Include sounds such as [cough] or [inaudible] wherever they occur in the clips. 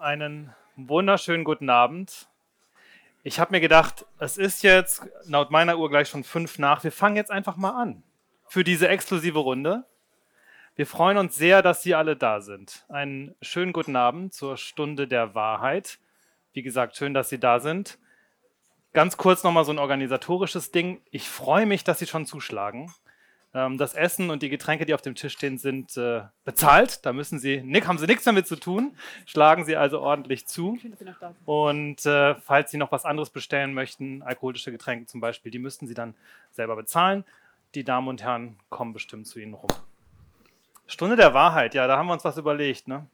einen wunderschönen guten Abend. Ich habe mir gedacht, es ist jetzt laut meiner Uhr gleich schon fünf nach. Wir fangen jetzt einfach mal an für diese exklusive Runde. Wir freuen uns sehr, dass Sie alle da sind. Einen schönen guten Abend zur Stunde der Wahrheit. Wie gesagt, schön, dass Sie da sind. Ganz kurz nochmal so ein organisatorisches Ding. Ich freue mich, dass Sie schon zuschlagen. Ähm, das Essen und die Getränke, die auf dem Tisch stehen, sind äh, bezahlt. Da müssen Sie, nick, haben Sie nichts damit zu tun. Schlagen Sie also ordentlich zu. Und äh, falls Sie noch was anderes bestellen möchten, alkoholische Getränke zum Beispiel, die müssten Sie dann selber bezahlen. Die Damen und Herren kommen bestimmt zu Ihnen rum. Stunde der Wahrheit, ja, da haben wir uns was überlegt. Ne?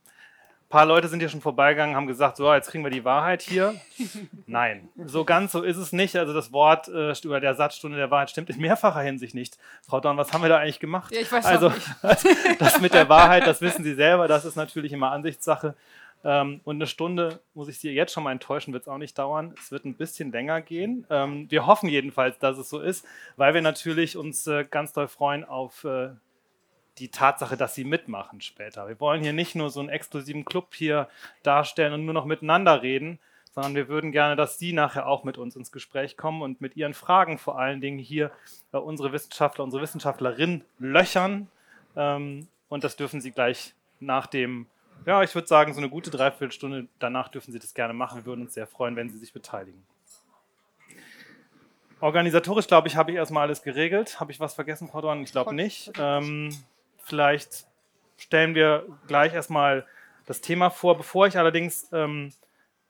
Ein paar Leute sind hier schon vorbeigegangen, haben gesagt, so, jetzt kriegen wir die Wahrheit hier. [laughs] Nein, so ganz so ist es nicht. Also das Wort äh, über der Satzstunde der Wahrheit stimmt in mehrfacher Hinsicht nicht. Frau Dorn, was haben wir da eigentlich gemacht? Ja, ich weiß also nicht. [laughs] das mit der Wahrheit, das wissen Sie selber, das ist natürlich immer Ansichtssache. Ähm, und eine Stunde, muss ich Sie jetzt schon mal enttäuschen, wird es auch nicht dauern. Es wird ein bisschen länger gehen. Ähm, wir hoffen jedenfalls, dass es so ist, weil wir natürlich uns äh, ganz doll freuen auf äh, die Tatsache, dass sie mitmachen später. Wir wollen hier nicht nur so einen exklusiven Club hier darstellen und nur noch miteinander reden, sondern wir würden gerne, dass Sie nachher auch mit uns ins Gespräch kommen und mit Ihren Fragen vor allen Dingen hier äh, unsere Wissenschaftler, unsere Wissenschaftlerin löchern. Ähm, und das dürfen Sie gleich nach dem, ja, ich würde sagen, so eine gute Dreiviertelstunde danach dürfen Sie das gerne machen. Wir würden uns sehr freuen, wenn Sie sich beteiligen. Organisatorisch, glaube ich, habe ich erstmal alles geregelt. Habe ich was vergessen, Frau Dorn? Ich glaube nicht. Ähm, vielleicht stellen wir gleich erstmal das Thema vor. Bevor ich allerdings ähm,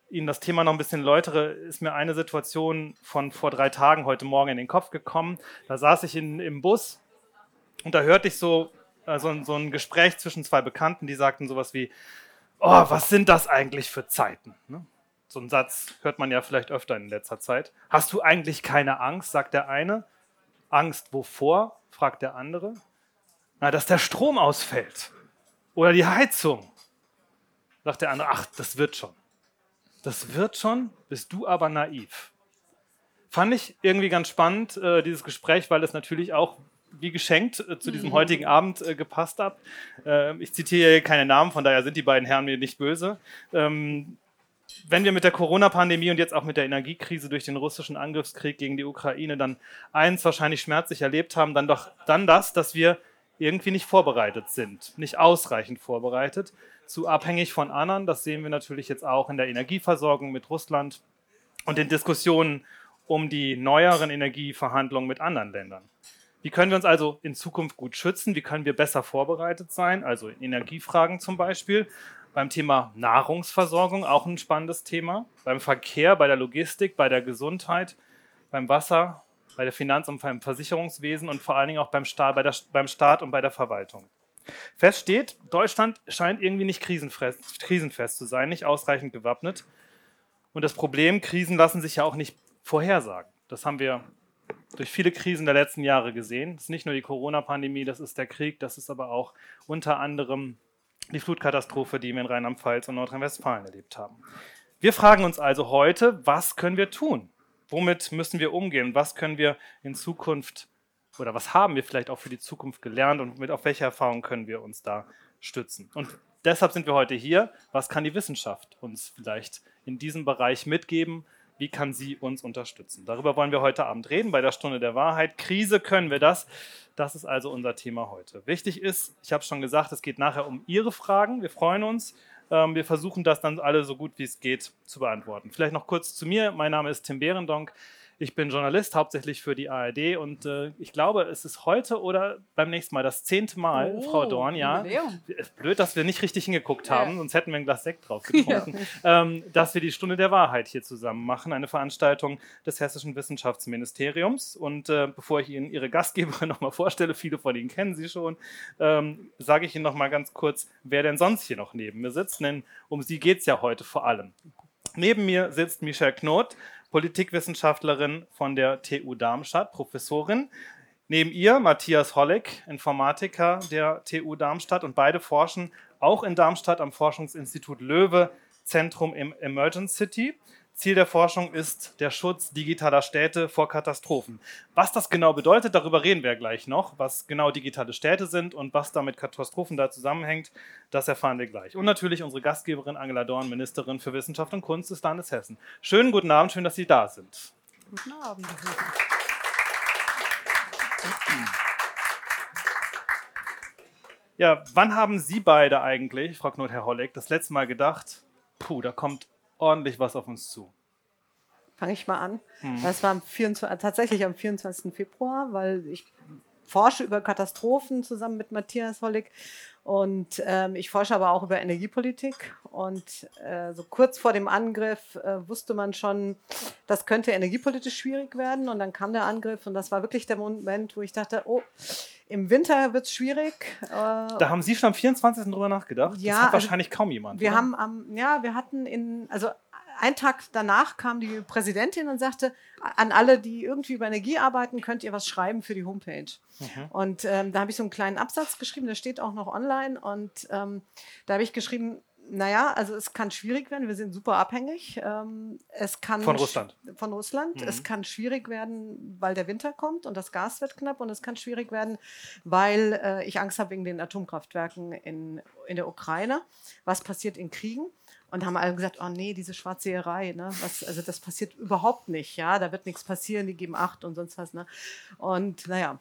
Ihnen das Thema noch ein bisschen läutere, ist mir eine Situation von vor drei Tagen heute Morgen in den Kopf gekommen. Da saß ich in, im Bus und da hörte ich so, äh, so, so ein Gespräch zwischen zwei Bekannten, die sagten sowas wie, oh, was sind das eigentlich für Zeiten? Ne? So einen Satz hört man ja vielleicht öfter in letzter Zeit. Hast du eigentlich keine Angst, sagt der eine. Angst wovor, fragt der andere. Na, dass der Strom ausfällt oder die Heizung. Sagt der andere, ach, das wird schon. Das wird schon, bist du aber naiv. Fand ich irgendwie ganz spannend, äh, dieses Gespräch, weil es natürlich auch wie geschenkt äh, zu diesem mhm. heutigen Abend äh, gepasst hat. Äh, ich zitiere hier keine Namen, von daher sind die beiden Herren mir nicht böse. Ähm, wenn wir mit der Corona-Pandemie und jetzt auch mit der Energiekrise durch den russischen Angriffskrieg gegen die Ukraine dann eins wahrscheinlich schmerzlich erlebt haben, dann doch dann das, dass wir irgendwie nicht vorbereitet sind, nicht ausreichend vorbereitet, zu abhängig von anderen. Das sehen wir natürlich jetzt auch in der Energieversorgung mit Russland und den Diskussionen um die neueren Energieverhandlungen mit anderen Ländern. Wie können wir uns also in Zukunft gut schützen? Wie können wir besser vorbereitet sein? Also in Energiefragen zum Beispiel. Beim Thema Nahrungsversorgung auch ein spannendes Thema. Beim Verkehr, bei der Logistik, bei der Gesundheit, beim Wasser, bei der Finanz- und beim Versicherungswesen und vor allen Dingen auch beim Staat, bei der, beim Staat und bei der Verwaltung. Fest steht, Deutschland scheint irgendwie nicht krisenfest, zu sein, nicht ausreichend gewappnet. Und das Problem, Krisen lassen sich ja auch nicht vorhersagen. Das haben wir durch viele Krisen der letzten Jahre gesehen. Das ist nicht nur die Corona-Pandemie, das ist der Krieg, das ist aber auch unter anderem die Flutkatastrophe, die wir in Rheinland-Pfalz und Nordrhein-Westfalen erlebt haben. Wir fragen uns also heute, was können wir tun? Womit müssen wir umgehen? Was können wir in Zukunft oder was haben wir vielleicht auch für die Zukunft gelernt und mit auf welche Erfahrungen können wir uns da stützen? Und deshalb sind wir heute hier. Was kann die Wissenschaft uns vielleicht in diesem Bereich mitgeben? Wie kann sie uns unterstützen? Darüber wollen wir heute Abend reden bei der Stunde der Wahrheit. Krise können wir das. Das ist also unser Thema heute. Wichtig ist, ich habe schon gesagt, es geht nachher um Ihre Fragen. Wir freuen uns wir versuchen das dann alle so gut wie es geht zu beantworten. Vielleicht noch kurz zu mir. Mein Name ist Tim Behrendonk. Ich bin Journalist, hauptsächlich für die ARD und äh, ich glaube, es ist heute oder beim nächsten Mal das zehnte Mal, oh, Frau Dorn, ja. Ist blöd, dass wir nicht richtig hingeguckt haben, ja. sonst hätten wir ein Glas Sekt drauf [laughs] getrunken, ja. ähm, dass wir die Stunde der Wahrheit hier zusammen machen, eine Veranstaltung des Hessischen Wissenschaftsministeriums. Und äh, bevor ich Ihnen Ihre Gastgeberin [laughs] nochmal vorstelle, viele von Ihnen kennen sie schon, ähm, sage ich Ihnen nochmal ganz kurz, wer denn sonst hier noch neben mir sitzt, denn um sie geht es ja heute vor allem. Neben mir sitzt Michelle Knot, Politikwissenschaftlerin von der TU Darmstadt, Professorin. Neben ihr Matthias Holleck, Informatiker der TU Darmstadt und beide forschen auch in Darmstadt am Forschungsinstitut Löwe, Zentrum im Emergent City. Ziel der Forschung ist der Schutz digitaler Städte vor Katastrophen. Was das genau bedeutet, darüber reden wir gleich noch, was genau digitale Städte sind und was da mit Katastrophen da zusammenhängt, das erfahren wir gleich. Und natürlich unsere Gastgeberin Angela Dorn, Ministerin für Wissenschaft und Kunst des Landes Hessen. Schönen guten Abend, schön, dass Sie da sind. Guten Abend. Ja, wann haben Sie beide eigentlich, Frau Knut, Herr Holleck, das letzte Mal gedacht, puh, da kommt ordentlich was auf uns zu. Fange ich mal an. Hm. Das war am 24, tatsächlich am 24. Februar, weil ich forsche über Katastrophen zusammen mit Matthias Hollig und ähm, ich forsche aber auch über Energiepolitik. Und äh, so kurz vor dem Angriff äh, wusste man schon, das könnte energiepolitisch schwierig werden. Und dann kam der Angriff und das war wirklich der Moment, wo ich dachte, oh, im Winter wird es schwierig. Äh, da haben Sie schon am 24. drüber nachgedacht? Ja, das hat also wahrscheinlich kaum jemand. Wir oder? haben am, ja, wir hatten in, also einen Tag danach kam die Präsidentin und sagte, an alle, die irgendwie über Energie arbeiten, könnt ihr was schreiben für die Homepage. Mhm. Und ähm, da habe ich so einen kleinen Absatz geschrieben, der steht auch noch online. Und ähm, da habe ich geschrieben, naja, also es kann schwierig werden. Wir sind super abhängig. Ähm, es kann von Russland. Von Russland. Mhm. Es kann schwierig werden, weil der Winter kommt und das Gas wird knapp. Und es kann schwierig werden, weil äh, ich Angst habe wegen den Atomkraftwerken in, in der Ukraine. Was passiert in Kriegen? Und haben alle gesagt, oh nee, diese Schwarzseherei, ne? Was, also das passiert überhaupt nicht, ja, da wird nichts passieren, die geben acht und sonst was, ne? Und naja.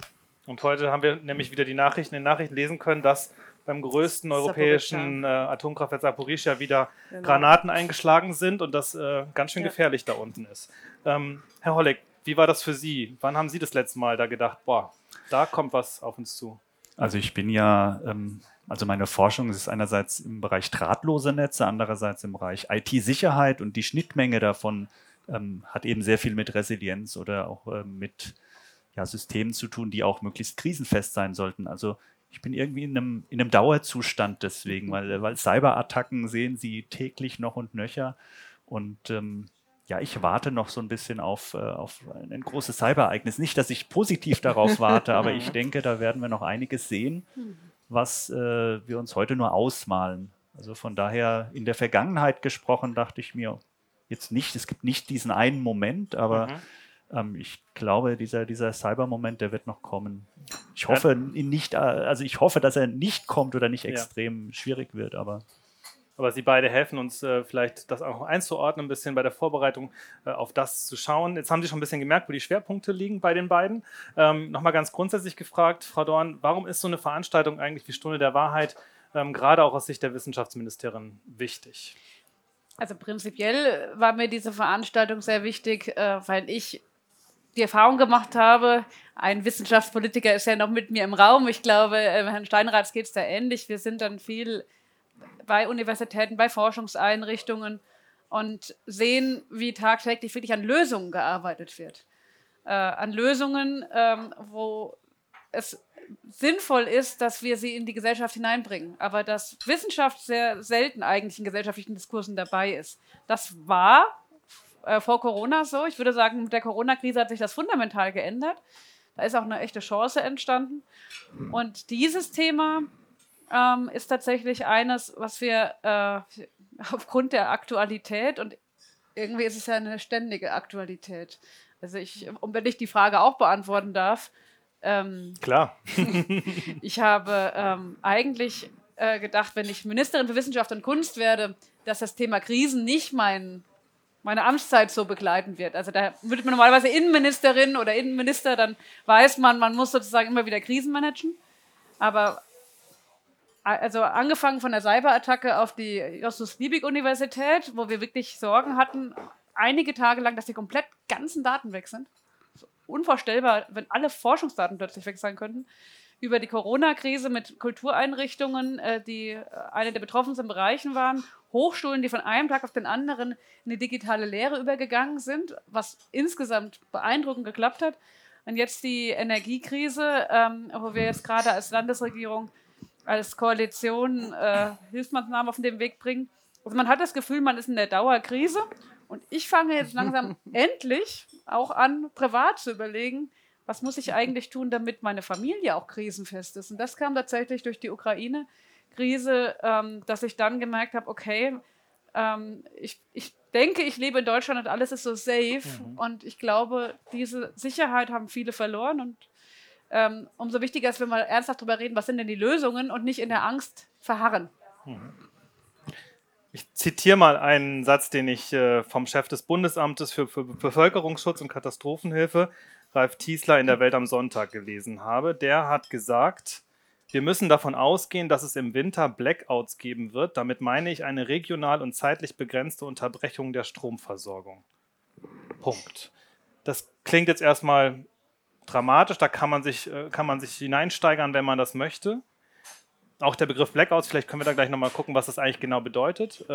Und heute haben wir nämlich wieder die Nachrichten in den Nachrichten lesen können, dass beim größten europäischen äh, Atomkraftwerk Saporischia wieder genau. Granaten eingeschlagen sind und das äh, ganz schön ja. gefährlich da unten ist. Ähm, Herr Holleck, wie war das für Sie? Wann haben Sie das letzte Mal da gedacht, boah, da kommt was auf uns zu? Also ich bin ja, ähm, also meine Forschung ist einerseits im Bereich drahtlose Netze, andererseits im Bereich IT-Sicherheit und die Schnittmenge davon ähm, hat eben sehr viel mit Resilienz oder auch äh, mit ja, Systemen zu tun, die auch möglichst krisenfest sein sollten. Also ich bin irgendwie in einem, in einem Dauerzustand deswegen, weil, weil Cyberattacken sehen sie täglich noch und nöcher. Und ähm, ja, ich warte noch so ein bisschen auf, äh, auf ein großes Cyberereignis. Nicht, dass ich positiv darauf [laughs] warte, aber ich denke, da werden wir noch einiges sehen, was äh, wir uns heute nur ausmalen. Also von daher in der Vergangenheit gesprochen, dachte ich mir jetzt nicht, es gibt nicht diesen einen Moment, aber mhm ähm, ich glaube, dieser, dieser Cyber-Moment, der wird noch kommen. Ich hoffe ihn nicht, äh, also ich hoffe, dass er nicht kommt oder nicht extrem ja. schwierig wird, aber. Aber Sie beide helfen uns äh, vielleicht, das auch einzuordnen, ein bisschen bei der Vorbereitung äh, auf das zu schauen. Jetzt haben Sie schon ein bisschen gemerkt, wo die Schwerpunkte liegen bei den beiden. Ähm, Nochmal ganz grundsätzlich gefragt, Frau Dorn, warum ist so eine Veranstaltung eigentlich wie Stunde der Wahrheit, ähm, gerade auch aus Sicht der Wissenschaftsministerin, wichtig? Also prinzipiell war mir diese Veranstaltung sehr wichtig, äh, weil ich die Erfahrung gemacht habe, ein Wissenschaftspolitiker ist ja noch mit mir im Raum. Ich glaube, äh, Herrn Steinraths geht es da ähnlich. Wir sind dann viel bei Universitäten, bei Forschungseinrichtungen und sehen, wie tagtäglich wirklich an Lösungen gearbeitet wird. Äh, an Lösungen, ähm, wo es sinnvoll ist, dass wir sie in die Gesellschaft hineinbringen. Aber dass Wissenschaft sehr selten eigentlich in gesellschaftlichen Diskursen dabei ist. Das war äh, vor Corona so. Ich würde sagen, mit der Corona-Krise hat sich das fundamental geändert. Da ist auch eine echte Chance entstanden. Und dieses Thema ähm, ist tatsächlich eines, was wir äh, aufgrund der Aktualität und irgendwie ist es ja eine ständige Aktualität. Also ich, und wenn ich die Frage auch beantworten darf. Ähm, Klar. [laughs] ich habe ähm, eigentlich äh, gedacht, wenn ich Ministerin für Wissenschaft und Kunst werde, dass das Thema Krisen nicht mein meine Amtszeit so begleiten wird. Also da würde man normalerweise Innenministerin oder Innenminister, dann weiß man, man muss sozusagen immer wieder Krisen managen. Aber also angefangen von der Cyberattacke auf die Justus Liebig Universität, wo wir wirklich Sorgen hatten, einige Tage lang, dass die komplett ganzen Daten weg sind. Unvorstellbar, wenn alle Forschungsdaten plötzlich weg sein könnten. Über die Corona-Krise mit Kultureinrichtungen, äh, die äh, eine der betroffensten Bereichen waren Hochschulen, die von einem Tag auf den anderen in die digitale Lehre übergegangen sind, was insgesamt beeindruckend geklappt hat. Und jetzt die Energiekrise, ähm, wo wir jetzt gerade als Landesregierung, als Koalition äh, Hilfsmaßnahmen auf den Weg bringen. Also man hat das Gefühl, man ist in der Dauerkrise. Und ich fange jetzt langsam [laughs] endlich auch an, privat zu überlegen, was muss ich eigentlich tun, damit meine Familie auch krisenfest ist. Und das kam tatsächlich durch die Ukraine. Krise, ähm, dass ich dann gemerkt habe, okay, ähm, ich, ich denke, ich lebe in Deutschland und alles ist so safe. Mhm. Und ich glaube, diese Sicherheit haben viele verloren. Und ähm, umso wichtiger ist, wenn wir ernsthaft darüber reden, was sind denn die Lösungen und nicht in der Angst verharren. Mhm. Ich zitiere mal einen Satz, den ich äh, vom Chef des Bundesamtes für, für, Bevölkerungsschutz und Katastrophenhilfe, Ralf Tiesler, in der Welt am Sonntag gelesen habe. Der hat gesagt, wir müssen davon ausgehen, dass es im Winter Blackouts geben wird. Damit meine ich eine regional und zeitlich begrenzte Unterbrechung der Stromversorgung. Punkt. Das klingt jetzt erstmal dramatisch, da kann man sich, äh, kann man sich hineinsteigern, wenn man das möchte auch der Begriff Blackouts, vielleicht können wir da gleich nochmal gucken, was das eigentlich genau bedeutet.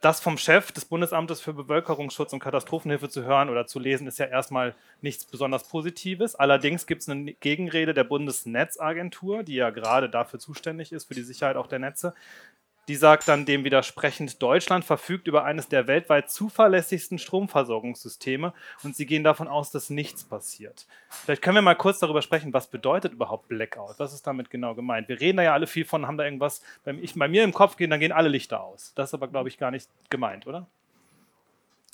Das vom Chef des Bundesamtes für Bevölkerungsschutz und Katastrophenhilfe zu hören oder zu lesen, ist ja erstmal nichts besonders Positives. Allerdings gibt es eine Gegenrede der Bundesnetzagentur, die ja gerade dafür zuständig ist, für die Sicherheit auch der Netze, die sagt dann dem widersprechend, Deutschland verfügt über eines der weltweit zuverlässigsten Stromversorgungssysteme und sie gehen davon aus, dass nichts passiert. Vielleicht können wir mal kurz darüber sprechen, was bedeutet überhaupt Blackout? Was ist damit genau gemeint? Wir reden da ja alle viel von, haben da irgendwas, wenn ich bei mir im Kopf gehe, dann gehen alle Lichter aus. Das ist aber, glaube ich, gar nicht gemeint, oder?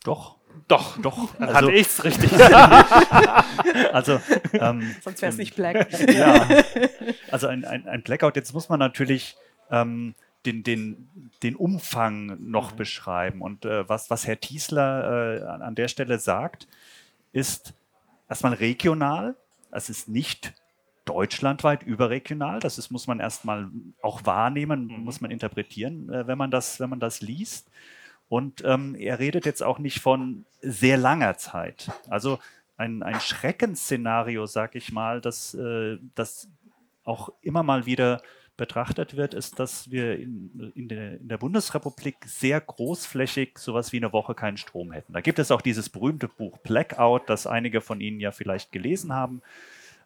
Doch. Doch. Doch. [laughs] Also, hatte ich es richtig. [laughs] also, ähm, Sonst wäre es nicht Black. ja. [laughs] Also ein, ein, ein Blackout, jetzt muss man natürlich ähm, den, den, den Umfang noch mhm. beschreiben. Und äh, was, was Herr Tiesler äh, an der Stelle sagt, ist erstmal regional. Es ist nicht deutschlandweit überregional. Das ist, muss man erstmal auch wahrnehmen, mhm. muss man interpretieren, äh, wenn, man das, wenn man das liest. Und ähm, er redet jetzt auch nicht von sehr langer Zeit. Also ein, ein Schreckensszenario, sag ich mal, das, äh, das auch immer mal wieder betrachtet wird, ist, dass wir in, in, der, in der Bundesrepublik sehr großflächig sowas wie eine Woche keinen Strom hätten. Da gibt es auch dieses berühmte Buch Blackout, das einige von Ihnen ja vielleicht gelesen haben.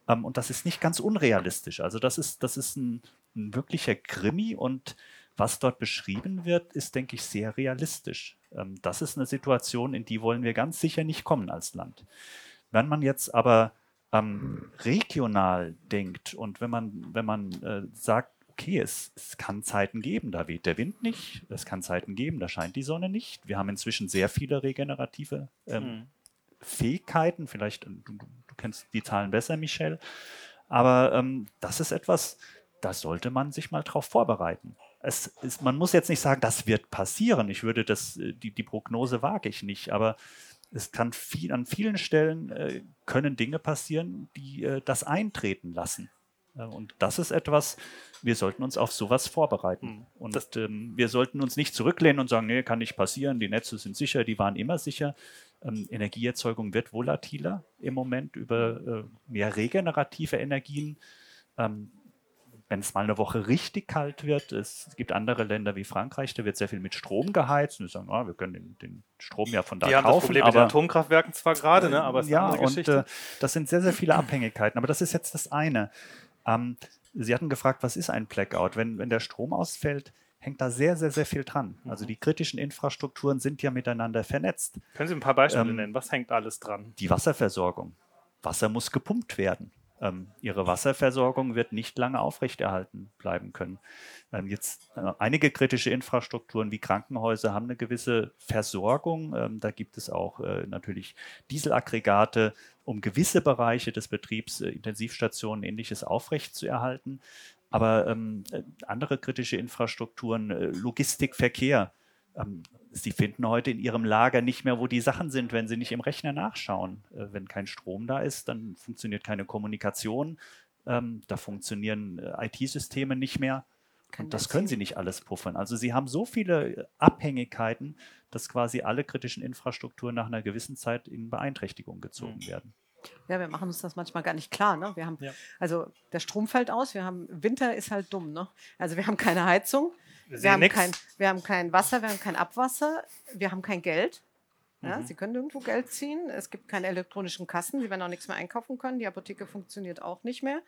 Ähm, und das ist nicht ganz unrealistisch. Also das ist, das ist ein, ein wirklicher Krimi und was dort beschrieben wird, ist, denke ich, sehr realistisch. Ähm, das ist eine Situation, in die wollen wir ganz sicher nicht kommen als Land. Wenn man jetzt aber ähm, regional denkt und wenn man, wenn man äh, sagt, okay, es, es kann Zeiten geben, da weht der Wind nicht, es kann Zeiten geben, da scheint die Sonne nicht. Wir haben inzwischen sehr viele regenerative ähm, mhm. Fähigkeiten, vielleicht, äh, du, du, kennst die Zahlen besser, Michelle, aber ähm, das ist etwas, da sollte man sich mal drauf vorbereiten. Ist, man muss jetzt nicht sagen, das wird passieren. Ich würde das, äh, die, die Prognose wage ich nicht, aber es kann viel, an vielen Stellen äh, können Dinge passieren, die äh, das eintreten lassen. Und das ist etwas, wir sollten uns auf sowas vorbereiten. Mhm. Und ähm, wir sollten uns nicht zurücklehnen und sagen, nee, kann nicht passieren, die Netze sind sicher, die waren immer sicher. Ähm, Energieerzeugung wird volatiler im Moment über äh, mehr regenerative Energien. Ähm, wenn es mal eine Woche richtig kalt wird, es gibt andere Länder wie Frankreich, da wird sehr viel mit Strom geheizt. Und die sagen, oh, wir können den, den, Strom ja von da die kaufen. Die haben das Problem aber, mit den Atomkraftwerken zwar gerade, ne, aber es ist ja, eine andere Geschichte. Und, äh, das sind sehr, sehr viele Abhängigkeiten. Aber das ist jetzt das eine. Ähm, Sie hatten gefragt, was ist ein Blackout? Wenn, wenn der Strom ausfällt, hängt da sehr, sehr, sehr viel dran. Also die kritischen Infrastrukturen sind ja miteinander vernetzt. Können Sie ein paar Beispiele ähm, nennen? Was hängt alles dran? Die Wasserversorgung. Wasser muss gepumpt werden. Ähm, ihre Wasserversorgung wird nicht lange aufrechterhalten bleiben können. Ähm, jetzt äh, einige kritische Infrastrukturen wie Krankenhäuser haben eine gewisse Versorgung. Ähm, da gibt es auch äh, natürlich Dieselaggregate, um gewisse Bereiche des Betriebs, äh, Intensivstationen, ähnliches aufrechtzuerhalten. Aber ähm, äh, andere kritische Infrastrukturen, äh, Logistik, Verkehr, ähm, Sie finden heute in Ihrem Lager nicht mehr, wo die Sachen sind, wenn Sie nicht im Rechner nachschauen. Äh, wenn kein Strom da ist, dann funktioniert keine Kommunikation, ähm, da funktionieren IT-Systeme nicht mehr. Und das können Sie nicht alles puffern. Also Sie haben so viele Abhängigkeiten, dass quasi alle kritischen Infrastrukturen nach einer gewissen Zeit in Beeinträchtigung gezogen mhm. werden. Ja, wir machen uns das manchmal gar nicht klar. Ne? Wir haben, ja. also der Strom fällt aus, wir haben, Winter ist halt dumm. Ne? Also wir haben keine Heizung, wir, wir haben, kein, wir haben kein Wasser, wir haben kein Abwasser, wir haben kein Geld. Ja, mhm. Sie können nirgendwo Geld ziehen. Es gibt keine elektronischen Kassen. Sie werden auch nichts mehr einkaufen können. Die Apotheke funktioniert auch nicht mehr.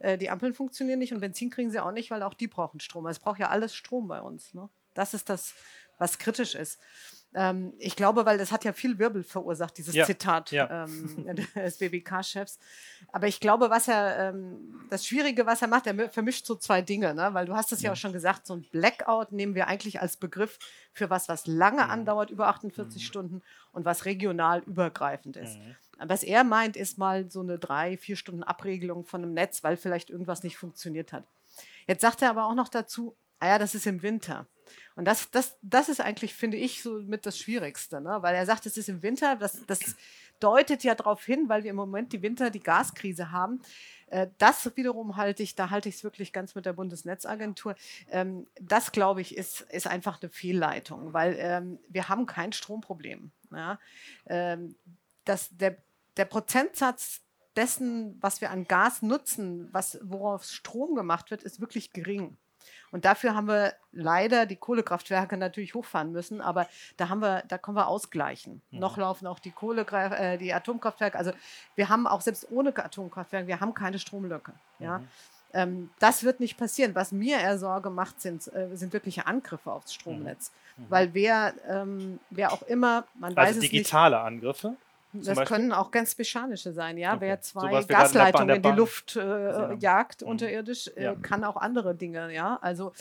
Äh, die Ampeln funktionieren nicht und Benzin kriegen Sie auch nicht, weil auch die brauchen Strom. Also es braucht ja alles Strom bei uns. Ne? Das ist das, was kritisch ist. Ähm, ich glaube, weil das hat ja viel Wirbel verursacht, dieses Ja, Zitat ja. ähm, [laughs] des BBK-Chefs. Aber ich glaube, was er, ähm, das Schwierige, was er macht, er mi- vermischt so zwei Dinge, ne? weil du hast es ja auch schon gesagt, so ein Blackout nehmen wir eigentlich als Begriff für was, was lange andauert, über 48 Stunden und was regional übergreifend ist. Was er meint, ist mal so eine drei, vier Stunden Abregelung von einem Netz, weil vielleicht irgendwas nicht funktioniert hat. Jetzt sagt er aber auch noch dazu, ah ja, das ist im Winter. Und das, das, das ist eigentlich, finde ich, so mit das Schwierigste, ne? weil er sagt, es ist im Winter, das, das deutet ja darauf hin, weil wir im Moment die Winter, die Gaskrise haben. Äh, Das wiederum halte ich, da halte ich es wirklich ganz mit der Bundesnetzagentur. Ähm, Das, glaube ich, ist, ist einfach eine Fehlleitung, weil ähm, wir haben kein Stromproblem. Ja? Ähm, Das, der, der Prozentsatz dessen, was wir an Gas nutzen, was, worauf Strom gemacht wird, ist wirklich gering. Und dafür haben wir leider die Kohlekraftwerke natürlich hochfahren müssen, aber da haben wir, da können wir ausgleichen. Noch laufen auch die Kohlekraft, äh, die Atomkraftwerke. Also wir haben auch selbst ohne Atomkraftwerke, wir haben keine Stromlücke. Ja. Ähm, das wird nicht passieren. Was mir eher Sorge macht, sind, äh, sind wirkliche Angriffe aufs Stromnetz. Weil wer, ähm, wer auch immer, man weiß Also es nicht, digitale Angriffe. Das Beispiel? können auch ganz mechanische sein, ja. Okay. Wer So zwei Bahn- Gasleitungen in die Luft äh, jagt Mhm. unterirdisch, äh, Ja. kann auch andere Dinge, ja. Also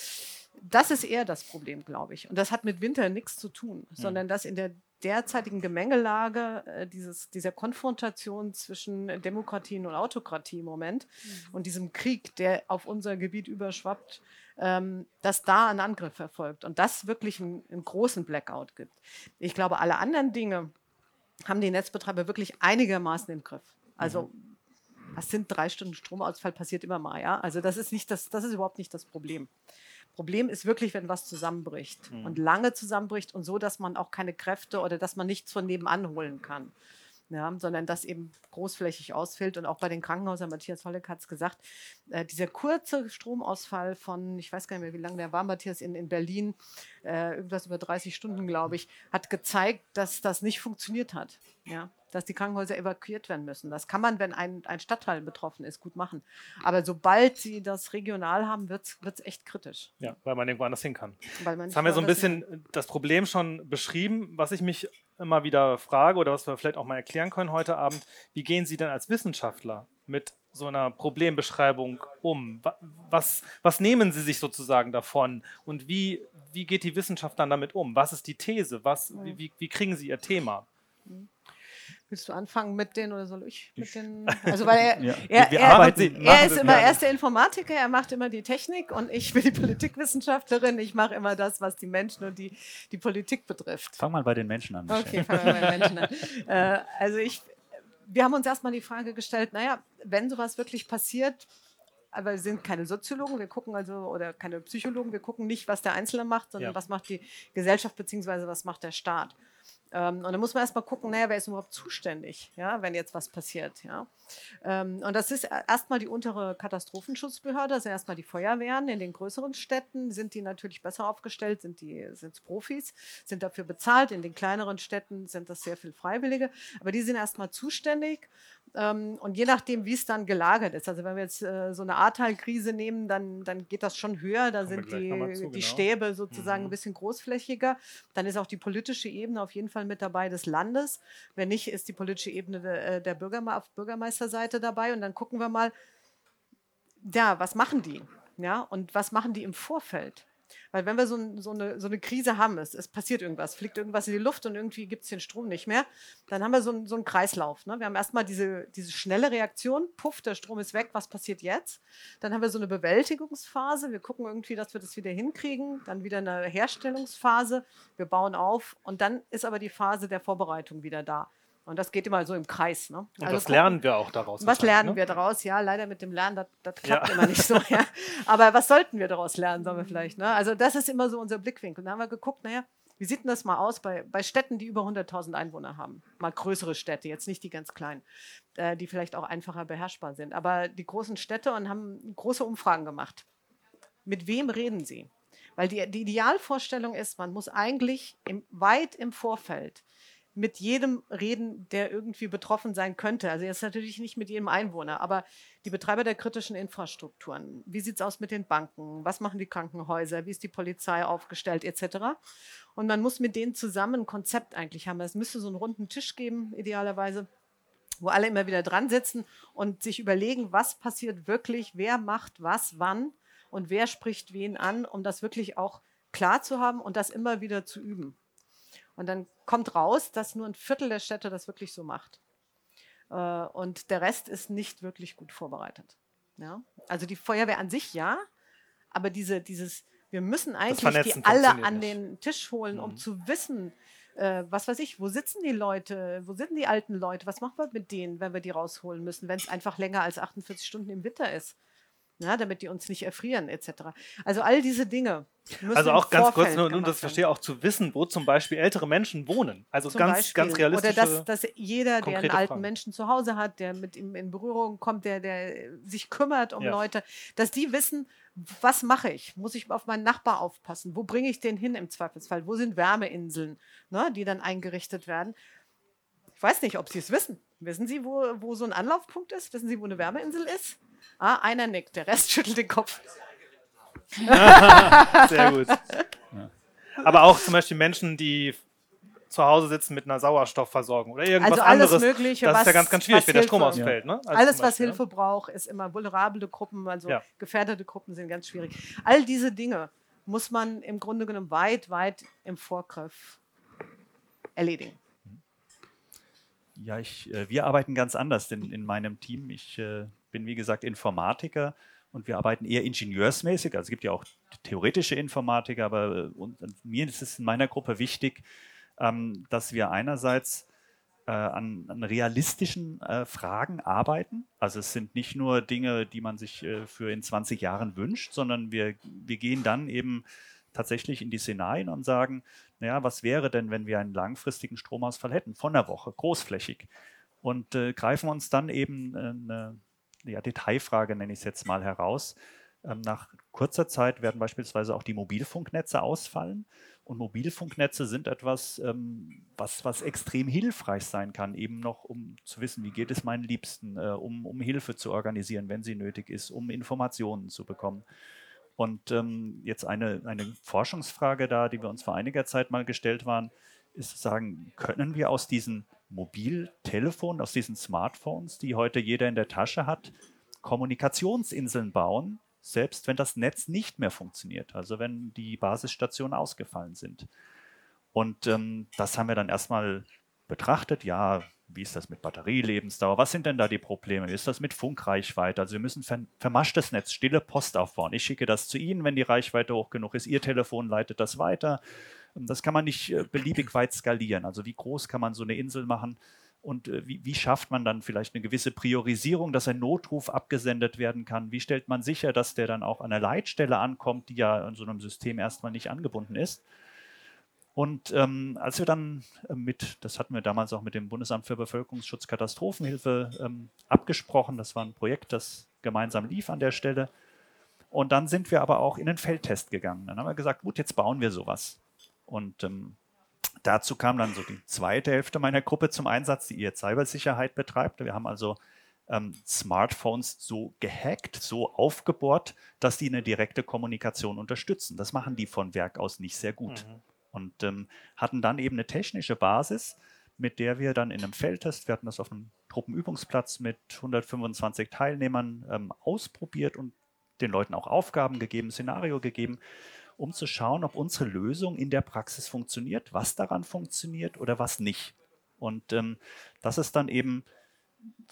das ist eher das Problem, glaube ich. Und das hat mit Winter nichts zu tun, Mhm. sondern dass in der derzeitigen Gemengelage äh, dieses, dieser Konfrontation zwischen Demokratien und Autokratie im Moment und diesem Krieg, der auf unser Gebiet überschwappt, ähm, dass da ein Angriff erfolgt und das wirklich einen, einen großen Blackout gibt. Ich glaube, alle anderen Dinge, haben die Netzbetreiber wirklich einigermaßen im Griff. Also was sind drei Stunden Stromausfall passiert immer mal, ja. Also das ist nicht das, das ist überhaupt nicht das Problem. Problem ist wirklich, wenn was zusammenbricht und lange zusammenbricht und so, dass man auch keine Kräfte oder dass man nichts von nebenan holen kann. Ja, sondern das eben großflächig ausfällt. Und auch bei den Krankenhäusern, Matthias Holleck hat es gesagt, äh, dieser kurze Stromausfall von, ich weiß gar nicht mehr, wie lange der war, Matthias, in, in Berlin, äh, irgendwas über 30 Stunden, glaube ich, hat gezeigt, dass das nicht funktioniert hat. Ja, dass die Krankenhäuser evakuiert werden müssen. Das kann man, wenn ein, ein Stadtteil betroffen ist, gut machen. Aber sobald sie das regional haben, wird es echt kritisch. Ja, weil man irgendwo anders hin kann. Jetzt haben wir so ein bisschen das Problem schon beschrieben, was ich mich immer wieder frage oder was wir vielleicht auch mal erklären können heute Abend. Wie gehen Sie denn als Wissenschaftler mit so einer Problembeschreibung um? Wa- Was, was nehmen Sie sich sozusagen davon und wie, wie geht die Wissenschaft dann damit um? Was ist die These? Was, wie, wie, wie kriegen Sie Ihr Thema? Willst du anfangen mit den oder soll ich mit den? [laughs] Also weil er, Ja. er, er, arbeiten- er machen ist immer er ist der Informatiker, er macht immer die Technik und ich bin die Politikwissenschaftlerin. Ich mache immer das, was die Menschen und die, die Politik betrifft. Fang mal bei den Menschen an. Michelle. Okay, fangen wir bei den Menschen an. [laughs] Äh, also ich, wir haben uns erstmal die Frage gestellt, naja, wenn sowas wirklich passiert, aber wir sind keine Soziologen, wir gucken also, oder keine Psychologen, wir gucken nicht, was der Einzelne macht, sondern Ja. was macht die Gesellschaft beziehungsweise was macht der Staat. Ähm, und dann muss man erstmal gucken, naja, wer ist überhaupt zuständig, ja, wenn jetzt was passiert. Ja. Ähm, und das ist erstmal die untere Katastrophenschutzbehörde, also erstmal die Feuerwehren. In den größeren Städten sind die natürlich besser aufgestellt, sind sind's Profis, sind dafür bezahlt. In den kleineren Städten sind das sehr viel Freiwillige, aber die sind erstmal zuständig. Ähm, und je nachdem, wie es dann gelagert ist, also wenn wir jetzt äh, so eine Ahrtal-Krise nehmen, dann, dann geht das schon höher. Da wir sind die, zu, die genau. Stäbe sozusagen Mhm. ein bisschen großflächiger. Dann ist auch die politische Ebene auf jeden Fall mit dabei des Landes. Wenn nicht, ist die politische Ebene der, äh, der Bürgerme auf Bürgermeisterseite dabei. Und dann gucken wir mal, ja, was machen die? Ja, und was machen die im Vorfeld? Weil wenn wir so, so, eine, so eine Krise haben, es, es passiert irgendwas, fliegt irgendwas in die Luft und irgendwie gibt es den Strom nicht mehr, dann haben wir so, so einen Kreislauf. Ne? Wir haben erstmal diese, diese schnelle Reaktion, puff, der Strom ist weg, was passiert jetzt? Dann haben wir so eine Bewältigungsphase, wir gucken irgendwie, dass wir das wieder hinkriegen, dann wieder eine Herstellungsphase, wir bauen auf und dann ist aber die Phase der Vorbereitung wieder da. Und das geht immer so im Kreis. Ne? Und Also das gucken- lernen wir auch daraus. was lernen ne? wir daraus? Ja, leider mit dem Lernen, das, das klappt Ja. immer nicht so. [laughs] Ja. Aber was sollten wir daraus lernen, sagen wir vielleicht. Ne? Also das ist immer so unser Blickwinkel. Da haben wir geguckt, naja, wie sieht denn das mal aus bei, bei Städten, die über 100.000 Einwohner haben? Mal größere Städte, jetzt nicht die ganz kleinen, äh, die vielleicht auch einfacher beherrschbar sind. Aber die großen Städte und haben große Umfragen gemacht. Mit wem reden sie? Weil die, die Idealvorstellung ist, man muss eigentlich im, weit im Vorfeld mit jedem reden, der irgendwie betroffen sein könnte. Also jetzt natürlich nicht mit jedem Einwohner, aber die Betreiber der kritischen Infrastrukturen. Wie sieht es aus mit den Banken? Was machen die Krankenhäuser? Wie ist die Polizei aufgestellt etc. Und man muss mit denen zusammen ein Konzept eigentlich haben. Es müsste so einen runden Tisch geben, idealerweise, wo alle immer wieder dran sitzen und sich überlegen, was passiert wirklich, wer macht was, wann und wer spricht wen an, um das wirklich auch klar zu haben und das immer wieder zu üben. Und dann kommt raus, dass nur ein Viertel der Städte das wirklich so macht. Äh, und der Rest ist nicht wirklich gut vorbereitet. Ja? Also die Feuerwehr an sich ja, aber diese, dieses, wir müssen eigentlich die alle an den Tisch holen, um mhm. zu wissen, äh, was weiß ich, wo sitzen die Leute, wo sind die alten Leute, was machen wir mit denen, wenn wir die rausholen müssen, wenn es einfach länger als 48 Stunden im Winter ist ja, damit die uns nicht erfrieren etc. Also all diese Dinge. Also auch ganz kurz, nur, nur das verstehe auch zu wissen, wo zum Beispiel ältere Menschen wohnen. Also zum ganz, Beispiel. ganz realistisch. Oder dass, dass jeder, der einen alten Fragen. Menschen zu Hause hat, der mit ihm in Berührung kommt, der, der sich kümmert um ja. Leute, dass die wissen, was mache ich? Muss ich auf meinen Nachbar aufpassen? Wo bringe ich den hin im Zweifelsfall? Wo sind Wärmeinseln, ne, die dann eingerichtet werden? Ich weiß nicht, ob Sie es wissen. Wissen Sie, wo, wo so ein Anlaufpunkt ist? Wissen Sie, wo eine Wärmeinsel ist? Ah, einer nickt, der Rest [laughs] schüttelt den Kopf. [laughs] Sehr gut. Aber auch zum Beispiel Menschen, die zu Hause sitzen mit einer Sauerstoffversorgung oder irgendwas also alles anderes. Mögliche, das was, ist ja ganz, ganz schwierig, wenn der Strom ausfällt. Ne? Also alles, Beispiel, was Hilfe braucht, ist immer vulnerable Gruppen, also ja. gefährdete Gruppen sind ganz schwierig. All diese Dinge muss man im Grunde genommen weit, weit im Vorgriff erledigen. Ja, ich, äh, wir arbeiten ganz anders in, in meinem Team. Ich äh, bin, wie gesagt, Informatiker und wir arbeiten eher ingenieursmäßig. Also es gibt ja auch theoretische Informatiker, aber äh, und, mir ist es in meiner Gruppe wichtig, ähm, dass wir einerseits äh, an, an, realistischen äh, Fragen arbeiten. Also es sind nicht nur Dinge, die man sich äh, für in 20 Jahren wünscht, sondern wir, wir gehen dann eben tatsächlich in die Szenarien und sagen, naja, was wäre denn, wenn wir einen langfristigen Stromausfall hätten, von der Woche, großflächig? Und äh, greifen uns dann eben eine ja, Detailfrage, nenne ich es jetzt mal, heraus. Ähm, nach kurzer Zeit werden beispielsweise auch die Mobilfunknetze ausfallen. Und Mobilfunknetze sind etwas, ähm, was, was extrem hilfreich sein kann, eben noch, um zu wissen, wie geht es meinen Liebsten, äh, um, um Hilfe zu organisieren, wenn sie nötig ist, um Informationen zu bekommen. Und ähm, jetzt eine, eine Forschungsfrage da, die wir uns vor einiger Zeit mal gestellt waren, ist zu sagen, können wir aus diesen Mobiltelefonen, aus diesen Smartphones, die heute jeder in der Tasche hat, Kommunikationsinseln bauen, selbst wenn das Netz nicht mehr funktioniert, also wenn die Basisstationen ausgefallen sind. Und ähm, das haben wir dann erstmal betrachtet. Ja, wie ist das mit Batterielebensdauer? Was sind denn da die Probleme? Wie ist das mit Funkreichweite? Also wir müssen vermaschtes Netz, stille Post aufbauen. Ich schicke das zu Ihnen, wenn die Reichweite hoch genug ist. Ihr Telefon leitet das weiter. Das kann man nicht äh, beliebig weit skalieren. Also wie groß kann man so eine Insel machen? Und äh, wie, wie, schafft man dann vielleicht eine gewisse Priorisierung, dass ein Notruf abgesendet werden kann? Wie stellt man sicher, dass der dann auch an der Leitstelle ankommt, die ja in so einem System erstmal nicht angebunden ist? Und ähm, als wir dann äh, mit, das hatten wir damals auch mit dem Bundesamt für Bevölkerungsschutz Katastrophenhilfe ähm, abgesprochen, das war ein Projekt, das gemeinsam lief an der Stelle. Und dann sind wir aber auch in den Feldtest gegangen. Dann haben wir gesagt, gut, jetzt bauen wir sowas. Und ähm, dazu kam dann so die zweite Hälfte meiner Gruppe zum Einsatz, die ihr Cybersicherheit betreibt. Wir haben also ähm, Smartphones so gehackt, so aufgebohrt, dass die eine direkte Kommunikation unterstützen. Das machen die von Werk aus nicht sehr gut. Mhm. Und ähm, hatten dann eben eine technische Basis, mit der wir dann in einem Feldtest, wir hatten das auf einem Truppenübungsplatz mit 125 Teilnehmern ähm, ausprobiert und den Leuten auch Aufgaben gegeben, Szenario gegeben um zu schauen, ob unsere Lösung in der Praxis funktioniert, was daran funktioniert oder was nicht. Und ähm, das ist dann eben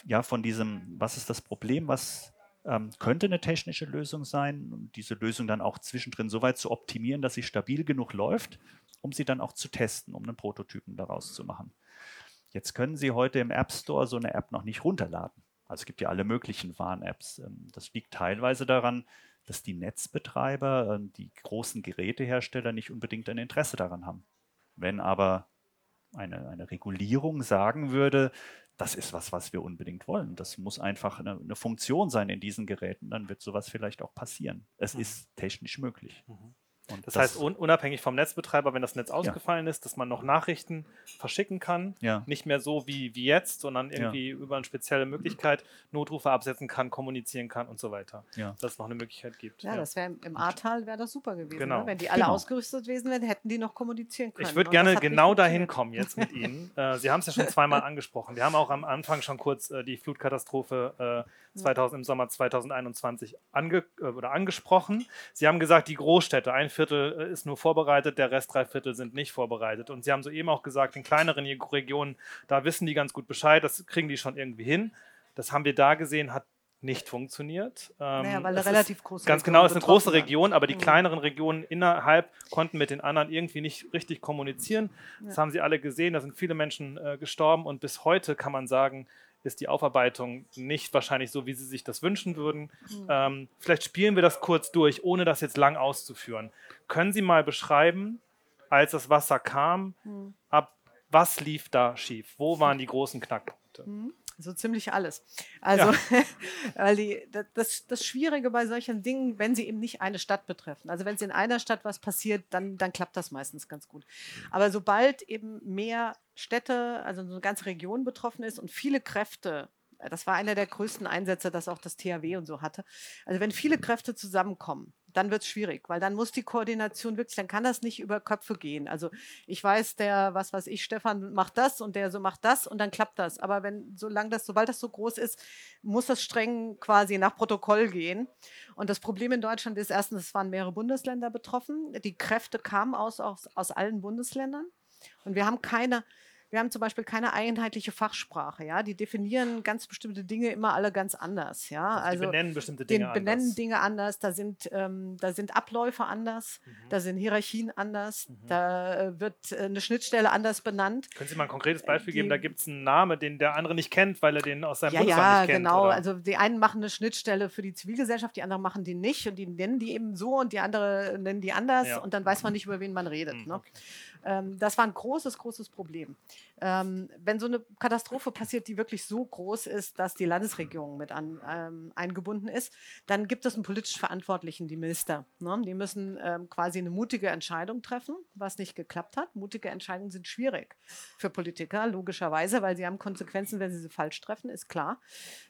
ja von diesem, was ist das Problem, was ähm, könnte eine technische Lösung sein, diese Lösung dann auch zwischendrin so weit zu optimieren, dass sie stabil genug läuft, um sie dann auch zu testen, um einen Prototypen daraus zu machen. Jetzt können Sie heute im App Store so eine App noch nicht runterladen. Also es gibt ja alle möglichen Warn-Apps. Ähm, das liegt teilweise daran, dass die Netzbetreiber, ähm, die großen Gerätehersteller nicht unbedingt ein Interesse daran haben. Wenn aber eine, eine Regulierung sagen würde, das ist was, was wir unbedingt wollen. Das muss einfach eine, eine Funktion sein in diesen Geräten. Dann wird sowas vielleicht auch passieren. Es mhm. ist technisch möglich. Mhm. Und Das, heißt, un unabhängig vom Netzbetreiber, wenn das Netz ausgefallen ist, dass man noch Nachrichten verschicken kann. Ja. Nicht mehr so wie, wie jetzt, sondern irgendwie über eine spezielle Möglichkeit Notrufe absetzen kann, kommunizieren kann und so weiter. Ja. Dass es noch eine Möglichkeit gibt. Ja, das wäre im Ahrtal wäre das super gewesen. Genau. Ne? Wenn die alle Genau. ausgerüstet gewesen wären, hätten die noch kommunizieren können. Ich würde gerne das genau dahin kommen jetzt mit [laughs] Ihnen. Äh, Sie haben es ja schon zweimal angesprochen. Wir haben auch am Anfang schon kurz äh, die Flutkatastrophe äh, 2000, im Sommer 2021 ange äh, oder angesprochen. Sie haben gesagt, die Großstädte, ein Viertel äh, ist nur vorbereitet, der Rest drei Viertel sind nicht vorbereitet. Und Sie haben soeben auch gesagt, in kleineren Regionen, da wissen die ganz gut Bescheid, das kriegen die schon irgendwie hin. Das haben wir da gesehen, hat nicht funktioniert. Ähm, Naja, weil eine es relativ ist, große Ganz Region genau, es ist eine große. Region, aber die Mhm. kleineren Regionen innerhalb konnten mit den anderen irgendwie nicht richtig kommunizieren. Das Ja. haben Sie alle gesehen, da sind viele Menschen äh, gestorben und bis heute kann man sagen, ist die Aufarbeitung nicht wahrscheinlich so, wie Sie sich das wünschen würden. Mhm. Ähm, vielleicht spielen wir das kurz durch, ohne das jetzt lang auszuführen. Können Sie mal beschreiben, als das Wasser kam, Mhm. ab was lief da schief? Wo waren die großen Knackpunkte? So ziemlich alles. Also, [laughs] weil die, da- das, das Schwierige bei solchen Dingen, wenn sie eben nicht eine Stadt betreffen. Also wenn es in einer Stadt was passiert, dann, dann klappt das meistens ganz gut. Aber sobald eben mehr Städte, also so eine ganze Region betroffen ist und viele Kräfte, das war einer der größten Einsätze, das auch das THW und so hatte. Also wenn viele Kräfte zusammenkommen, dann wird es schwierig, weil dann muss die Koordination wirklich, dann kann das nicht über Köpfe gehen. Also ich weiß, der, was weiß ich, Stefan macht das und der so macht das und dann klappt das. Aber wenn, solange das, sobald das so groß ist, muss das streng quasi nach Protokoll gehen. Und das Problem in Deutschland ist erstens, es waren mehrere Bundesländer betroffen. Die Kräfte kamen aus, aus, aus allen Bundesländern. Und wir haben keine, wir haben zum Beispiel keine einheitliche Fachsprache, ja. Die definieren ganz bestimmte Dinge immer alle ganz anders, ja. Also, die benennen bestimmte Dinge den benennen anders. Dinge anders, da sind, ähm, da sind Abläufe anders, Mhm. da sind Hierarchien anders, da äh, wird äh, eine Schnittstelle anders benannt. Können Sie mal ein konkretes Beispiel geben? die- Da gibt es einen Namen, den der andere nicht kennt, weil er den aus seinem Ja, Bundesland ja, nicht kennt. genau. oder? Also die einen machen eine Schnittstelle für die Zivilgesellschaft, die anderen machen die nicht und die nennen die eben so und die andere nennen die anders Ja. und dann weiß man nicht, über wen man redet. Hm, ne? okay. Ähm, das war ein großes, großes Problem. Ähm, wenn so eine Katastrophe passiert, die wirklich so groß ist, dass die Landesregierung mit an, ähm, eingebunden ist, dann gibt es einen politisch Verantwortlichen, die Minister. Ne? Die müssen ähm, quasi eine mutige Entscheidung treffen, was nicht geklappt hat. Mutige Entscheidungen sind schwierig für Politiker, logischerweise, weil sie haben Konsequenzen, wenn sie sie falsch treffen, ist klar.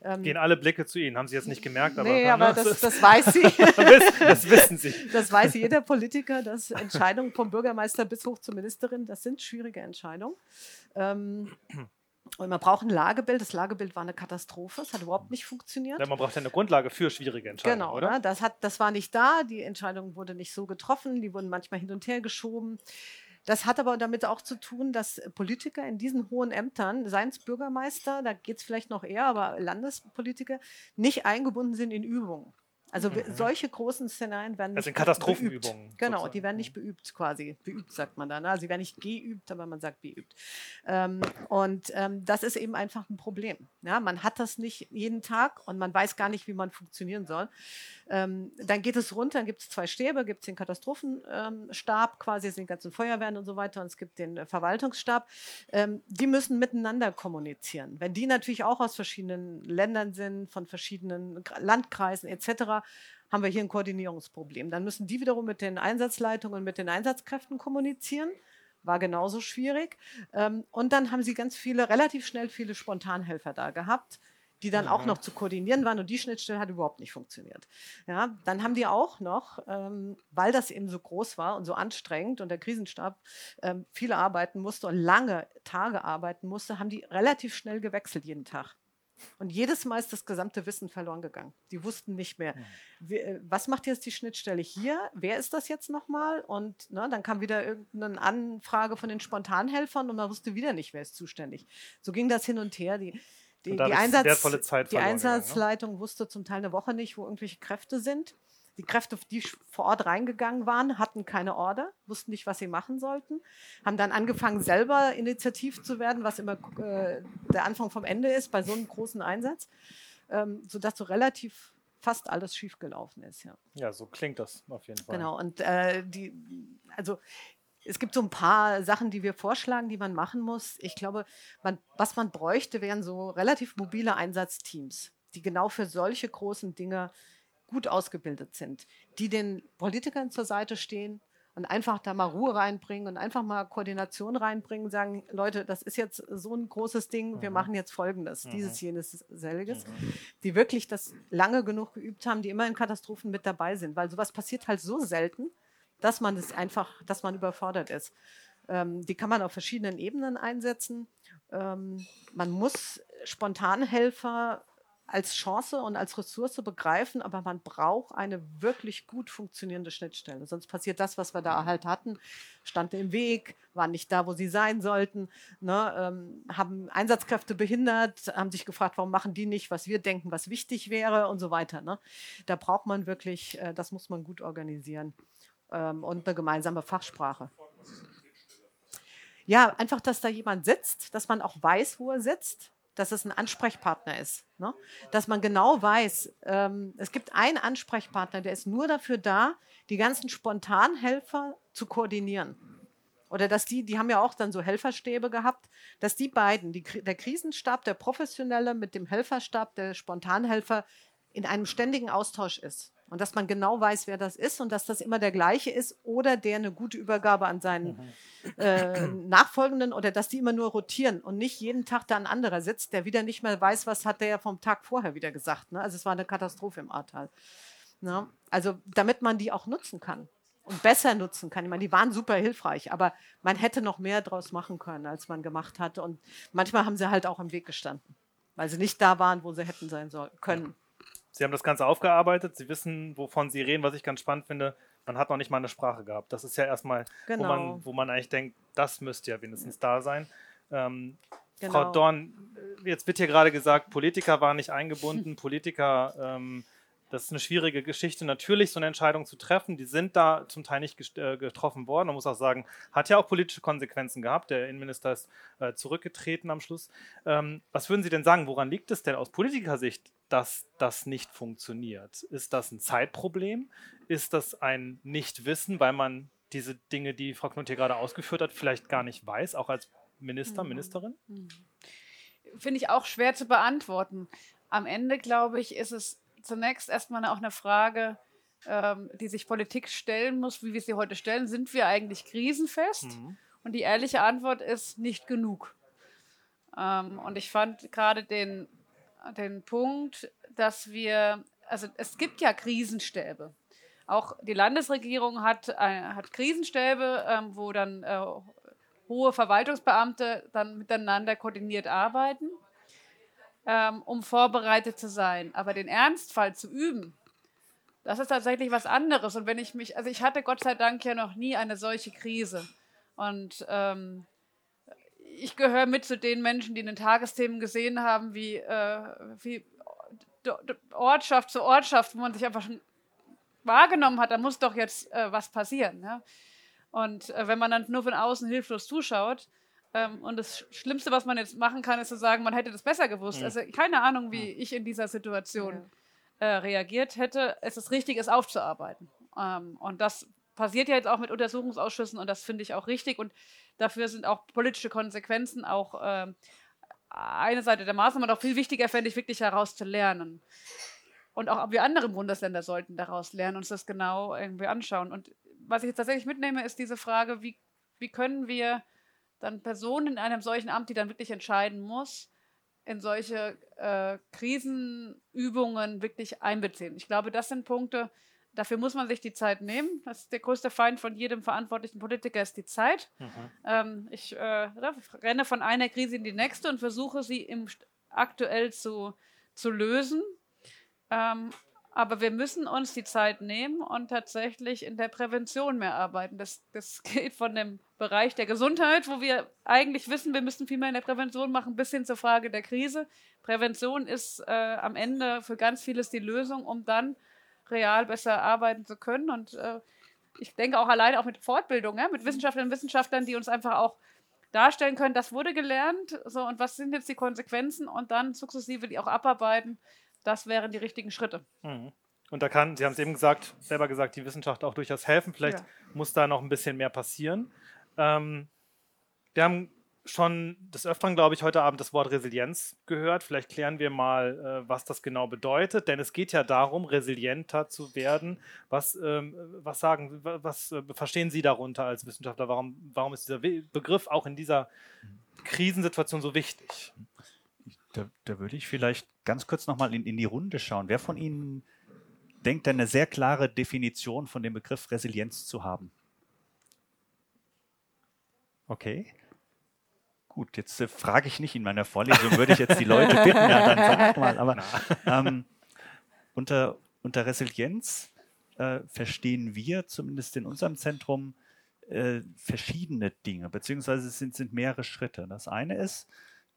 Ähm, Gehen alle Blicke zu Ihnen. Haben Sie jetzt nicht gemerkt, aber, nee, ne, aber das das, [laughs] das weiß sie. das wissen Sie. [laughs] Das weiß jeder Politiker, dass Entscheidungen vom Bürgermeister bis hoch zur Ministerin, das sind schwierige Entscheidungen. Ähm, und man braucht ein Lagebild. Das Lagebild war eine Katastrophe. Es hat überhaupt nicht funktioniert. Ja, man braucht ja eine Grundlage für schwierige Entscheidungen, Genau, oder? ne? das, hat, das war nicht da. Die Entscheidung wurde nicht so getroffen. Die wurden manchmal hin und her geschoben. Das hat aber damit auch zu tun, dass Politiker in diesen hohen Ämtern, seien es Bürgermeister, da geht es vielleicht noch eher, aber Landespolitiker, nicht eingebunden sind in Übungen. Also wir- solche großen Szenarien werden Mhm. Also nicht in Katastrophenübungen beübt. Genau, sozusagen. die werden nicht beübt quasi. Beübt sagt man dann. ne? Also sie werden nicht geübt, aber man sagt beübt. Ähm, und ähm, das ist eben einfach ein Problem. Ja, man hat das nicht jeden Tag und man weiß gar nicht, wie man funktionieren soll. Ähm, dann geht es runter, dann gibt es zwei Stäbe, gibt es den Katastrophenstab Stab quasi, es sind die ganzen Feuerwehren und so weiter und es gibt den äh, Verwaltungsstab. Ähm, die müssen miteinander kommunizieren. Wenn die natürlich auch aus verschiedenen Ländern sind, von verschiedenen Landkreisen etc., haben wir hier ein Koordinierungsproblem. Dann müssen die wiederum mit den Einsatzleitungen, mit den Einsatzkräften kommunizieren. War genauso schwierig. Ähm, und dann haben sie ganz viele, relativ schnell viele Spontanhelfer da gehabt, die dann auch noch zu koordinieren waren. Und die Schnittstelle hat überhaupt nicht funktioniert. Ja, dann haben die auch noch, ähm, weil das eben so groß war und so anstrengend und der Krisenstab ähm, viel arbeiten musste und lange Tage arbeiten musste, haben die relativ schnell gewechselt jeden Tag. Und jedes Mal ist das gesamte Wissen verloren gegangen. Die wussten nicht mehr, wie, äh, was macht jetzt die Schnittstelle hier? Wer ist das jetzt nochmal? Und ne, dann kam wieder irgendeine Anfrage von den Spontanhelfern und man wusste wieder nicht, wer ist zuständig. So ging das hin und her. Die, die, die, Einsatz, die verloren gegangen, ne? Einsatzleitung wusste zum Teil eine Woche nicht, wo irgendwelche Kräfte sind. Die Kräfte, die vor Ort reingegangen waren, hatten keine Order, wussten nicht, was sie machen sollten, haben dann angefangen, selber initiativ zu werden, was immer äh, der Anfang vom Ende ist bei so einem großen Einsatz, ähm, sodass so relativ fast alles schiefgelaufen ist. Ja. Ja, so klingt das auf jeden Fall. Genau, und äh, die, also es gibt so ein paar Sachen, die wir vorschlagen, die man machen muss. Ich glaube, man, was man bräuchte, wären so relativ mobile Einsatzteams, die genau für solche großen Dinge gut ausgebildet sind, die den Politikern zur Seite stehen und einfach da mal Ruhe reinbringen und einfach mal Koordination reinbringen, sagen, Leute, das ist jetzt so ein großes Ding, mhm. wir machen jetzt Folgendes, mhm. dieses, jenes, selbiges, mhm. die wirklich das lange genug geübt haben, die immer in Katastrophen mit dabei sind, weil sowas passiert halt so selten, dass man es einfach, dass man überfordert ist. Ähm, die kann man auf verschiedenen Ebenen einsetzen. Ähm, man muss Spontanhelfer als Chance und als Ressource begreifen, aber man braucht eine wirklich gut funktionierende Schnittstelle. Sonst passiert das, was wir da halt hatten, standen im Weg, waren nicht da, wo sie sein sollten, ne, ähm, haben Einsatzkräfte behindert, haben sich gefragt, warum machen die nicht, was wir denken, was wichtig wäre und so weiter. Ne. Da braucht man wirklich, äh, das muss man gut organisieren ähm, und eine gemeinsame Fachsprache. Ja, einfach, dass da jemand sitzt, dass man auch weiß, wo er sitzt, dass es ein Ansprechpartner ist. Ne? Dass man genau weiß, ähm, es gibt einen Ansprechpartner, der ist nur dafür da, die ganzen Spontanhelfer zu koordinieren. Oder dass die, die haben ja auch dann so Helferstäbe gehabt, dass die beiden, die, der Krisenstab, der Professionelle mit dem Helferstab, der Spontanhelfer, in einem ständigen Austausch ist. Und dass man genau weiß, wer das ist und dass das immer der gleiche ist oder der eine gute Übergabe an seinen mhm. äh, Nachfolgenden oder dass die immer nur rotieren und nicht jeden Tag da ein anderer sitzt, der wieder nicht mehr weiß, was hat der ja vom Tag vorher wieder gesagt. Ne? Also es war eine Katastrophe im Ahrtal. Ne? Also damit man die auch nutzen kann und besser nutzen kann. Ich meine, die waren super hilfreich, aber man hätte noch mehr draus machen können, als man gemacht hatte. Und manchmal haben sie halt auch im Weg gestanden, weil sie nicht da waren, wo sie hätten sein sollen, können. Sie haben das Ganze aufgearbeitet, Sie wissen, wovon Sie reden, was ich ganz spannend finde. Man hat noch nicht mal eine Sprache gehabt. Das ist ja erstmal, genau. wo, man, genau. wo man eigentlich denkt, das müsste ja wenigstens da sein. Ähm, genau. Frau Dorn, jetzt wird hier gerade gesagt, Politiker waren nicht eingebunden, [laughs] Politiker ähm, das ist eine schwierige Geschichte, natürlich so eine Entscheidung zu treffen. Die sind da zum Teil nicht äh, getroffen worden. Man muss auch sagen, hat ja auch politische Konsequenzen gehabt. Der Innenminister ist äh, zurückgetreten am Schluss. Ähm, was würden Sie denn sagen, woran liegt es denn aus Politikersicht, dass das nicht funktioniert? Ist das ein Zeitproblem? Ist das ein Nichtwissen, weil man diese Dinge, die Frau Knut hier gerade ausgeführt hat, vielleicht gar nicht weiß, auch als Minister, mhm. Ministerin? Mhm. Finde ich auch schwer zu beantworten. Am Ende, glaube ich, ist es zunächst erstmal auch eine Frage, ähm, die sich Politik stellen muss, wie wir sie heute stellen. Sind wir eigentlich krisenfest? Mhm. Und die ehrliche Antwort ist nicht genug. Ähm, und ich fand gerade den, den Punkt, dass wir, also es gibt ja Krisenstäbe. Auch die Landesregierung hat, äh, hat Krisenstäbe, ähm, wo dann äh, hohe Verwaltungsbeamte dann miteinander koordiniert arbeiten ähm, um vorbereitet zu sein. Aber den Ernstfall zu üben, das ist tatsächlich was anderes. Und wenn ich mich, also ich hatte Gott sei Dank ja noch nie eine solche Krise. Und ähm, ich gehöre mit zu den Menschen, die in den Tagesthemen gesehen haben, wie, äh, wie Ortschaft zu Ortschaft, wo man sich einfach schon wahrgenommen hat, da muss doch jetzt äh, was passieren. Ja? Und äh, wenn man dann nur von außen hilflos zuschaut, ähm, und das Schlimmste, was man jetzt machen kann, ist zu sagen, man hätte das besser gewusst. Mhm. Also keine Ahnung, wie mhm. ich in dieser Situation ja. äh, reagiert hätte. Es ist richtig, es aufzuarbeiten. Ähm, und das passiert ja jetzt auch mit Untersuchungsausschüssen und das finde ich auch richtig. Und dafür sind auch politische Konsequenzen auch äh, eine Seite der Maßnahme. Und auch viel wichtiger fände ich wirklich herauszulernen. Und auch wir anderen Bundesländer sollten daraus lernen, uns das genau irgendwie anschauen. Und was ich jetzt tatsächlich mitnehme, ist diese Frage, wie, wie können wir dann Personen in einem solchen Amt, die dann wirklich entscheiden muss, in solche äh, Krisenübungen wirklich einbeziehen. Ich glaube, das sind Punkte, dafür muss man sich die Zeit nehmen. Das ist der größte Feind von jedem verantwortlichen Politiker, ist die Zeit. Mhm. Ähm, ich äh, renne von einer Krise in die nächste und versuche sie im, aktuell zu, zu lösen. Ähm, aber wir müssen uns die Zeit nehmen und tatsächlich in der Prävention mehr arbeiten. Das, das [laughs] geht von dem Bereich der Gesundheit, wo wir eigentlich wissen, wir müssen viel mehr in der Prävention machen, bis hin zur Frage der Krise. Prävention ist äh, am Ende für ganz vieles die Lösung, um dann real besser arbeiten zu können. Und äh, ich denke auch alleine auch mit Fortbildung, ja, mit Wissenschaftlerinnen und Wissenschaftlern, die uns einfach auch darstellen können, das wurde gelernt, so und was sind jetzt die Konsequenzen und dann sukzessive die auch abarbeiten das wären die richtigen Schritte. Mhm. Und da kann, Sie haben es eben gesagt, selber gesagt, die Wissenschaft auch durchaus helfen. Vielleicht ja. muss da noch ein bisschen mehr passieren. Ähm, wir haben schon des Öfteren, glaube ich, heute Abend das Wort Resilienz gehört. Vielleicht klären wir mal, äh, was das genau bedeutet, denn es geht ja darum, resilienter zu werden. Was, ähm, was sagen, was äh, verstehen Sie darunter als Wissenschaftler? Warum, warum ist dieser Begriff auch in dieser Krisensituation so wichtig? Da, da würde ich vielleicht ganz kurz nochmal in, in die Runde schauen. Wer von Ihnen denkt, eine sehr klare Definition von dem Begriff Resilienz zu haben? Okay. Gut, jetzt äh, frage ich nicht in meiner Vorlesung, würde ich jetzt die Leute bitten, ja, dann sag mal, aber [laughs] ähm, unter, unter Resilienz äh, verstehen wir zumindest in unserem Zentrum äh, verschiedene Dinge, beziehungsweise es sind, sind mehrere Schritte. Das eine ist,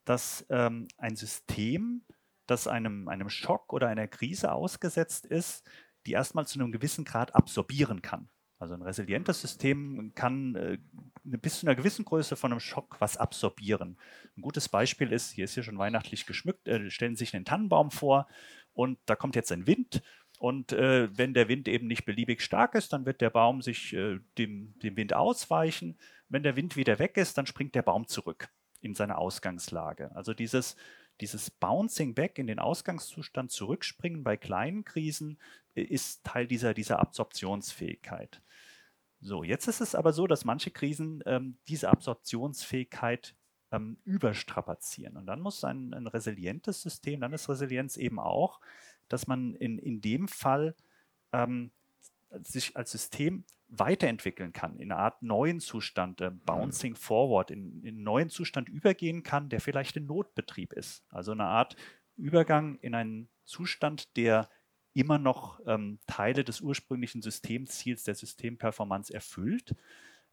dass ähm, ein System, das einem, einem Schock oder einer Krise ausgesetzt ist, die erstmal zu einem gewissen Grad absorbieren kann. Also ein resilientes System kann äh, bis zu einer gewissen Größe von einem Schock was absorbieren. Ein gutes Beispiel ist, hier ist hier schon weihnachtlich geschmückt, äh, stellen Sie sich einen Tannenbaum vor und da kommt jetzt ein Wind und äh, wenn der Wind eben nicht beliebig stark ist, dann wird der Baum sich äh, dem, dem Wind ausweichen. Wenn der Wind wieder weg ist, dann springt der Baum zurück in seine Ausgangslage. Also dieses dieses Bouncing Back in den Ausgangszustand zurückspringen bei kleinen Krisen äh, ist Teil dieser, dieser Absorptionsfähigkeit. So, jetzt ist es aber so, dass manche Krisen ähm, diese Absorptionsfähigkeit ähm, überstrapazieren. Und dann muss ein, ein resilientes System, dann ist Resilienz eben auch, dass man in, in dem Fall ähm, sich als System weiterentwickeln kann, in eine Art neuen Zustand, äh, Bouncing Forward, in, in einen neuen Zustand übergehen kann, der vielleicht in Notbetrieb ist. Also eine Art Übergang in einen Zustand, der immer noch ähm, Teile des ursprünglichen Systemziels der Systemperformance erfüllt,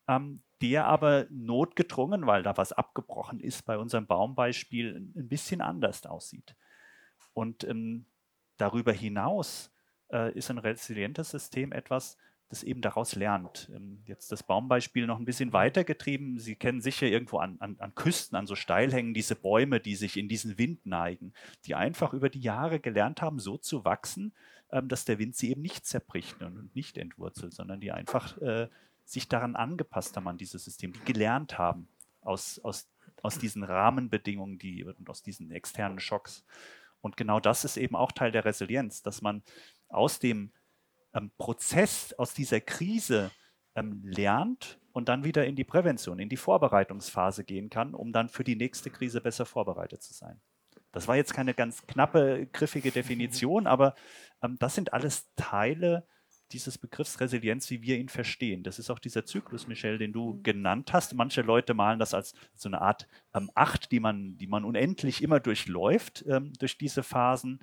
ähm, der aber notgedrungen, weil da was abgebrochen ist, bei unserem Baumbeispiel ein bisschen anders aussieht. Und ähm, darüber hinaus äh, ist ein resilientes System etwas, das eben daraus lernt. Ähm, jetzt das Baumbeispiel noch ein bisschen weitergetrieben. Sie kennen sicher irgendwo an, an, an, Küsten, an so Steilhängen, diese Bäume, die sich in diesen Wind neigen, die einfach über die Jahre gelernt haben, so zu wachsen, ähm, dass der Wind sie eben nicht zerbricht und nicht entwurzelt, sondern die einfach äh, sich daran angepasst haben, an dieses System, die gelernt haben aus, aus, aus diesen Rahmenbedingungen die, und aus diesen externen Schocks. Und genau das ist eben auch Teil der Resilienz, dass man aus dem ähm, Prozess, aus dieser Krise ähm, lernt und dann wieder in die Prävention, in die Vorbereitungsphase gehen kann, um dann für die nächste Krise besser vorbereitet zu sein. Das war jetzt keine ganz knappe, griffige Definition, aber ähm, das sind alles Teile dieses Begriffs Resilienz, wie wir ihn verstehen. Das ist auch dieser Zyklus, Michel, den du mhm. genannt hast. Manche Leute malen das als so eine Art ähm, Acht, die man, die man unendlich immer durchläuft, ähm, durch diese Phasen.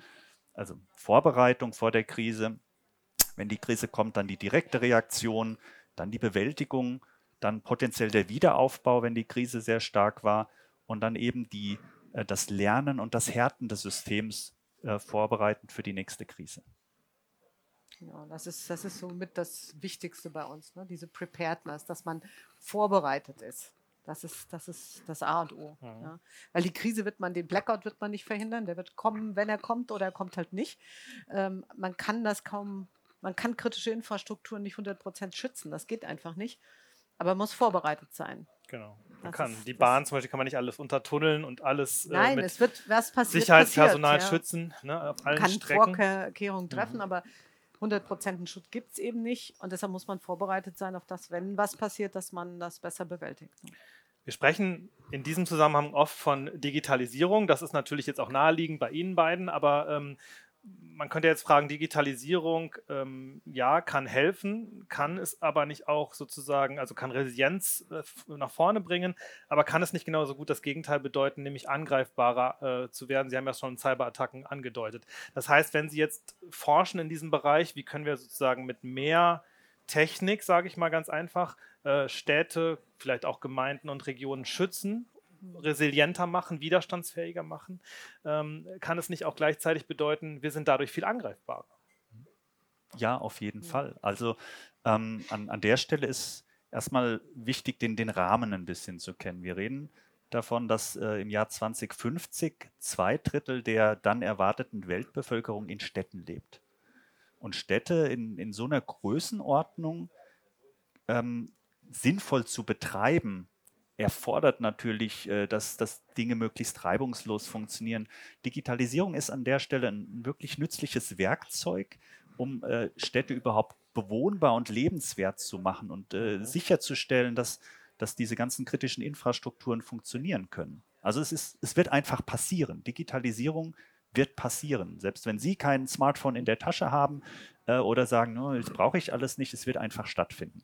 Also Vorbereitung vor der Krise, wenn die Krise kommt, dann die direkte Reaktion, dann die Bewältigung, dann potenziell der Wiederaufbau, wenn die Krise sehr stark war und dann eben die, äh, das Lernen und das Härten des Systems äh, vorbereitend für die nächste Krise. Ja, das ist, das ist somit das Wichtigste bei uns, ne? diese Preparedness, dass man vorbereitet ist. Das ist, das ist das A und O. Mhm. Ja. Weil die Krise wird man, den Blackout wird man nicht verhindern, der wird kommen, wenn er kommt oder er kommt halt nicht. Ähm, man kann das kaum man kann kritische Infrastrukturen nicht 100% schützen. Das geht einfach nicht. Aber man muss vorbereitet sein. Genau. Man das kann. Ist, die Bahn zum Beispiel kann man nicht alles untertunneln und alles äh, Nein, es wird, was passiert, Sicherheitspersonal passiert, ja. schützen. Ne, auf allen man kann Strecken. Vorkehrungen mhm. treffen, mhm. aber 100% Schutz gibt es eben nicht. Und deshalb muss man vorbereitet sein auf das, wenn was passiert, dass man das besser bewältigt. Wir sprechen in diesem Zusammenhang oft von Digitalisierung. Das ist natürlich jetzt auch naheliegend bei Ihnen beiden, aber ähm, man könnte jetzt fragen, Digitalisierung, ähm, ja, kann helfen, kann es aber nicht auch sozusagen, also kann Resilienz äh, nach vorne bringen, aber kann es nicht genauso gut das Gegenteil bedeuten, nämlich angreifbarer äh, zu werden? Sie haben ja schon Cyberattacken angedeutet. Das heißt, wenn Sie jetzt forschen in diesem Bereich, wie können wir sozusagen mit mehr Technik, sage ich mal ganz einfach, äh, Städte, vielleicht auch Gemeinden und Regionen schützen resilienter machen, widerstandsfähiger machen, ähm, kann es nicht auch gleichzeitig bedeuten, wir sind dadurch viel angreifbarer? Ja, auf jeden ja. Fall. Also ähm, an, an der Stelle ist erstmal wichtig, den, den Rahmen ein bisschen zu kennen. Wir reden davon, dass äh, im Jahr 2050 zwei Drittel der dann erwarteten Weltbevölkerung in Städten lebt. Und Städte in, in so einer Größenordnung ähm, sinnvoll zu betreiben, erfordert natürlich, äh, dass, dass Dinge möglichst reibungslos funktionieren. Digitalisierung ist an der Stelle ein wirklich nützliches Werkzeug, um äh, Städte überhaupt bewohnbar und lebenswert zu machen und äh, sicherzustellen, dass, dass diese ganzen kritischen Infrastrukturen funktionieren können. Also es, ist, es wird einfach passieren. Digitalisierung wird passieren. Selbst wenn Sie kein Smartphone in der Tasche haben äh, oder sagen, no, das brauche ich alles nicht, es wird einfach stattfinden.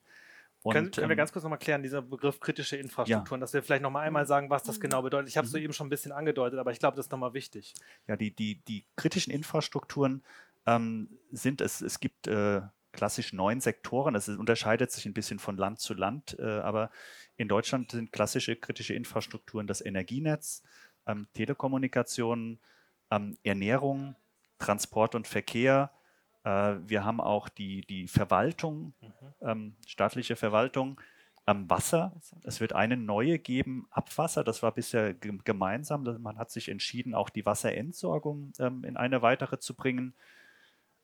Und, können, können wir ähm, ganz kurz nochmal klären, dieser Begriff kritische Infrastrukturen, ja. dass wir vielleicht nochmal einmal sagen, was das genau bedeutet. Ich habe es mhm. so eben schon ein bisschen angedeutet, aber ich glaube, das ist nochmal wichtig. Ja, die, die, die kritischen Infrastrukturen ähm, sind, es, es gibt äh, klassisch neun Sektoren, es unterscheidet sich ein bisschen von Land zu Land, äh, aber in Deutschland sind klassische kritische Infrastrukturen das Energienetz, ähm, Telekommunikation, ähm, Ernährung, Transport und Verkehr, wir haben auch die, die Verwaltung, mhm. ähm, staatliche Verwaltung am Wasser. Es wird eine neue geben, Abwasser. Das war bisher gemeinsam. Man hat sich entschieden, auch die Wasserentsorgung ähm, in eine weitere zu bringen.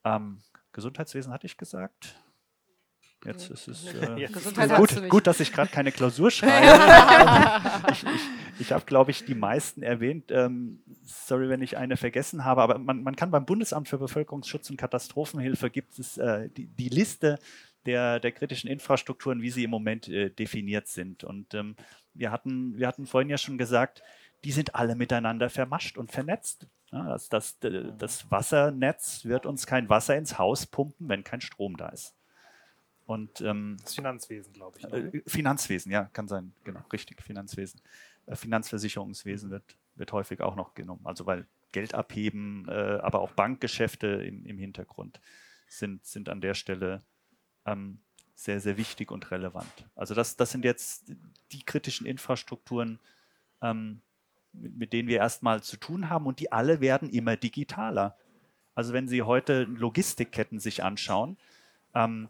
Ähm, Gesundheitswesen hatte ich gesagt. Jetzt ist es [laughs] äh, gut, gut, dass ich gerade keine Klausur [laughs] schreibe. ich, ich, ich habe, glaube ich, die meisten erwähnt. Ähm, sorry, wenn ich eine vergessen habe, aber man, man, kann beim Bundesamt für Bevölkerungsschutz und Katastrophenhilfe gibt es äh, die, die, Liste der, der, kritischen Infrastrukturen, wie sie im Moment äh, definiert sind. Und ähm, wir, hatten, wir hatten vorhin ja schon gesagt, die sind alle miteinander vermascht und vernetzt. Ja, das, das, das Wassernetz wird uns kein Wasser ins Haus pumpen, wenn kein Strom da ist. Und, ähm, das Finanzwesen, glaube ich. Äh, Finanzwesen, ja, kann sein, genau, richtig, Finanzwesen. Äh, Finanzversicherungswesen wird, wird häufig auch noch genommen. Also weil Geld abheben, äh, aber auch Bankgeschäfte im, im Hintergrund sind, sind an der Stelle ähm, sehr, sehr wichtig und relevant. Also das, das sind jetzt die kritischen Infrastrukturen, ähm, mit, mit denen wir erstmal zu tun haben und die alle werden immer digitaler. Also wenn Sie heute Logistikketten sich anschauen, ähm,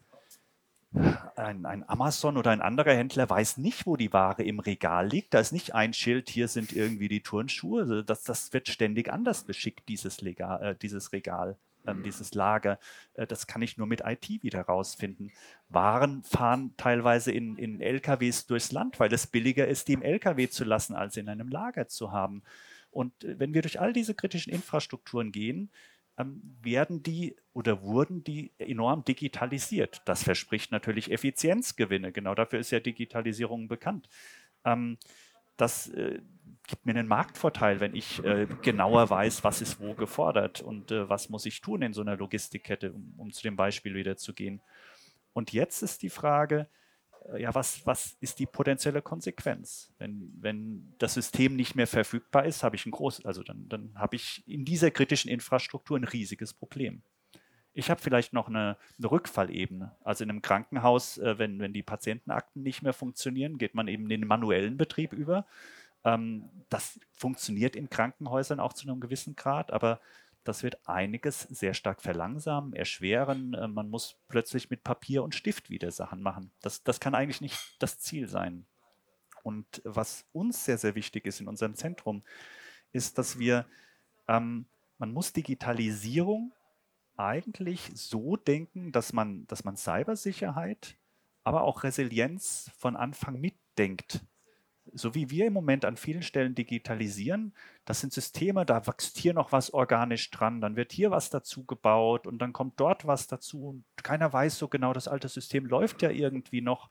ein, ein, Amazon oder ein anderer Händler weiß nicht, wo die Ware im Regal liegt. Da ist nicht ein Schild, hier sind irgendwie die Turnschuhe. Das, das wird ständig anders beschickt, dieses, Legal, äh, dieses Regal, äh, dieses Lager. Äh, das kann ich nur mit IT wieder rausfinden. Waren fahren teilweise in, in LKWs durchs Land, weil es billiger ist, die im LKW zu lassen, als in einem Lager zu haben. Und äh, wenn wir durch all diese kritischen Infrastrukturen gehen, werden die oder wurden die enorm digitalisiert. Das verspricht natürlich Effizienzgewinne. Genau dafür ist ja Digitalisierung bekannt. Ähm, das äh, gibt mir einen Marktvorteil, wenn ich äh, genauer weiß, was ist wo gefordert und äh, was muss ich tun in so einer Logistikkette, um, um zu dem Beispiel wieder zu gehen. Und jetzt ist die Frage, ja, was, was ist die potenzielle Konsequenz? Wenn, wenn das System nicht mehr verfügbar ist, habe ich ein großes, also dann, dann habe ich in dieser kritischen Infrastruktur ein riesiges Problem. Ich habe vielleicht noch eine, eine, Rückfallebene. Also in einem Krankenhaus, äh, wenn, wenn die Patientenakten nicht mehr funktionieren, geht man eben in den manuellen Betrieb über. Ähm, das funktioniert in Krankenhäusern auch zu einem gewissen Grad, aber das wird einiges sehr stark verlangsamen, erschweren. Äh, man muss plötzlich mit Papier und Stift wieder Sachen machen. Das, das kann eigentlich nicht das Ziel sein. Und was uns sehr, sehr wichtig ist in unserem Zentrum, ist, dass wir, ähm, man muss Digitalisierung eigentlich so denken, dass man, dass man Cybersicherheit, aber auch Resilienz von Anfang mitdenkt so wie wir im Moment an vielen Stellen digitalisieren, das sind Systeme, da wächst hier noch was organisch dran, dann wird hier was dazu gebaut und dann kommt dort was dazu und keiner weiß so genau, das alte System läuft ja irgendwie noch.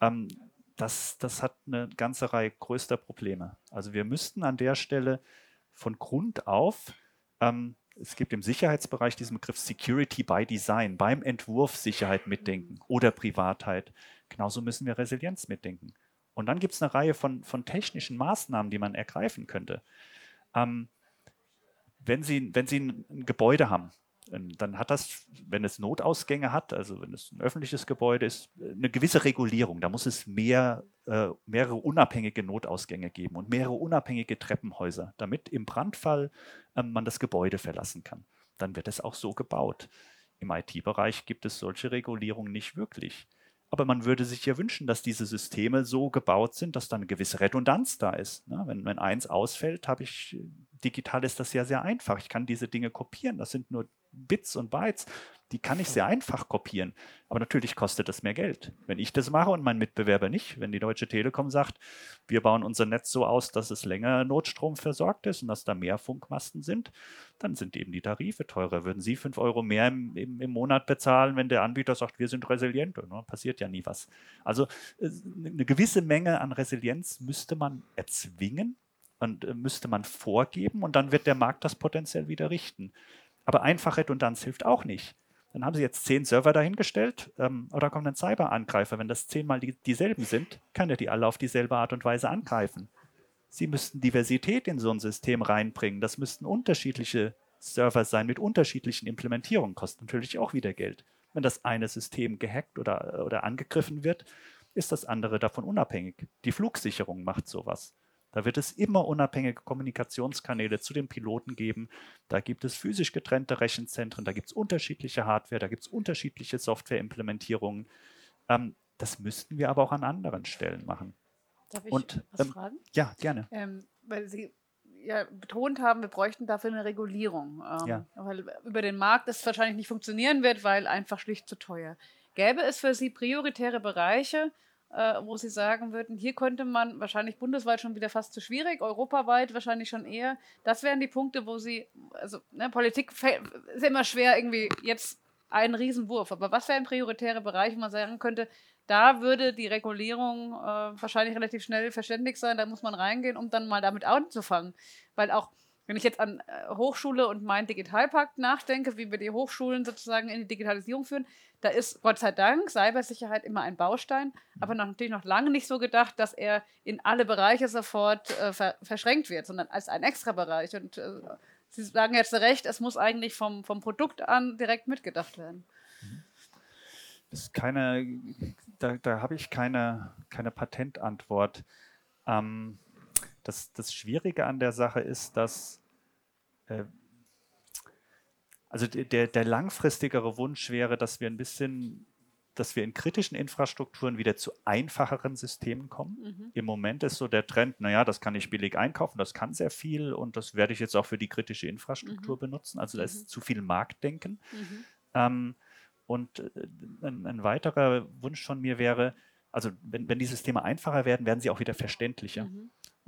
Ähm, das, das hat eine ganze Reihe größter Probleme. Also wir müssten an der Stelle von Grund auf, ähm, es gibt im Sicherheitsbereich diesen Begriff Security by Design, beim Entwurf Sicherheit mitdenken oder Privatheit. Genauso müssen wir Resilienz mitdenken. Und dann gibt es eine Reihe von, von technischen Maßnahmen, die man ergreifen könnte. Ähm, wenn, Sie, wenn Sie ein Gebäude haben, ähm, dann hat das, wenn es Notausgänge hat, also wenn es ein öffentliches Gebäude ist, eine gewisse Regulierung. Da muss es mehr, äh, mehrere unabhängige Notausgänge geben und mehrere unabhängige Treppenhäuser, damit im Brandfall äh, man das Gebäude verlassen kann. Dann wird es auch so gebaut. Im IT-Bereich gibt es solche Regulierungen nicht wirklich. Aber man würde sich ja wünschen, dass diese Systeme so gebaut sind, dass da eine gewisse Redundanz da ist. Wenn, wenn eins ausfällt, habe ich digital ist das ja sehr einfach. Ich kann diese Dinge kopieren. Das sind nur Bits und Bytes. Die kann ich sehr einfach kopieren. Aber natürlich kostet das mehr Geld. Wenn ich das mache und mein Mitbewerber nicht, wenn die Deutsche Telekom sagt, wir bauen unser Netz so aus, dass es länger Notstrom versorgt ist und dass da mehr Funkmasten sind, dann sind eben die Tarife teurer. Würden Sie fünf Euro mehr im, im, im Monat bezahlen, wenn der Anbieter sagt, wir sind resilient? Ne? Passiert ja nie was. Also eine gewisse Menge an Resilienz müsste man erzwingen und äh, müsste man vorgeben und dann wird der Markt das potenziell wieder richten. Aber einfache Redundanz hilft auch nicht. Dann haben Sie jetzt zehn Server dahingestellt ähm, oder kommt ein Cyberangreifer. Wenn das zehnmal die, dieselben sind, kann er die alle auf dieselbe Art und Weise angreifen. Sie müssten Diversität in so ein System reinbringen. Das müssten unterschiedliche Server sein mit unterschiedlichen Implementierungen. Kostet natürlich auch wieder Geld. Wenn das eine System gehackt oder, oder angegriffen wird, ist das andere davon unabhängig. Die Flugsicherung macht sowas. Da wird es immer unabhängige Kommunikationskanäle zu den Piloten geben. Da gibt es physisch getrennte Rechenzentren, da gibt es unterschiedliche Hardware, da gibt es unterschiedliche Softwareimplementierungen. Ähm, das müssten wir aber auch an anderen Stellen machen. Darf ich Und, was ähm, fragen? Ja, gerne. Ähm, weil Sie ja betont haben, wir bräuchten dafür eine Regulierung. Ähm, Ja. Weil über den Markt das wahrscheinlich nicht funktionieren wird, weil einfach schlicht zu teuer. Gäbe es für Sie prioritäre Bereiche, äh, wo Sie sagen würden, hier könnte man wahrscheinlich bundesweit schon wieder fast zu schwierig, europaweit wahrscheinlich schon eher. Das wären die Punkte, wo Sie, also ne, Politik ist immer schwer, irgendwie jetzt einen Riesenwurf. Aber was wären prioritäre Bereiche, wo man sagen könnte, da würde die Regulierung äh, wahrscheinlich relativ schnell verständlich sein, da muss man reingehen, um dann mal damit anzufangen. Weil auch, wenn ich jetzt an äh, Hochschule und meinen Digitalpakt nachdenke, wie wir die Hochschulen sozusagen in die Digitalisierung führen, da ist Gott sei Dank Cybersicherheit immer ein Baustein, aber noch, natürlich noch lange nicht so gedacht, dass er in alle Bereiche sofort äh, ver verschränkt wird, sondern als ein extra Bereich. Und äh, Sie sagen jetzt recht, es muss eigentlich vom, vom Produkt an direkt mitgedacht werden. Das ist keine, da, da habe ich keine, keine Patentantwort. Ähm, das, das Schwierige an der Sache ist, dass also de- der, der langfristigere Wunsch wäre, dass wir ein bisschen, dass wir in kritischen Infrastrukturen wieder zu einfacheren Systemen kommen. Im Moment ist so der Trend, naja, das kann ich billig einkaufen, das kann sehr viel und das werde ich jetzt auch für die kritische Infrastruktur benutzen. Also da ist zu viel Marktdenken. Ähm, und äh, ein, ein weiterer Wunsch von mir wäre, also wenn, wenn die Systeme einfacher werden, werden sie auch wieder verständlicher.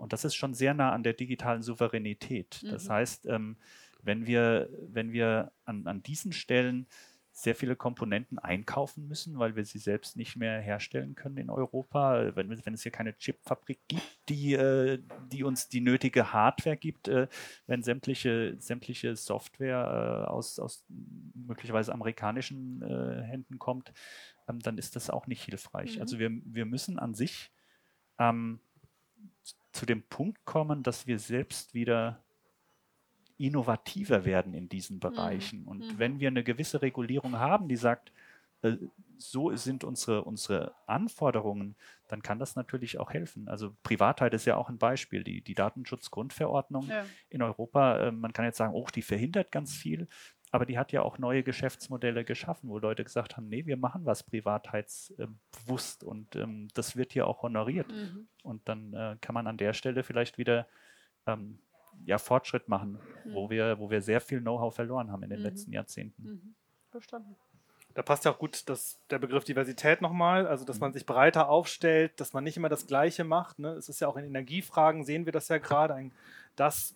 Und das ist schon sehr nah an der digitalen Souveränität. Das heißt, ähm, wenn wir, wenn wir an, an diesen Stellen sehr viele Komponenten einkaufen müssen, weil wir sie selbst nicht mehr herstellen können in Europa, wenn, wenn es hier keine Chipfabrik gibt, die, äh, die uns die nötige Hardware gibt, äh, wenn sämtliche, sämtliche Software äh, aus, aus möglicherweise amerikanischen äh, Händen kommt, ähm, dann ist das auch nicht hilfreich. Also wir, wir müssen an sich ähm, zu dem Punkt kommen, dass wir selbst wieder innovativer werden in diesen Bereichen. Und wenn wir eine gewisse Regulierung haben, die sagt, äh, so sind unsere, unsere Anforderungen, dann kann das natürlich auch helfen. Also Privatheit ist ja auch ein Beispiel. Die, die Datenschutzgrundverordnung Ja. in Europa, äh, man kann jetzt sagen, oh, die verhindert ganz viel, aber die hat ja auch neue Geschäftsmodelle geschaffen, wo Leute gesagt haben, nee, wir machen was privatheitsbewusst und ähm, das wird hier auch honoriert. Und dann äh, kann man an der Stelle vielleicht wieder ähm, ja, Fortschritt machen, wo, wir, wo wir sehr viel Know-how verloren haben in den letzten Jahrzehnten. Verstanden. Da passt ja auch gut das, der Begriff Diversität nochmal, also dass man sich breiter aufstellt, dass man nicht immer das Gleiche macht. Ne? Es ist ja auch in Energiefragen, sehen wir das ja gerade, ein, das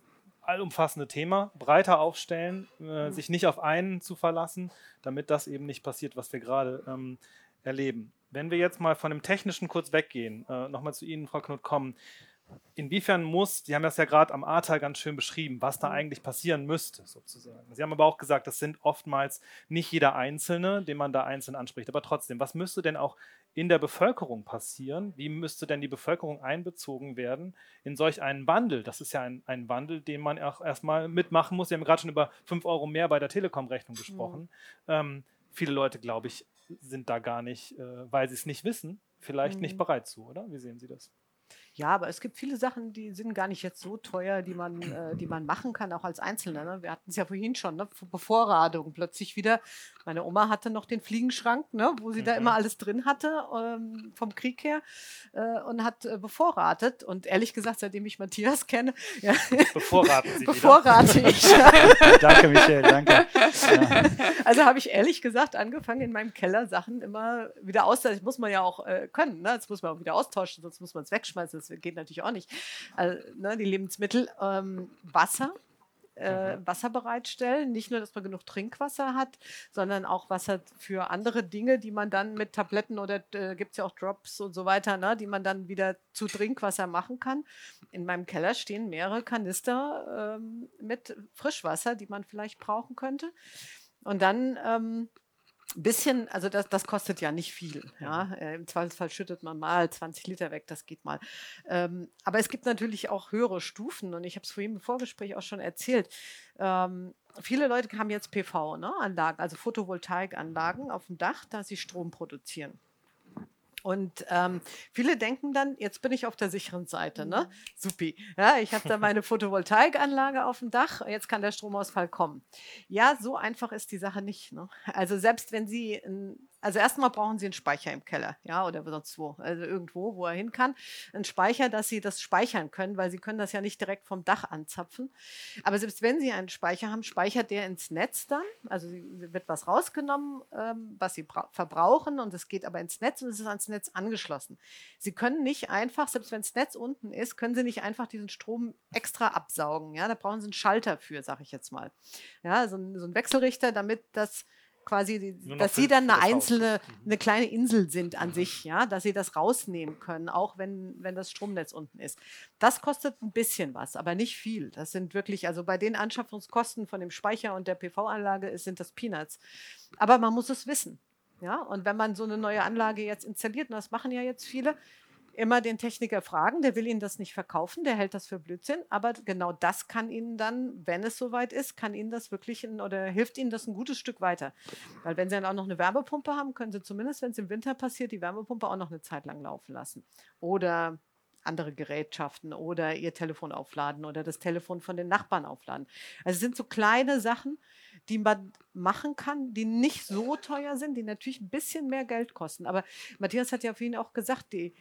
allumfassende Thema, breiter aufstellen, äh, sich nicht auf einen zu verlassen, damit das eben nicht passiert, was wir gerade ähm, erleben. Wenn wir jetzt mal von dem Technischen kurz weggehen, äh, nochmal zu Ihnen, Frau Knut, kommen, Inwiefern muss, Sie haben das ja gerade am Ahrtal ganz schön beschrieben, was da eigentlich passieren müsste, sozusagen. Sie haben aber auch gesagt, das sind oftmals nicht jeder Einzelne, den man da einzeln anspricht. Aber trotzdem, was müsste denn auch in der Bevölkerung passieren? Wie müsste denn die Bevölkerung einbezogen werden in solch einen Wandel? Das ist ja ein, ein Wandel, den man auch erstmal mitmachen muss. Sie haben gerade schon über 5 Euro mehr bei der Telekom-Rechnung gesprochen. Ähm, viele Leute, glaube ich, sind da gar nicht, äh, weil sie es nicht wissen, vielleicht nicht bereit zu, oder? Wie sehen Sie das? Ja, aber es gibt viele Sachen, die sind gar nicht jetzt so teuer, die man, äh, die man machen kann, auch als Einzelner. Ne? Wir hatten es ja vorhin schon, ne? Bevorradung. Plötzlich wieder, meine Oma hatte noch den Fliegenschrank, ne? wo sie mhm. da immer alles drin hatte, ähm, vom Krieg her, äh, und hat äh, bevorratet. Und ehrlich gesagt, seitdem ich Matthias kenne, [laughs] ja, bevorraten Sie bevorrate ich. [laughs] danke, Michael, danke. Ja. [laughs] Also habe ich ehrlich gesagt angefangen, in meinem Keller Sachen immer wieder austauschen. Das muss man ja auch äh, können. Ne? Das muss man auch wieder austauschen, sonst muss man es wegschmeißen das geht natürlich auch nicht. Also, ne, die Lebensmittel, ähm, Wasser, äh, mhm. Wasser bereitstellen. Nicht nur, dass man genug Trinkwasser hat, sondern auch Wasser für andere Dinge, die man dann mit Tabletten oder äh, gibt es ja auch Drops und so weiter, ne, die man dann wieder zu Trinkwasser machen kann. In meinem Keller stehen mehrere Kanister ähm, mit Frischwasser, die man vielleicht brauchen könnte. Und dann ähm, bisschen, also das, das kostet ja nicht viel. Ja? Äh, Im Zweifelsfall schüttet man mal 20 Liter weg, das geht mal. Ähm, aber es gibt natürlich auch höhere Stufen und ich habe es vorhin im Vorgespräch auch schon erzählt. Ähm, viele Leute haben jetzt PV-Anlagen, ne, also Photovoltaikanlagen auf dem Dach, da sie Strom produzieren. Und ähm, viele denken dann, jetzt bin ich auf der sicheren Seite, ne? Mhm. Supi. Ja, ich habe da meine Photovoltaikanlage auf dem Dach, jetzt kann der Stromausfall kommen. Ja, so einfach ist die Sache nicht. Ne? Also selbst wenn Sie ein also erstmal brauchen Sie einen Speicher im Keller, ja, oder sonst wo, also irgendwo, wo er hin kann. Einen Speicher, dass Sie das speichern können, weil Sie können das ja nicht direkt vom Dach anzapfen. Aber selbst wenn Sie einen Speicher haben, speichert der ins Netz dann. Also wird was rausgenommen, ähm, was Sie verbrauchen und es geht aber ins Netz und es ist ans Netz angeschlossen. Sie können nicht einfach, selbst wenn das Netz unten ist, können Sie nicht einfach diesen Strom extra absaugen. Ja, da brauchen Sie einen Schalter für, sage ich jetzt mal. Ja, so so ein Wechselrichter, damit das quasi, dass sie dann eine einzelne, mhm. eine kleine Insel sind an mhm. sich, ja, dass sie das rausnehmen können, auch wenn, wenn das Stromnetz unten ist. Das kostet ein bisschen was, aber nicht viel. Das sind wirklich, also bei den Anschaffungskosten von dem Speicher und der PV-Anlage sind das Peanuts. Aber man muss es wissen. Ja, und wenn man so eine neue Anlage jetzt installiert, und das machen ja jetzt viele, immer den Techniker fragen, der will Ihnen das nicht verkaufen, der hält das für Blödsinn, aber genau das kann Ihnen dann, wenn es soweit ist, kann Ihnen das wirklich ein, oder hilft Ihnen das ein gutes Stück weiter. Weil wenn Sie dann auch noch eine Wärmepumpe haben, können Sie zumindest, wenn es im Winter passiert, die Wärmepumpe auch noch eine Zeit lang laufen lassen. Oder andere Gerätschaften oder ihr Telefon aufladen oder das Telefon von den Nachbarn aufladen. Also es sind so kleine Sachen, die man machen kann, die nicht so teuer sind, die natürlich ein bisschen mehr Geld kosten. Aber Matthias hat ja vorhin auch gesagt, die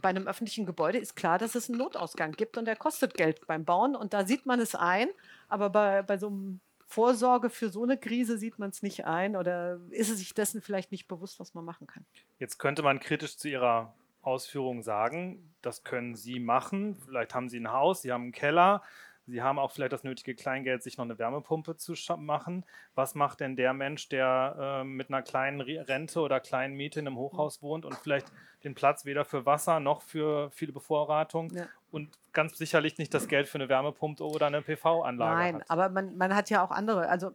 bei einem öffentlichen Gebäude ist klar, dass es einen Notausgang gibt und der kostet Geld beim Bauen und da sieht man es ein, aber bei, bei so einem Vorsorge für so eine Krise sieht man es nicht ein oder ist es sich dessen vielleicht nicht bewusst, was man machen kann. Jetzt könnte man kritisch zu Ihrer Ausführung sagen, das können Sie machen. Vielleicht haben Sie ein Haus, Sie haben einen Keller, Sie haben auch vielleicht das nötige Kleingeld, sich noch eine Wärmepumpe zu machen. Was macht denn der Mensch, der äh, mit einer kleinen Rente oder kleinen Miete in einem Hochhaus wohnt und vielleicht den Platz weder für Wasser noch für viele Bevorratung ja. und ganz sicherlich nicht das Geld für eine Wärmepumpe oder eine PV-Anlage Nein, hat? aber man, man hat ja auch andere, also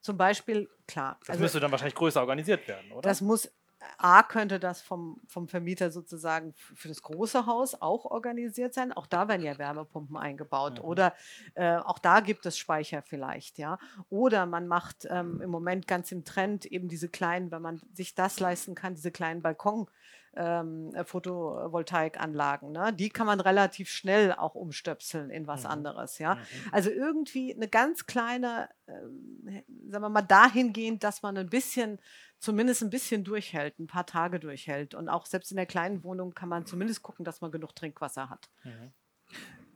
zum Beispiel, klar. Das also, müsste dann wahrscheinlich größer organisiert werden, oder? Das muss A könnte das vom, vom Vermieter sozusagen für das große Haus auch organisiert sein. Auch da werden ja Wärmepumpen eingebaut. Mhm. Oder äh, auch da gibt es Speicher vielleicht, ja. Oder man macht ähm, im Moment ganz im Trend eben diese kleinen, wenn man sich das leisten kann, diese kleinen Balkon. Ähm, Photovoltaikanlagen. Ne? Die kann man relativ schnell auch umstöpseln in was mhm. anderes. Ja? Mhm. Also irgendwie eine ganz kleine, äh, sagen wir mal, dahingehend, dass man ein bisschen zumindest ein bisschen durchhält, ein paar Tage durchhält. Und auch selbst in der kleinen Wohnung kann man zumindest gucken, dass man genug Trinkwasser hat. Mhm.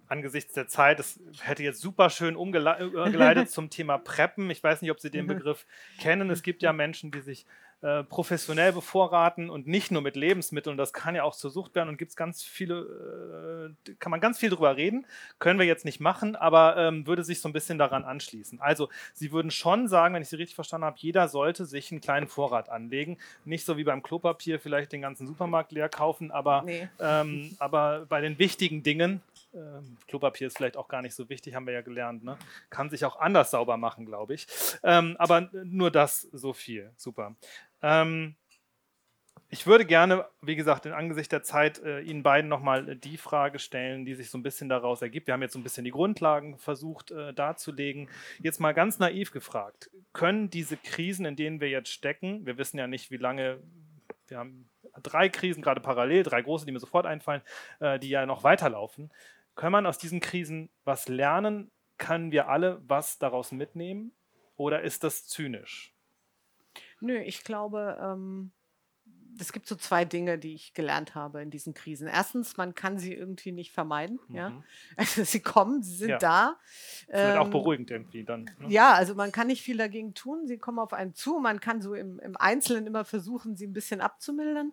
Angesichts der Zeit, das hätte jetzt super schön umgeleitet [laughs] zum Thema Preppen. Ich weiß nicht, ob Sie den Begriff kennen. Es gibt ja Menschen, die sich äh, professionell bevorraten und nicht nur mit Lebensmitteln. Das kann ja auch zur Sucht werden und gibt es ganz viele, äh, kann man ganz viel drüber reden. Können wir jetzt nicht machen, aber ähm, würde sich so ein bisschen daran anschließen. Also, Sie würden schon sagen, wenn ich Sie richtig verstanden habe, jeder sollte sich einen kleinen Vorrat anlegen. Nicht so wie beim Klopapier vielleicht den ganzen Supermarkt leer kaufen, aber, nee. ähm, aber bei den wichtigen Dingen ähm, Klopapier ist vielleicht auch gar nicht so wichtig, haben wir ja gelernt. Ne? Kann sich auch anders sauber machen, glaube ich. Ähm, aber nur das so viel. Super. Ähm, ich würde gerne, wie gesagt, in Angesicht der Zeit äh, Ihnen beiden nochmal die Frage stellen, die sich so ein bisschen daraus ergibt. Wir haben jetzt so ein bisschen die Grundlagen versucht äh, darzulegen. Jetzt mal ganz naiv gefragt, können diese Krisen, in denen wir jetzt stecken, wir wissen ja nicht, wie lange, wir haben drei Krisen gerade parallel, drei große, die mir sofort einfallen, äh, die ja noch weiterlaufen. Kann man aus diesen Krisen was lernen? Können wir alle was daraus mitnehmen? Oder ist das zynisch? Nö, ich glaube, ähm, es gibt so zwei Dinge, die ich gelernt habe in diesen Krisen. Erstens, man kann sie irgendwie nicht vermeiden. Mhm. Ja? [laughs] Also sie kommen, sie sind ja. da. Das ähm, auch beruhigend irgendwie dann. Ne? Ja, also man kann nicht viel dagegen tun. Sie kommen auf einen zu. Man kann so im, im Einzelnen immer versuchen, sie ein bisschen abzumildern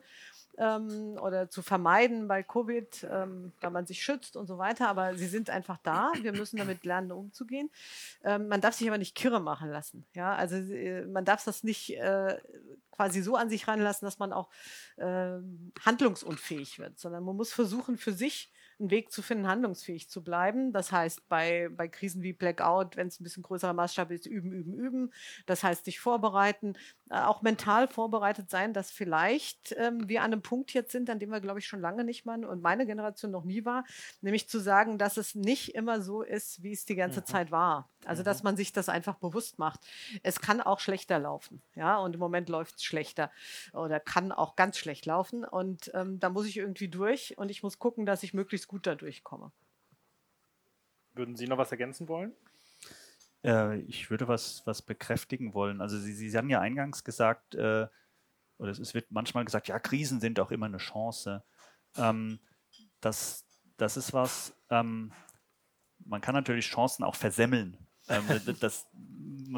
ähm, oder zu vermeiden bei Covid, ähm, da man sich schützt und so weiter. Aber sie sind einfach da. Wir müssen damit lernen, umzugehen. Ähm, man darf sich aber nicht kirre machen lassen. Ja, also äh, man darf das nicht äh, quasi so an sich ranlassen, dass man auch äh, handlungsunfähig wird, sondern man muss versuchen, für sich einen Weg zu finden, handlungsfähig zu bleiben. Das heißt, bei, bei Krisen wie Blackout, wenn es ein bisschen größerer Maßstab ist, üben, üben, üben. Das heißt, sich vorbereiten, äh, auch mental vorbereitet sein, dass vielleicht ähm, wir an einem Punkt jetzt sind, an dem wir, glaube ich, schon lange nicht mal und meine Generation noch nie war, nämlich zu sagen, dass es nicht immer so ist, wie es die ganze mhm. Zeit war. Also, dass mhm. man sich das einfach bewusst macht. Es kann auch schlechter laufen, ja, und im Moment läuft es schlechter oder kann auch ganz schlecht laufen und ähm, da muss ich irgendwie durch und ich muss gucken, dass ich möglichst gut da durchkomme. Würden Sie noch was ergänzen wollen? Äh, ich würde was, was bekräftigen wollen. Also Sie, Sie haben ja eingangs gesagt, äh, oder es wird manchmal gesagt, ja, Krisen sind auch immer eine Chance. Ähm, das, das ist was, ähm, man kann natürlich Chancen auch versemmeln. Ähm, das,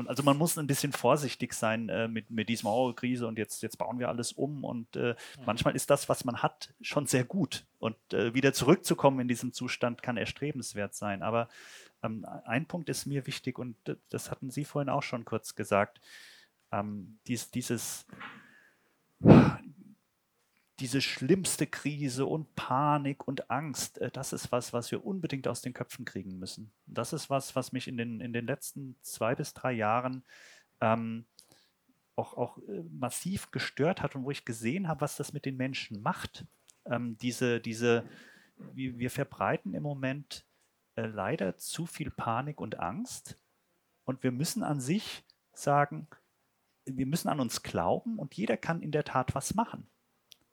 also man muss ein bisschen vorsichtig sein äh, mit, mit diesem oh, Krise und jetzt, jetzt bauen wir alles um und äh, manchmal ist das, was man hat, schon sehr gut und äh, wieder zurückzukommen in diesen Zustand kann erstrebenswert sein. Aber ähm, ein Punkt ist mir wichtig und das hatten Sie vorhin auch schon kurz gesagt. Ähm, dies, dieses, diese schlimmste Krise und Panik und Angst, äh, das ist was, was wir unbedingt aus den Köpfen kriegen müssen. Das ist was, was mich in den, in den letzten zwei bis drei Jahren ähm, auch, auch äh, massiv gestört hat und wo ich gesehen habe, was das mit den Menschen macht. Ähm, diese, diese, wir, verbreiten im Moment äh, leider zu viel Panik und Angst und wir müssen an sich sagen, wir müssen an uns glauben und jeder kann in der Tat was machen.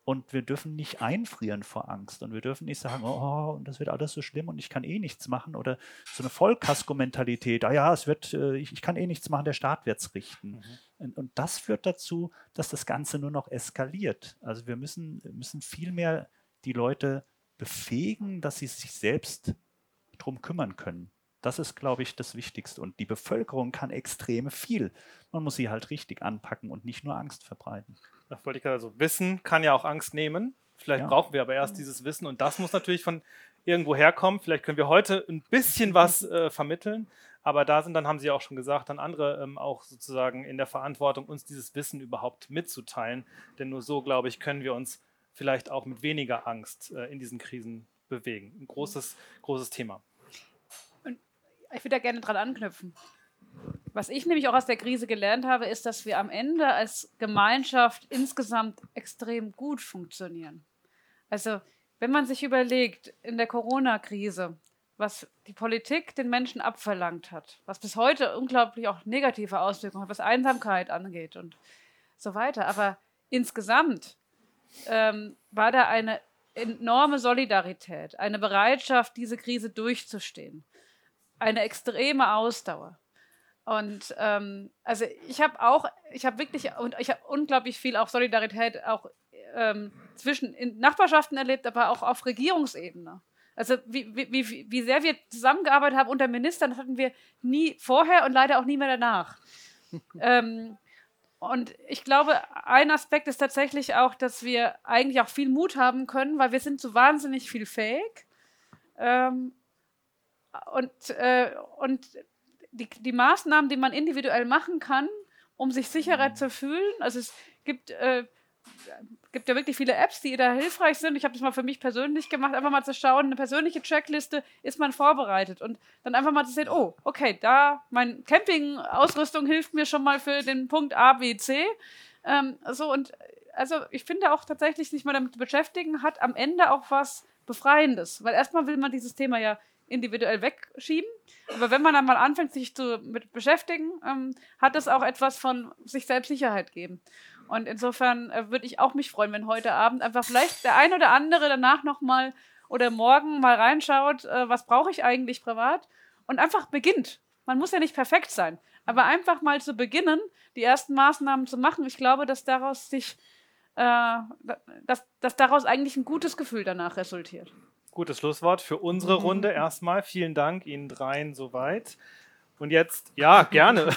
Und wir dürfen nicht einfrieren vor Angst. Und wir dürfen nicht sagen, oh, das wird alles so schlimm und ich kann eh nichts machen. Oder so eine Vollkasko-Mentalität, ah ja, es wird, äh, ich, ich, kann eh nichts machen, der Staat wird es richten. Mhm. Und, und, das führt dazu, dass das Ganze nur noch eskaliert. Also wir müssen, müssen viel mehr die Leute befähigen, dass sie sich selbst darum kümmern können. Das ist, glaube ich, das Wichtigste. Und die Bevölkerung kann extrem viel. Man muss sie halt richtig anpacken und nicht nur Angst verbreiten. Das wollte ich gerade so. Wissen kann ja auch Angst nehmen. Vielleicht ja. brauchen wir aber erst dieses Wissen und das muss natürlich von irgendwo herkommen. Vielleicht können wir heute ein bisschen was äh, vermitteln, aber da sind dann, haben Sie auch schon gesagt, dann andere ähm, auch sozusagen in der Verantwortung, uns dieses Wissen überhaupt mitzuteilen. Denn nur so, glaube ich, können wir uns vielleicht auch mit weniger Angst äh, in diesen Krisen bewegen. Ein großes, großes Thema. Ich würde da gerne dran anknüpfen. Was ich nämlich auch aus der Krise gelernt habe, ist, dass wir am Ende als Gemeinschaft insgesamt extrem gut funktionieren. Also, wenn man sich überlegt, in der Corona-Krise, was die Politik den Menschen abverlangt hat, was bis heute unglaublich auch negative Auswirkungen hat, was Einsamkeit angeht und so weiter. Aber insgesamt ähm, war da eine enorme Solidarität, eine Bereitschaft, diese Krise durchzustehen, eine extreme Ausdauer. Und ähm, also ich habe auch, ich habe wirklich und ich habe unglaublich viel auch Solidarität auch ähm, zwischen Nachbarschaften erlebt, aber auch auf Regierungsebene. Also wie, wie, wie sehr wir zusammengearbeitet haben unter Ministern, das hatten wir nie vorher und leider auch nie mehr danach. [laughs] ähm, und ich glaube, ein Aspekt ist tatsächlich auch, dass wir eigentlich auch viel Mut haben können, weil wir sind so wahnsinnig viel fähig. Ähm, und, äh, und die, die Maßnahmen, die man individuell machen kann, um sich sicherer mhm. zu fühlen. Also es gibt, äh, gibt ja wirklich viele Apps, die da hilfreich sind. Ich habe das mal für mich persönlich gemacht, einfach mal zu schauen, eine persönliche Checkliste, ist man vorbereitet und dann einfach mal zu sehen, oh, okay, da, meine Campingausrüstung hilft mir schon mal für den Punkt A, B, C. Ähm, so und also ich finde auch tatsächlich, sich mal damit zu beschäftigen, hat am Ende auch was Befreiendes, weil erstmal will man dieses Thema ja individuell wegschieben. Aber wenn man dann mal anfängt, sich zu mit beschäftigen, ähm, hat es auch etwas von sich selbst Sicherheit geben. Und insofern äh, würde ich auch mich freuen, wenn heute Abend einfach vielleicht der ein oder andere danach nochmal oder morgen mal reinschaut, äh, was brauche ich eigentlich privat und einfach beginnt. Man muss ja nicht perfekt sein, aber einfach mal zu beginnen, die ersten Maßnahmen zu machen. Ich glaube, dass daraus sich, äh, dass, dass daraus eigentlich ein gutes Gefühl danach resultiert. Gutes Schlusswort für unsere Runde erstmal. Vielen Dank Ihnen dreien soweit. Und jetzt, ja, gerne. [laughs]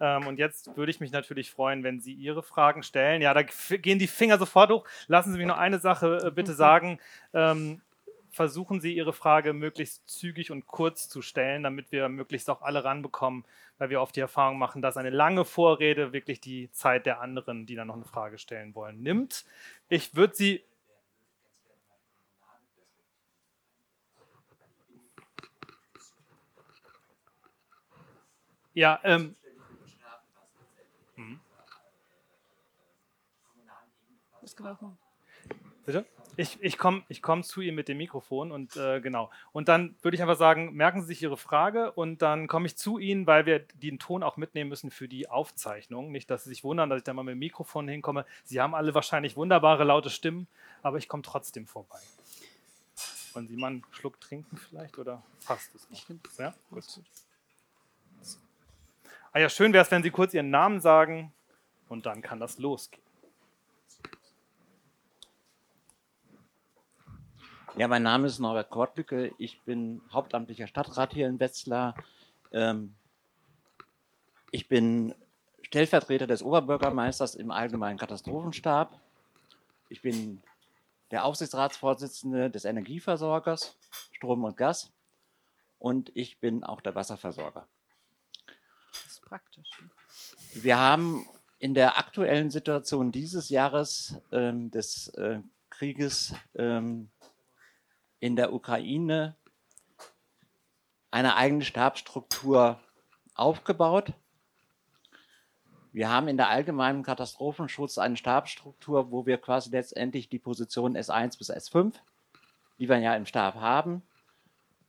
ähm, und jetzt würde ich mich natürlich freuen, wenn Sie Ihre Fragen stellen. Ja, da gehen die Finger sofort hoch. Lassen Sie mich noch eine Sache äh, bitte [laughs] sagen. Ähm, versuchen Sie Ihre Frage möglichst zügig und kurz zu stellen, damit wir möglichst auch alle ranbekommen, weil wir oft die Erfahrung machen, dass eine lange Vorrede wirklich die Zeit der anderen, die dann noch eine Frage stellen wollen, nimmt. Ich würde Sie Ja, ähm. Hm. Bitte? Ich, ich komme ich komm zu ihr mit dem Mikrofon und äh, genau. Und dann würde ich einfach sagen, merken Sie sich Ihre Frage und dann komme ich zu Ihnen, weil wir den Ton auch mitnehmen müssen für die Aufzeichnung. Nicht, dass Sie sich wundern, dass ich da mal mit dem Mikrofon hinkomme. Sie haben alle wahrscheinlich wunderbare, laute Stimmen, aber ich komme trotzdem vorbei. Wollen Sie mal einen Schluck trinken vielleicht oder passt es nicht? Ja, gut. Ah ja, schön wäre es, wenn Sie kurz Ihren Namen sagen und dann kann das losgehen. Ja, mein Name ist Norbert Kortlücke. Ich bin hauptamtlicher Stadtrat hier in Wetzlar. Ähm, ich bin Stellvertreter des Oberbürgermeisters im Allgemeinen Katastrophenstab. Ich bin der Aufsichtsratsvorsitzende des Energieversorgers Strom und Gas und ich bin auch der Wasserversorger praktisch. Wir haben in der aktuellen Situation dieses Jahres ähm, des äh, Krieges ähm, in der Ukraine eine eigene Stabsstruktur aufgebaut. Wir haben in der allgemeinen Katastrophenschutz eine Stabsstruktur, wo wir quasi letztendlich die Position S1 bis S5, die wir ja im Stab haben,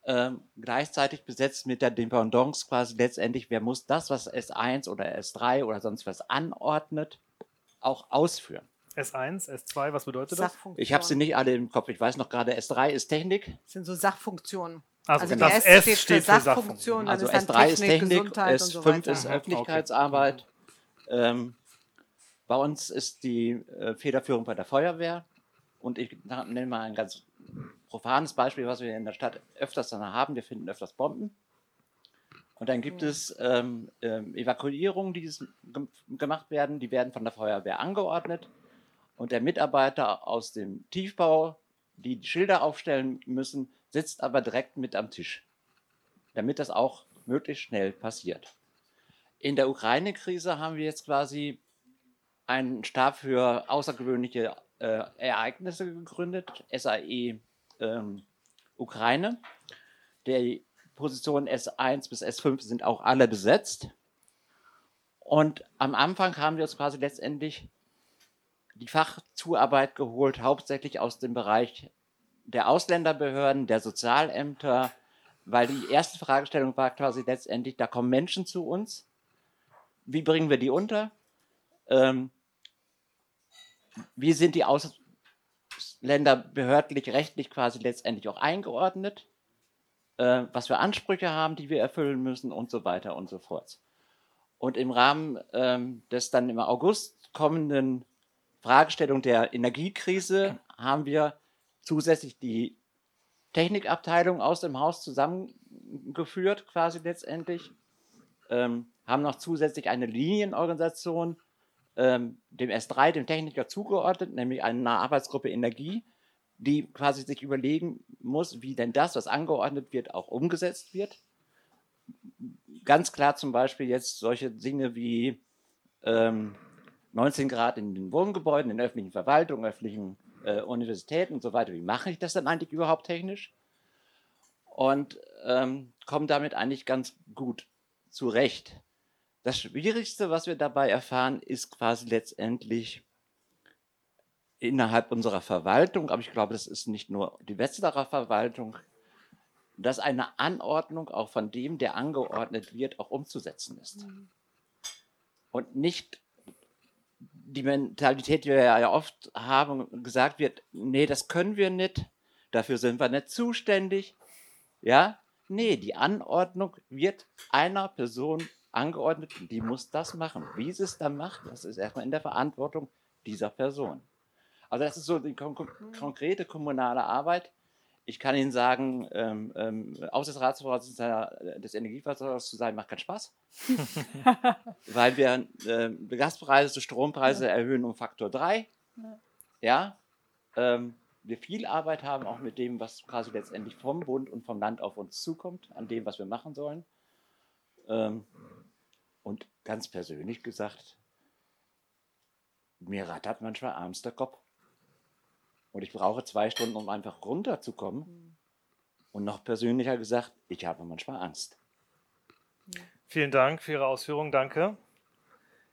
ähm, gleichzeitig besetzt mit der Dependance quasi letztendlich, wer muss das, was S1 oder S3 oder sonst was anordnet, auch ausführen. S1, S2, was bedeutet das? Ich habe sie nicht alle im Kopf. Ich weiß noch gerade, S3 ist Technik. Das sind so Sachfunktionen. Also, also das S steht, steht für Sachfunktion. Also ist S3 Technik, ist Technik, S5 so ist Öffentlichkeitsarbeit. Okay. Ähm, bei uns ist die äh, Federführung bei der Feuerwehr. Und ich nenne mal ein ganz profanes Beispiel, was wir in der Stadt öfters dann haben. Wir finden öfters Bomben. Und dann gibt es ähm, ähm, Evakuierungen, die gemacht werden. Die werden von der Feuerwehr angeordnet. Und der Mitarbeiter aus dem Tiefbau, die die Schilder aufstellen müssen, sitzt aber direkt mit am Tisch, damit das auch möglichst schnell passiert. In der Ukraine-Krise haben wir jetzt quasi einen Stab für außergewöhnliche äh, Ereignisse gegründet, SAE ähm, Ukraine. Die Positionen S1 bis S5 sind auch alle besetzt. Und am Anfang haben wir uns quasi letztendlich die Fachzuarbeit geholt, hauptsächlich aus dem Bereich der Ausländerbehörden, der Sozialämter, weil die erste Fragestellung war quasi letztendlich, da kommen Menschen zu uns. Wie bringen wir die unter? Ähm, wie sind die Aus Länder behördlich, rechtlich quasi letztendlich auch eingeordnet, äh, was für Ansprüche haben, die wir erfüllen müssen und so weiter und so fort. Und im Rahmen ähm, des dann im August kommenden Fragestellung der Energiekrise haben wir zusätzlich die Technikabteilung aus dem Haus zusammengeführt, quasi letztendlich, ähm, haben noch zusätzlich eine Linienorganisation ähm, dem S3, dem Techniker zugeordnet, nämlich einer Arbeitsgruppe Energie, die quasi sich überlegen muss, wie denn das, was angeordnet wird, auch umgesetzt wird. Ganz klar zum Beispiel jetzt solche Dinge wie ähm, 19 Grad in den Wohngebäuden, in öffentlichen Verwaltungen, öffentlichen äh, Universitäten und so weiter. Wie mache ich das dann eigentlich überhaupt technisch? Und ähm, komme damit eigentlich ganz gut zurecht. Das Schwierigste, was wir dabei erfahren, ist quasi letztendlich innerhalb unserer Verwaltung, aber ich glaube, das ist nicht nur die Wetzlarer Verwaltung, dass eine Anordnung auch von dem, der angeordnet wird, auch umzusetzen ist. Mhm. Und nicht die Mentalität, die wir ja oft haben, gesagt wird, nee, das können wir nicht, dafür sind wir nicht zuständig. Ja, nee, die Anordnung wird einer Person angeordnet, die muss das machen. Wie sie es dann macht, das ist erstmal in der Verantwortung dieser Person. Also das ist so die kon konkrete kommunale Arbeit. Ich kann Ihnen sagen, ähm, ähm, Aufsichtsratsvorsitzender des Energieversorgers zu sein, macht keinen Spaß. [laughs] weil wir äh, Gaspreise, Strompreise ja. erhöhen um Faktor 3. Ja. ja ähm, wir viel Arbeit haben, auch mit dem, was quasi letztendlich vom Bund und vom Land auf uns zukommt, an dem, was wir machen sollen. Ähm, und ganz persönlich gesagt, mir rattert manchmal abends der Kopf. Und ich brauche zwei Stunden, um einfach runterzukommen. Mhm. Und noch persönlicher gesagt, ich habe manchmal Angst. Vielen Dank für Ihre Ausführungen, danke.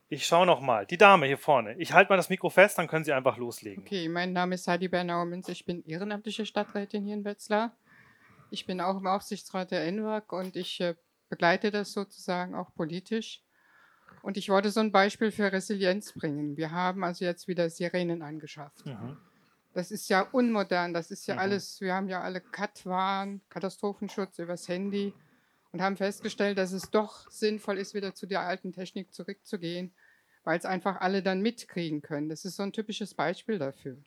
Ich schaue noch mal. Die Dame hier vorne. Ich halte mal das Mikro fest, dann können Sie einfach loslegen. Okay, mein Name ist Heidi Bernauer-Münz. Ich bin ehrenamtliche Stadträtin hier in Wetzlar. Ich bin auch im Aufsichtsrat der NWAG und ich äh, begleite das sozusagen auch politisch. Und ich wollte so ein Beispiel für Resilienz bringen. Wir haben also jetzt wieder Sirenen angeschafft. Mhm. Das ist ja unmodern, das ist ja mhm. alles, wir haben ja alle CAT-Waren, Katastrophenschutz übers Handy und haben festgestellt, dass es doch sinnvoll ist, wieder zu der alten Technik zurückzugehen, weil es einfach alle dann mitkriegen können. Das ist so ein typisches Beispiel dafür.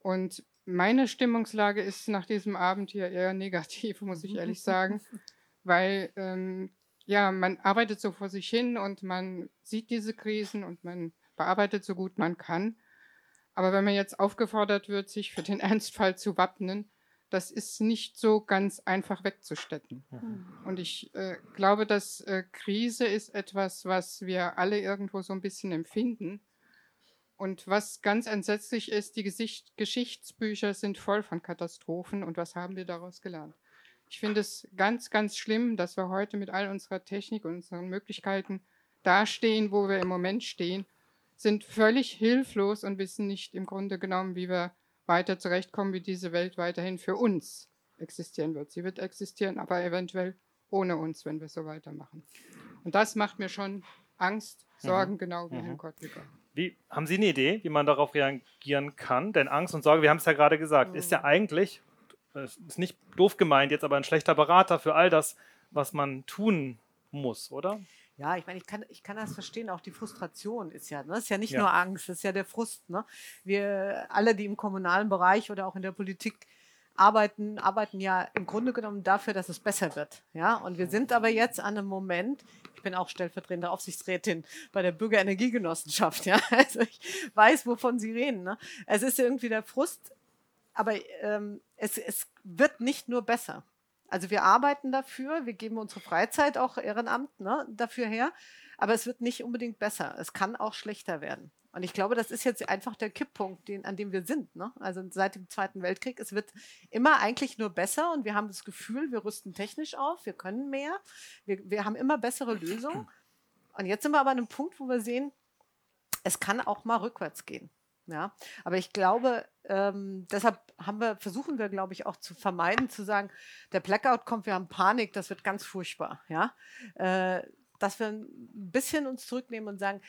Und meine Stimmungslage ist nach diesem Abend hier eher [laughs] negativ, muss ich ehrlich sagen, weil ähm, ja, man arbeitet so vor sich hin und man sieht diese Krisen und man bearbeitet so gut man kann. Aber wenn man jetzt aufgefordert wird, sich für den [laughs] Ernstfall zu wappnen, das ist nicht so ganz einfach wegzustecken. Mhm. Und ich äh, glaube, dass äh, Krise ist etwas, was wir alle irgendwo so ein bisschen empfinden. Und was ganz entsetzlich ist, die Gesicht Geschichtsbücher sind voll von Katastrophen. Und was haben wir daraus gelernt? Ich finde es ganz, ganz schlimm, dass wir heute mit all unserer Technik und unseren Möglichkeiten dastehen, wo wir im Moment stehen sind völlig hilflos und wissen nicht im Grunde genommen, wie wir weiter zurechtkommen, wie diese Welt weiterhin für uns existieren wird. Sie wird existieren, aber eventuell ohne uns, wenn wir so weitermachen. Und das macht mir schon Angst, Sorgen, mhm. genau wie mhm. Herrn Kottliger. Wie, haben Sie eine Idee, wie man darauf reagieren kann? Denn Angst und Sorge, wir haben es ja gerade gesagt, mhm. ist ja eigentlich, ist nicht doof gemeint, jetzt aber ein schlechter Berater für all das, was man tun muss, oder? Ja, ich meine, ich kann, ich kann das verstehen, auch die Frustration ist ja, ne? ist ja nicht ja. nur Angst, das ist ja der Frust. Ne? Wir alle, die im kommunalen Bereich oder auch in der Politik arbeiten, arbeiten ja im Grunde genommen dafür, dass es besser wird. Ja? Und wir sind aber jetzt an einem Moment, ich bin auch stellvertretende Aufsichtsrätin bei der Bürgerenergiegenossenschaft, ja. [laughs] Also ich weiß, wovon Sie reden. Ne? Es ist irgendwie der Frust, aber ähm, es, es wird nicht nur besser. Also wir arbeiten dafür, wir geben unsere Freizeit auch Ehrenamt ne, dafür her, aber es wird nicht unbedingt besser. Es kann auch schlechter werden. Und ich glaube, das ist jetzt einfach der Kipppunkt, den, an dem wir sind. Ne? Also seit dem Zweiten Weltkrieg, es wird immer eigentlich nur besser und wir haben das Gefühl, wir rüsten technisch auf, wir können mehr, wir, wir haben immer bessere Lösungen. Und jetzt sind wir aber an einem Punkt, wo wir sehen, es kann auch mal rückwärts gehen. Ja, aber ich glaube, ähm, deshalb haben wir, versuchen wir, glaube ich, auch zu vermeiden, zu sagen, der Blackout kommt, wir haben Panik, das wird ganz furchtbar. Ja, äh, dass wir ein bisschen uns zurücknehmen und sagen,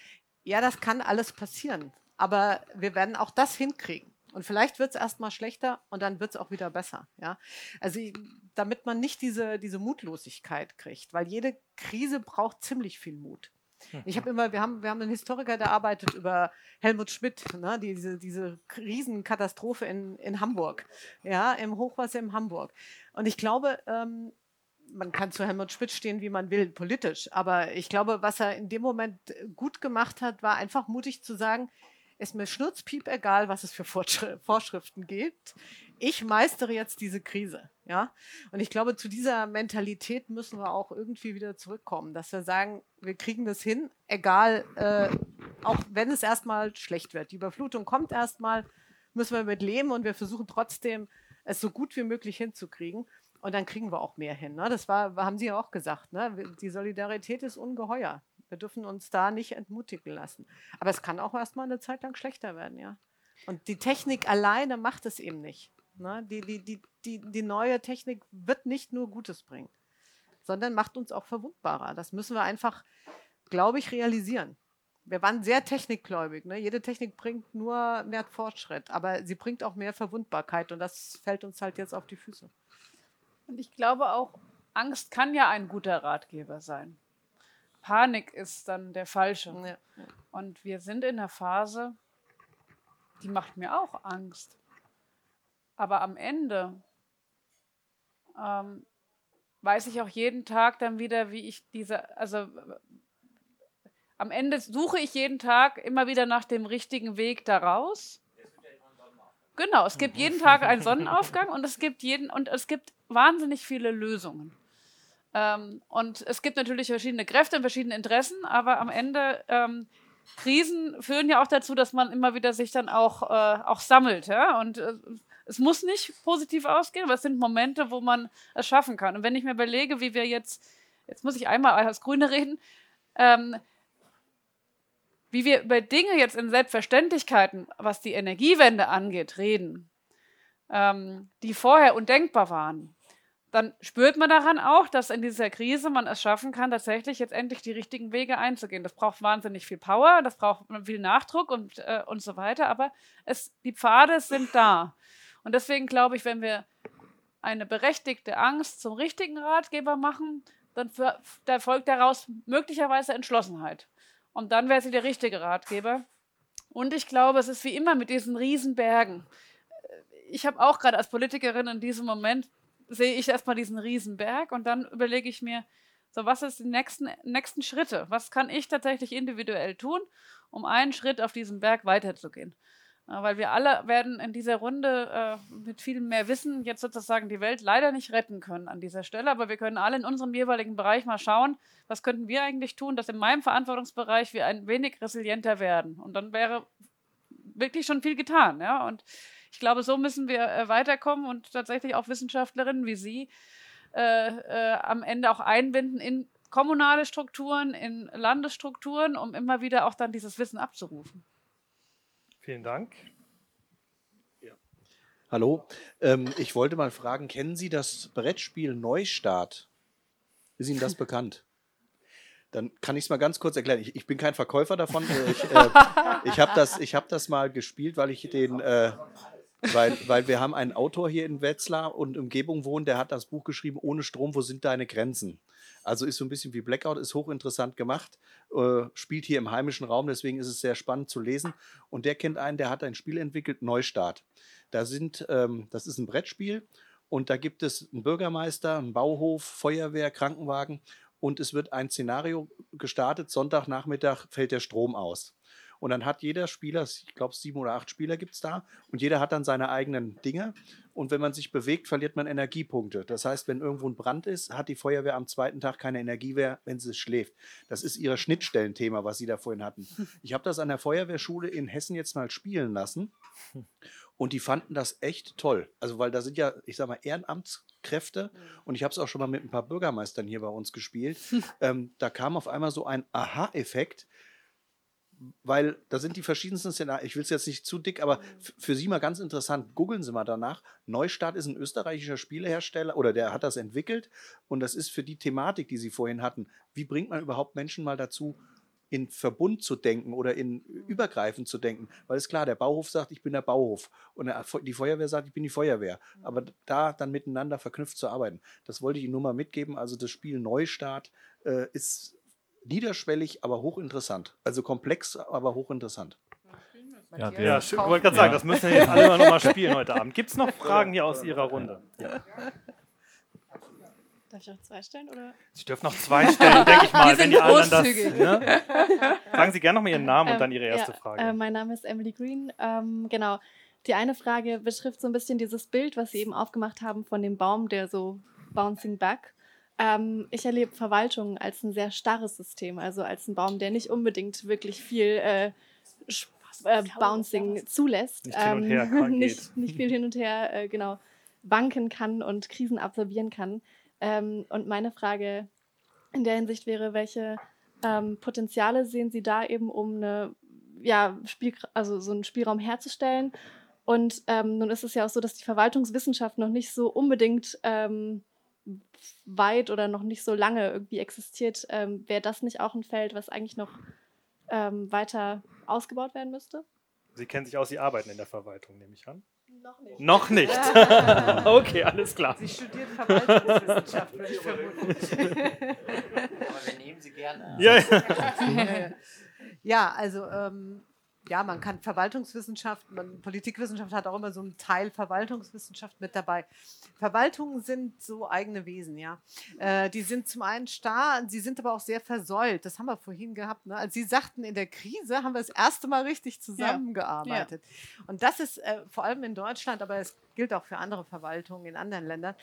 ja, das kann alles passieren, aber wir werden auch das hinkriegen. Und vielleicht wird es erstmal schlechter und dann wird es auch wieder besser. Ja? Also damit man nicht diese, diese Mutlosigkeit kriegt, weil jede Krise braucht ziemlich viel Mut. Ich habe immer, wir haben, wir haben einen Historiker, der arbeitet über Helmut Schmidt, ne, diese, diese Riesenkatastrophe in, in Hamburg, ja, im Hochwasser in Hamburg. Und ich glaube, ähm, man kann zu Helmut Schmidt stehen, wie man will, politisch. Aber ich glaube, was er in dem Moment gut gemacht hat, war einfach mutig zu sagen, ist mir schnurzpiep egal, was es für Vorschriften gibt ich meistere jetzt diese Krise. Ja? Und ich glaube, zu dieser Mentalität müssen wir auch irgendwie wieder zurückkommen, dass wir sagen, wir kriegen das hin, egal, äh, auch wenn es erstmal schlecht wird. Die Überflutung kommt erstmal, müssen wir mit leben und wir versuchen trotzdem, es so gut wie möglich hinzukriegen. Und dann kriegen wir auch mehr hin. Ne? Das war, haben Sie ja auch gesagt. Ne? Die Solidarität ist ungeheuer. Wir dürfen uns da nicht entmutigen lassen. Aber es kann auch erstmal eine Zeit lang schlechter werden, ja. Und die Technik alleine macht es eben nicht. Ne? Die, die, die, die, die neue Technik wird nicht nur Gutes bringen, sondern macht uns auch verwundbarer. Das müssen wir einfach, glaube ich, realisieren. Wir waren sehr technikgläubig. Ne? Jede Technik bringt nur mehr Fortschritt, aber sie bringt auch mehr Verwundbarkeit und das fällt uns halt jetzt auf die Füße. Und ich glaube auch, Angst kann ja ein guter Ratgeber sein. Panik ist dann der falsche. Ja. Und wir sind in einer Phase, die macht mir auch Angst. Aber am Ende ähm, weiß ich auch jeden Tag dann wieder, wie ich diese, also am Ende suche ich jeden Tag immer wieder nach dem richtigen Weg daraus. Genau, es gibt jeden Tag einen Sonnenaufgang und es gibt jeden und es gibt wahnsinnig viele Lösungen. Ähm, und es gibt natürlich verschiedene Kräfte und verschiedene Interessen, aber am Ende ähm, Krisen führen ja auch dazu, dass man immer wieder sich dann auch, äh, auch sammelt. Ja? Und äh, es muss nicht positiv ausgehen, aber es sind Momente, wo man es schaffen kann. Und wenn ich mir überlege, wie wir jetzt, jetzt muss ich einmal als Grüne reden, ähm, wie wir über Dinge jetzt in Selbstverständlichkeiten, was die Energiewende angeht, reden, ähm, die vorher undenkbar waren, dann spürt man daran auch, dass in dieser Krise man es schaffen kann, tatsächlich jetzt endlich die richtigen Wege einzugehen. Das braucht wahnsinnig viel Power, das braucht viel Nachdruck und, äh, und so weiter, aber es, die Pfade sind da. Und deswegen glaube ich, wenn wir eine berechtigte Angst zum richtigen Ratgeber machen, dann da folgt daraus möglicherweise Entschlossenheit. Und dann wäre sie der richtige Ratgeber. Und ich glaube, es ist wie immer mit diesen Riesenbergen. Ich habe auch gerade als Politikerin in diesem Moment, sehe ich erstmal diesen Riesenberg und dann überlege ich mir, so was ist die nächsten, nächsten Schritte? Was kann ich tatsächlich individuell tun, um einen Schritt auf diesem Berg weiterzugehen? Weil wir alle werden in dieser Runde äh, mit viel mehr Wissen jetzt sozusagen die Welt leider nicht retten können an dieser Stelle. Aber wir können alle in unserem jeweiligen Bereich mal schauen, was könnten wir eigentlich tun, dass in meinem Verantwortungsbereich wir ein wenig resilienter werden. Und dann wäre wirklich schon viel getan. Ja? Und ich glaube, so müssen wir äh, weiterkommen und tatsächlich auch Wissenschaftlerinnen wie Sie äh, äh, am Ende auch einbinden in kommunale Strukturen, in Landesstrukturen, um immer wieder auch dann dieses Wissen abzurufen. Vielen Dank. Ja. Hallo, ähm, ich wollte mal fragen, kennen Sie das Brettspiel Neustart? Ist Ihnen das [laughs] bekannt? Dann kann ich es mal ganz kurz erklären. Ich, ich bin kein Verkäufer davon. Ich, äh, [laughs] ich habe das, hab das mal gespielt, weil ich den, äh, weil, weil wir haben einen Autor hier in Wetzlar und Umgebung wohnen, der hat das Buch geschrieben, ohne Strom, wo sind deine Grenzen? Also ist so ein bisschen wie Blackout, ist hochinteressant gemacht, äh, spielt hier im heimischen Raum, deswegen ist es sehr spannend zu lesen. Und der kennt einen, der hat ein Spiel entwickelt, Neustart. Da sind, ähm, das ist ein Brettspiel und da gibt es einen Bürgermeister, einen Bauhof, Feuerwehr, Krankenwagen und es wird ein Szenario gestartet. Sonntagnachmittag fällt der Strom aus. Und dann hat jeder Spieler, ich glaube sieben oder acht Spieler gibt es da, und jeder hat dann seine eigenen Dinge. Und wenn man sich bewegt, verliert man Energiepunkte. Das heißt, wenn irgendwo ein Brand ist, hat die Feuerwehr am zweiten Tag keine Energie mehr, wenn sie schläft. Das ist ihr Schnittstellenthema, was Sie da vorhin hatten. Ich habe das an der Feuerwehrschule in Hessen jetzt mal spielen lassen. Und die fanden das echt toll. Also, weil da sind ja, ich sag mal, Ehrenamtskräfte. Und ich habe es auch schon mal mit ein paar Bürgermeistern hier bei uns gespielt. [laughs] ähm, da kam auf einmal so ein Aha-Effekt weil da sind die verschiedensten Szenarien. Ich will es jetzt nicht zu dick, aber für Sie mal ganz interessant. Googeln Sie mal danach. Neustart ist ein österreichischer Spielehersteller oder der hat das entwickelt und das ist für die Thematik, die Sie vorhin hatten. Wie bringt man überhaupt Menschen mal dazu, in Verbund zu denken oder in übergreifend zu denken? Weil es klar, der Bauhof sagt, ich bin der Bauhof und die Feuerwehr sagt, ich bin die Feuerwehr. Aber da dann miteinander verknüpft zu arbeiten, das wollte ich Ihnen nur mal mitgeben. Also das Spiel Neustart äh, ist niederschwellig, aber hochinteressant. Also komplex, aber hochinteressant. Ja, ja ich wollte gerade sagen, das müssen wir jetzt alle mal spielen heute Abend. Gibt es noch Fragen hier aus Ihrer Runde? Ja. Darf ich noch zwei stellen? Oder? Sie dürfen noch zwei stellen, denke ich mal, wenn die anderen das. Ne? Sagen Sie gerne noch mal Ihren Namen und dann Ihre erste ja, Frage. Äh, mein Name ist Emily Green. Ähm, genau. Die eine Frage betrifft so ein bisschen dieses Bild, was Sie eben aufgemacht haben von dem Baum, der so bouncing back ähm, ich erlebe Verwaltung als ein sehr starres System, also als ein Baum, der nicht unbedingt wirklich viel äh, äh, Bouncing zulässt. Nicht, ähm, hin und her [laughs] ähm, nicht, nicht, viel hin und her, äh, genau, wanken kann und Krisen absorbieren kann. Ähm, und meine Frage in der Hinsicht wäre, welche ähm, Potenziale sehen Sie da eben, um eine ja, Spiel, also so einen Spielraum herzustellen. Und ähm, nun ist es ja auch so, dass die Verwaltungswissenschaft noch nicht so unbedingt ähm, weit oder noch nicht so lange irgendwie existiert. Ähm, Wäre das nicht auch ein Feld, was eigentlich noch ähm, weiter ausgebaut werden müsste? Sie kennen sich aus, Sie arbeiten in der Verwaltung, nehme ich an. Noch nicht. Noch nicht. [laughs] okay, alles klar. Sie studiert Verwaltungswissenschaft, ich. Aber wir nehmen sie gerne. Ja, ja. [laughs] ja also ähm, ja, man kann Verwaltungswissenschaft, man, Politikwissenschaft hat auch immer so einen Teil Verwaltungswissenschaft mit dabei. Verwaltungen sind so eigene Wesen, ja. Äh, die sind zum einen starr, sie sind aber auch sehr versäult. Das haben wir vorhin gehabt. Ne? Als Sie sagten, in der Krise haben wir das erste Mal richtig zusammengearbeitet. Ja. Und das ist äh, vor allem in Deutschland, aber es gilt auch für andere Verwaltungen in anderen Ländern,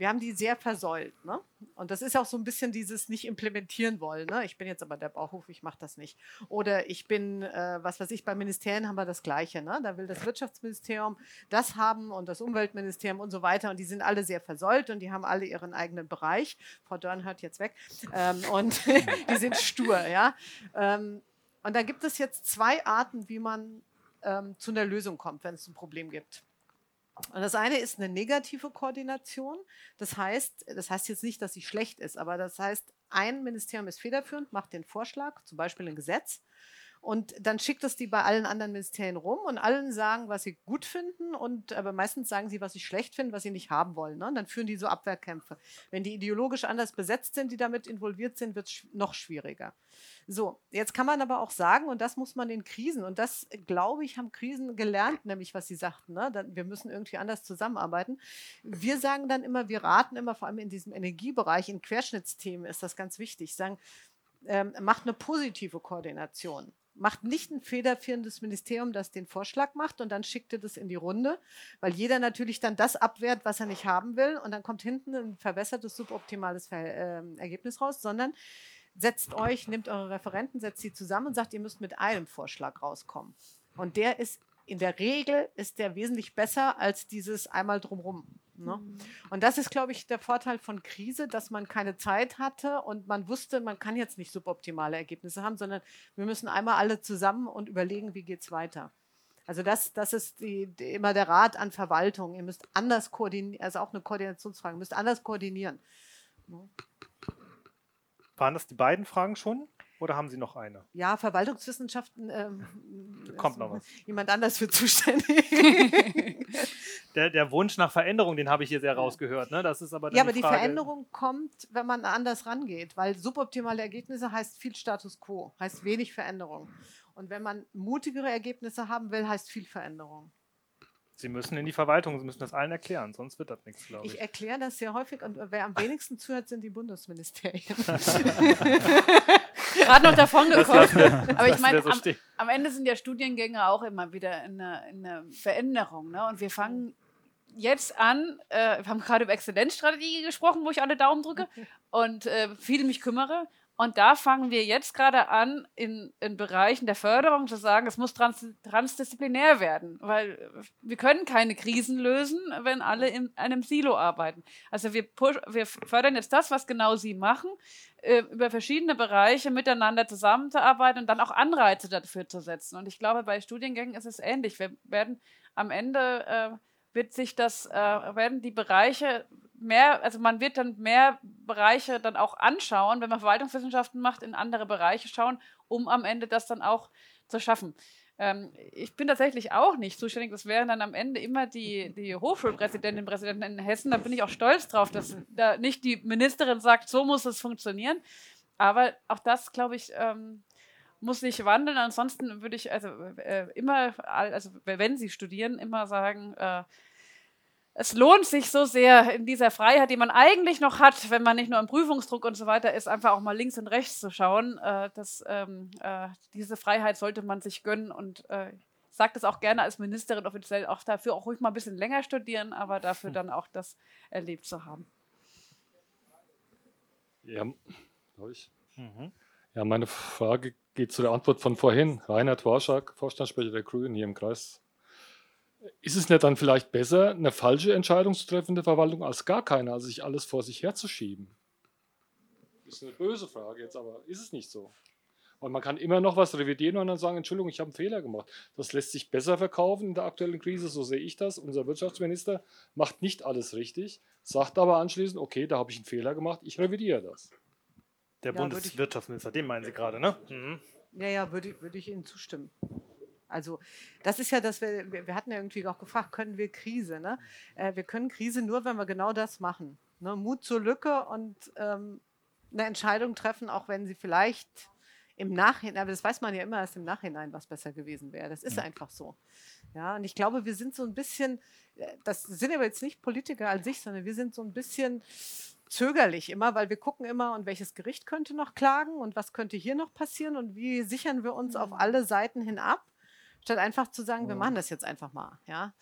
wir haben die sehr versäult. Ne? Und das ist auch so ein bisschen dieses nicht implementieren wollen. Ne? Ich bin jetzt aber der Bauhof, ich mache das nicht. Oder ich bin, äh, was weiß ich, bei Ministerien haben wir das Gleiche. Ne? Da will das Wirtschaftsministerium das haben und das Umweltministerium und so weiter. Und die sind alle sehr versäult und die haben alle ihren eigenen Bereich. Frau Dörn hört jetzt weg. Ähm, und [laughs] die sind stur. Ja? Ähm, und da gibt es jetzt zwei Arten, wie man ähm, zu einer Lösung kommt, wenn es ein Problem gibt. Und das eine ist eine negative Koordination. Das heißt, das heißt jetzt nicht, dass sie schlecht ist, aber das heißt, ein Ministerium ist federführend, macht den Vorschlag, zum Beispiel ein Gesetz, und dann schickt es die bei allen anderen Ministerien rum und allen sagen, was sie gut finden und aber meistens sagen sie, was sie schlecht finden, was sie nicht haben wollen. Ne? Und dann führen die so Abwehrkämpfe. Wenn die ideologisch anders besetzt sind, die damit involviert sind, wird es noch schwieriger. So, jetzt kann man aber auch sagen, und das muss man in Krisen, und das, glaube ich, haben Krisen gelernt, nämlich was Sie sagten, ne? wir müssen irgendwie anders zusammenarbeiten. Wir sagen dann immer, wir raten immer, vor allem in diesem Energiebereich, in Querschnittsthemen ist das ganz wichtig, sagen, ähm, macht eine positive Koordination macht nicht ein federführendes Ministerium, das den Vorschlag macht und dann schickt ihr das in die Runde, weil jeder natürlich dann das abwehrt, was er nicht haben will und dann kommt hinten ein verwässertes, suboptimales Ver äh, Ergebnis raus, sondern setzt euch, nehmt eure Referenten, setzt sie zusammen und sagt, ihr müsst mit einem Vorschlag rauskommen. Und der ist in der Regel ist der wesentlich besser als dieses einmal drumrum. Ne? Mhm. Und das ist, glaube ich, der Vorteil von Krise, dass man keine Zeit hatte und man wusste, man kann jetzt nicht suboptimale Ergebnisse haben, sondern wir müssen einmal alle zusammen und überlegen, wie geht es weiter. Also das, das ist die, die, immer der Rat an Verwaltung. Ihr müsst anders koordinieren, also auch eine Koordinationsfrage, ihr müsst anders koordinieren. Ne? Waren das die beiden Fragen schon? Oder haben Sie noch eine? Ja, Verwaltungswissenschaften. Ähm, Kommt noch was. [laughs] Jemand anders für zuständig. [laughs] der, der, Wunsch nach Veränderung, den habe ich hier sehr rausgehört. Ne? Das ist aber ja, aber die, die Veränderung kommt, wenn man anders rangeht, weil suboptimale Ergebnisse heißt viel Status quo, heißt wenig Veränderung. Und wenn man mutigere Ergebnisse haben will, heißt viel Veränderung. Sie müssen in die Verwaltung, Sie müssen das allen erklären, sonst wird das nichts, glaube ich. Ich erkläre das sehr häufig und wer am wenigsten zuhört, sind die Bundesministerien. [laughs] [laughs] Gerade noch davon gekommen. Aber ich meine, so am, am, Ende sind ja Studiengänge auch immer wieder eine, eine Veränderung. Ne? Und wir fangen jetzt an, äh, wir haben gerade über Exzellenzstrategie gesprochen, wo ich alle Daumen drücke [laughs] und äh, viel mich kümmere. Und da fangen wir jetzt gerade an, in, in Bereichen der Förderung zu sagen, es muss trans, transdisziplinär werden, weil wir können keine Krisen lösen, wenn alle in einem Silo arbeiten. Also wir, push, wir fördern jetzt das, was genau Sie machen, äh, über verschiedene Bereiche miteinander zusammenzuarbeiten und dann auch Anreize dafür zu setzen. Und ich glaube, bei Studiengängen ist es ähnlich. Wir werden am Ende äh, wird sich das, äh, werden die Bereiche mehr, also man wird dann mehr Bereiche dann auch anschauen, wenn man Verwaltungswissenschaften macht, in andere Bereiche schauen, um am Ende das dann auch zu schaffen. Ähm, ich bin tatsächlich auch nicht zuständig. Das wären dann am Ende immer die, die Hochschulpräsidentinnen und Präsidenten in Hessen. Da bin ich auch stolz drauf, dass da nicht die Ministerin sagt, so muss es funktionieren. Aber auch das, glaube ich, ähm, muss sich wandeln. Ansonsten würde ich also äh, immer, also wenn Sie studieren, immer sagen, äh, es lohnt sich so sehr in dieser Freiheit, die man eigentlich noch hat, wenn man nicht nur im Prüfungsdruck und so weiter ist, einfach auch mal links und rechts zu schauen. Äh, das, ähm, äh, diese Freiheit sollte man sich gönnen und äh, ich sage das auch gerne als Ministerin offiziell, auch dafür auch ruhig mal ein bisschen länger studieren, aber dafür hm. dann auch das erlebt zu haben. Ja, glaube ich. Mhm. Ja, meine Frage geht zu der Antwort von vorhin. Reinhard Warschak, Vorstandssprecher der Grünen hier im Kreis ist es nicht dann vielleicht besser, eine falsche Entscheidung zu treffen in der Verwaltung als gar keine, also sich alles vor sich herzuschieben? Das ist eine böse Frage jetzt, aber ist es nicht so? Und man kann immer noch was revidieren und dann sagen, Entschuldigung, ich habe einen Fehler gemacht. Das lässt sich besser verkaufen in der aktuellen Krise, so sehe ich das. Unser Wirtschaftsminister macht nicht alles richtig, sagt aber anschließend, okay, da habe ich einen Fehler gemacht, ich revidiere das. Der ja, Bundeswirtschaftsminister, den meinen Sie gerade, ne? Mhm. Ja, ja, würde, würde ich Ihnen zustimmen. Also das ist ja das, wir, wir hatten ja irgendwie auch gefragt, können wir Krise? Ne? Äh, wir können Krise nur, wenn wir genau das machen. Ne? Mut zur Lücke und ähm, eine Entscheidung treffen, auch wenn sie vielleicht im Nachhinein, aber das weiß man ja immer erst im Nachhinein, was besser gewesen wäre. Das ist ja. einfach so. Ja, und ich glaube, wir sind so ein bisschen, äh, das sind aber jetzt nicht Politiker an sich, sondern wir sind so ein bisschen zögerlich immer, weil wir gucken immer, und welches Gericht könnte noch klagen und was könnte hier noch passieren und wie sichern wir uns auf mhm. alle Seiten hin ab statt einfach zu sagen, wir machen das jetzt einfach mal. Ja,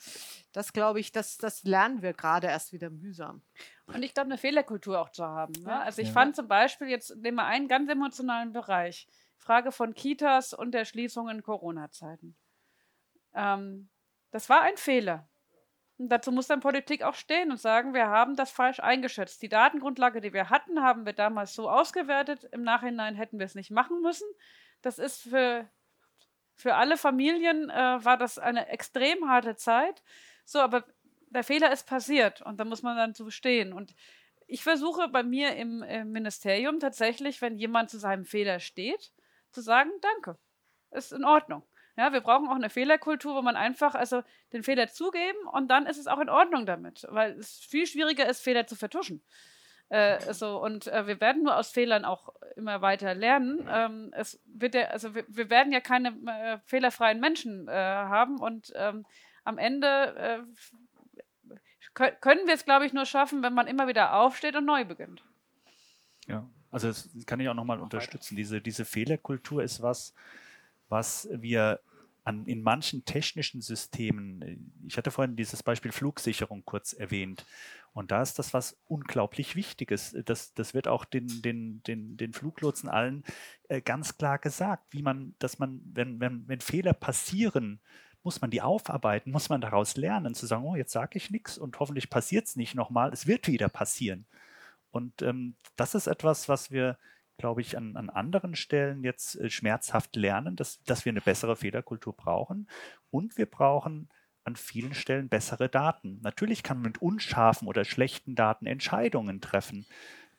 das glaube ich, das, das lernen wir gerade erst wieder mühsam. Und ich glaube, eine Fehlerkultur auch zu haben. Ne? Also ich ja. fand zum Beispiel, jetzt nehmen wir einen ganz emotionalen Bereich, Frage von Kitas und der Schließung in Corona-Zeiten. Ähm, das war ein Fehler. Und dazu muss dann Politik auch stehen und sagen, wir haben das falsch eingeschätzt. Die Datengrundlage, die wir hatten, haben wir damals so ausgewertet. Im Nachhinein hätten wir es nicht machen müssen. Das ist für für alle Familien äh, war das eine extrem harte Zeit. So, aber der Fehler ist passiert und da muss man dann zu stehen. Und ich versuche bei mir im, im Ministerium tatsächlich, wenn jemand zu seinem Fehler steht, zu sagen, danke, ist in Ordnung. Ja, wir brauchen auch eine Fehlerkultur, wo man einfach also den Fehler zugeben und dann ist es auch in Ordnung damit, weil es viel schwieriger ist, Fehler zu vertuschen. Äh, so, und äh, wir werden nur aus Fehlern auch immer weiter lernen. Ähm, es wird ja, also wir, wir werden ja keine äh, fehlerfreien Menschen äh, haben und ähm, am Ende äh, können wir es, glaube ich, nur schaffen, wenn man immer wieder aufsteht und neu beginnt. Ja, also das kann ich auch nochmal unterstützen. Diese, diese Fehlerkultur ist was, was wir an, in manchen technischen Systemen, ich hatte vorhin dieses Beispiel Flugsicherung kurz erwähnt, und da ist das was unglaublich Wichtiges. Das, das wird auch den, den, den, den Fluglotsen allen äh, ganz klar gesagt, wie man, dass man, wenn, wenn, wenn Fehler passieren, muss man die aufarbeiten, muss man daraus lernen, zu sagen, oh, jetzt sage ich nichts und hoffentlich passiert es nicht nochmal, es wird wieder passieren. Und ähm, das ist etwas, was wir, glaube ich, an, an anderen Stellen jetzt äh, schmerzhaft lernen, dass, dass wir eine bessere Fehlerkultur brauchen. Und wir brauchen an vielen Stellen bessere Daten. Natürlich kann man mit unscharfen oder schlechten Daten Entscheidungen treffen.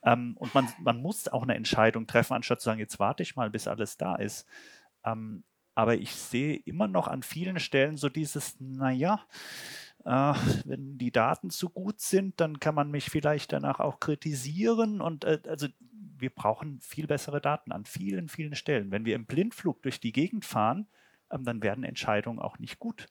Ähm, und man, man muss auch eine Entscheidung treffen, anstatt zu sagen, jetzt warte ich mal, bis alles da ist. Ähm, aber ich sehe immer noch an vielen Stellen so dieses, naja, äh, wenn die Daten zu gut sind, dann kann man mich vielleicht danach auch kritisieren. Und äh, also wir brauchen viel bessere Daten an vielen, vielen Stellen. Wenn wir im Blindflug durch die Gegend fahren, ähm, dann werden Entscheidungen auch nicht gut.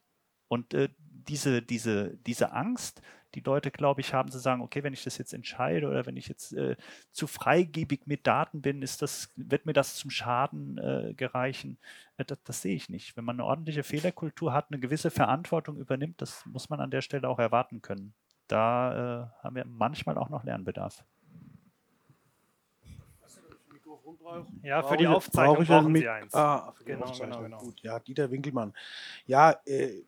Und äh, diese, diese, diese Angst, die Leute, glaube ich, haben zu sagen, okay, wenn ich das jetzt entscheide oder wenn ich jetzt äh, zu freigebig mit Daten bin, ist das, wird mir das zum Schaden äh, gereichen. Äh, das, das, sehe ich nicht. Wenn man eine ordentliche Fehlerkultur hat, eine gewisse Verantwortung übernimmt, das muss man an der Stelle auch erwarten können. Da äh, haben wir manchmal auch noch Lernbedarf. Ja, für die Aufzeichnung brauchen Sie eins. Ah, für die genau, Aufzeichnung. Genau, genau. Gut, ja, Dieter Winkelmann. Ja, äh,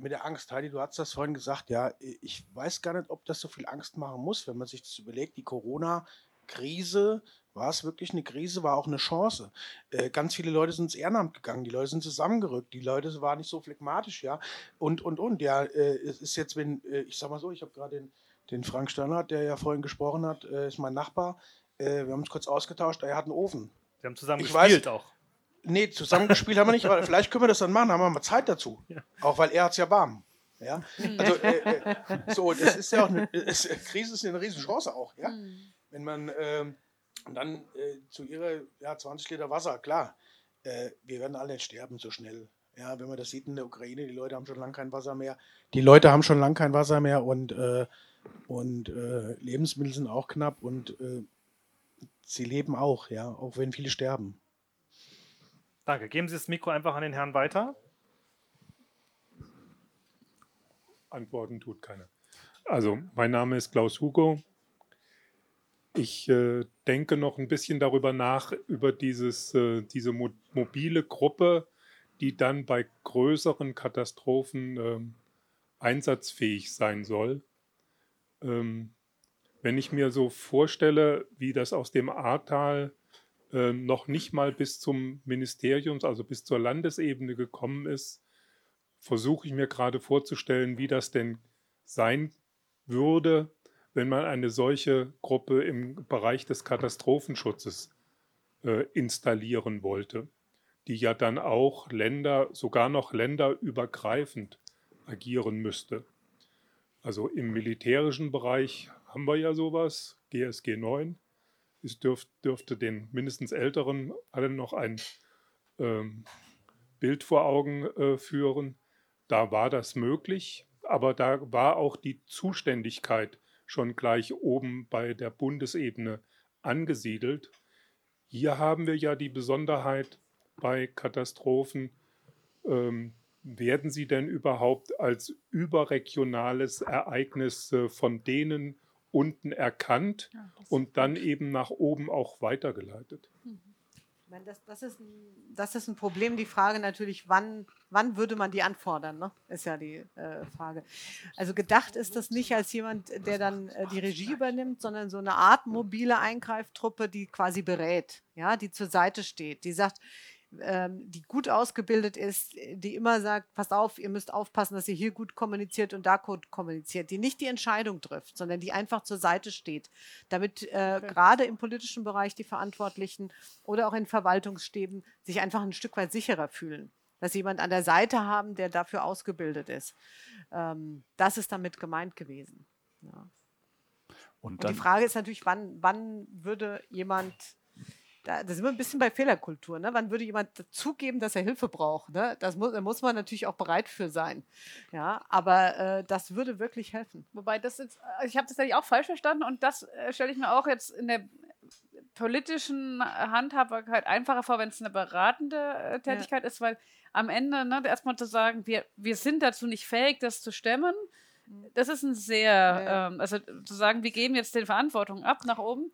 mit der Angst, Heidi, du hast das vorhin gesagt, ja, ich weiß gar nicht, ob das so viel Angst machen muss, wenn man sich das überlegt, die Corona-Krise, war es wirklich eine Krise, war auch eine Chance. Äh, ganz viele Leute sind ins Ehrenamt gegangen, die Leute sind zusammengerückt, die Leute waren nicht so phlegmatisch, ja, und, und, und, ja, äh, es ist jetzt, wenn, äh, ich sag mal so, ich habe gerade den, den Frank Sternhardt, der ja vorhin gesprochen hat, äh, ist mein Nachbar, äh, wir haben uns kurz ausgetauscht, er hat einen Ofen. Wir haben zusammen ich gespielt weiß, auch. Nee, zusammengespielt haben wir nicht, aber vielleicht können wir das dann machen, haben wir mal Zeit dazu. Ja. Auch weil er hat es ja warm. Ja? Also, äh, äh, so, das ist ja auch eine, [laughs] ist, Krise ist eine Riesenchance auch, ja. Mhm. Wenn man äh, dann äh, zu ihrer ja, 20 Liter Wasser, klar, äh, wir werden alle nicht sterben so schnell. Ja, wenn man das sieht in der Ukraine, die Leute haben schon lange kein Wasser mehr. Die Leute haben schon lange kein Wasser mehr und, äh, und Lebensmittel sind auch knapp und sie leben auch, ja, auch wenn viele sterben. Danke. Geben Sie das Mikro einfach an den Herrn weiter. Antworten tut keiner. Also, mein Name ist Klaus Hugo. Ich äh, denke noch ein bisschen darüber nach, über dieses, äh, diese mo mobile Gruppe, die dann bei größeren Katastrophen äh, einsatzfähig sein soll. Ähm, wenn ich mir so vorstelle, wie das aus dem Ahrtal äh, noch nicht mal bis zum Ministeriums, also bis zur Landesebene gekommen ist, versuche ich mir gerade vorzustellen, wie das denn sein würde, wenn man eine solche Gruppe im Bereich des Katastrophenschutzes äh, installieren wollte, die ja dann auch Länder, sogar noch länderübergreifend agieren müsste. Also im militärischen Bereich haben wir ja sowas, GSG 9. Es dürf, dürfte den mindestens Älteren allen noch ein ähm, Bild vor Augen äh, führen. Da war das möglich, aber da war auch die Zuständigkeit schon gleich oben bei der Bundesebene angesiedelt. Hier haben wir ja die Besonderheit bei Katastrophen, ähm, werden sie denn überhaupt als überregionales Ereignis äh, von denen unten erkannt ja, und dann eben nach oben auch weitergeleitet? Mhm. Ich meine, das, das, ist ein, das ist ein Problem. Die Frage natürlich, wann, wann würde man die anfordern, ne? ist ja die äh, Frage. Also gedacht ist das nicht als jemand, der dann äh, die Regie übernimmt, sondern so eine Art mobile Eingreiftruppe, die quasi berät, ja, die zur Seite steht, die sagt, ähm, die gut ausgebildet ist, die immer sagt, passt auf, ihr müsst aufpassen, dass ihr hier gut kommuniziert und da gut kommuniziert, die nicht die Entscheidung trifft, sondern die einfach zur Seite steht, damit äh, okay. gerade im politischen Bereich die Verantwortlichen oder auch in Verwaltungsstäben sich einfach ein Stück weit sicherer fühlen. Dass sie jemand an der Seite haben, der dafür ausgebildet ist. Ähm, das ist damit gemeint gewesen. Ja. Und, und die Frage ist natürlich, wann, wann würde jemand da, da sind wir ein bisschen bei Fehlerkultur. Ne? Wann würde jemand zugeben, dass er Hilfe braucht? Ne? Das muss, da muss man natürlich auch bereit für sein. Ja, aber äh, das würde wirklich helfen. Wobei das jetzt, äh, ich habe das natürlich auch falsch verstanden und das äh, stelle ich mir auch jetzt in der politischen Handhabbarkeit einfacher vor, wenn es eine beratende äh, Tätigkeit ja. ist, weil am Ende ne, erstmal zu sagen, wir, wir sind dazu nicht fähig, das zu stemmen, mhm. das ist ein sehr, ja. ähm, also zu sagen, wir geben jetzt den Verantwortung ab nach oben,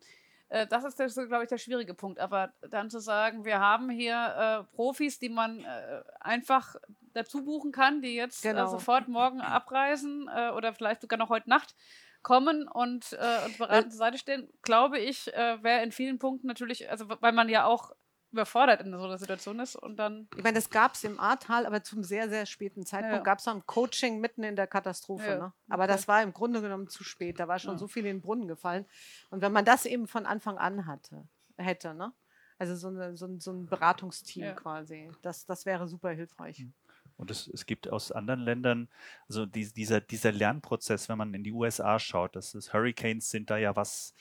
äh, das ist, glaube ich, der schwierige Punkt. Aber dann zu sagen, wir haben hier äh, Profis, die man äh, einfach dazu buchen kann, die jetzt äh, genau. sofort morgen abreisen äh, oder vielleicht sogar noch heute Nacht kommen und äh, uns beratend zur Seite stehen, glaube ich, wäre in vielen Punkten natürlich, also weil man ja auch überfordert in so einer Situation ist und dann. Ich meine, das gab es im Ahrtal, aber zum sehr, sehr späten Zeitpunkt ja. gab es dann Coaching mitten in der Katastrophe. Ja. Ne? Aber okay. das war im Grunde genommen zu spät. Da war schon ja. so viel in den Brunnen gefallen. Und wenn man das eben von Anfang an hatte, hätte, ne? Also so, eine, so, ein, so ein Beratungsteam quasi, das, das wäre super hilfreich. Mhm. Und es, es gibt aus anderen Ländern, also die, dieser, dieser Lernprozess, wenn man in die USA schaut, das ist, Hurricanes sind da ja was,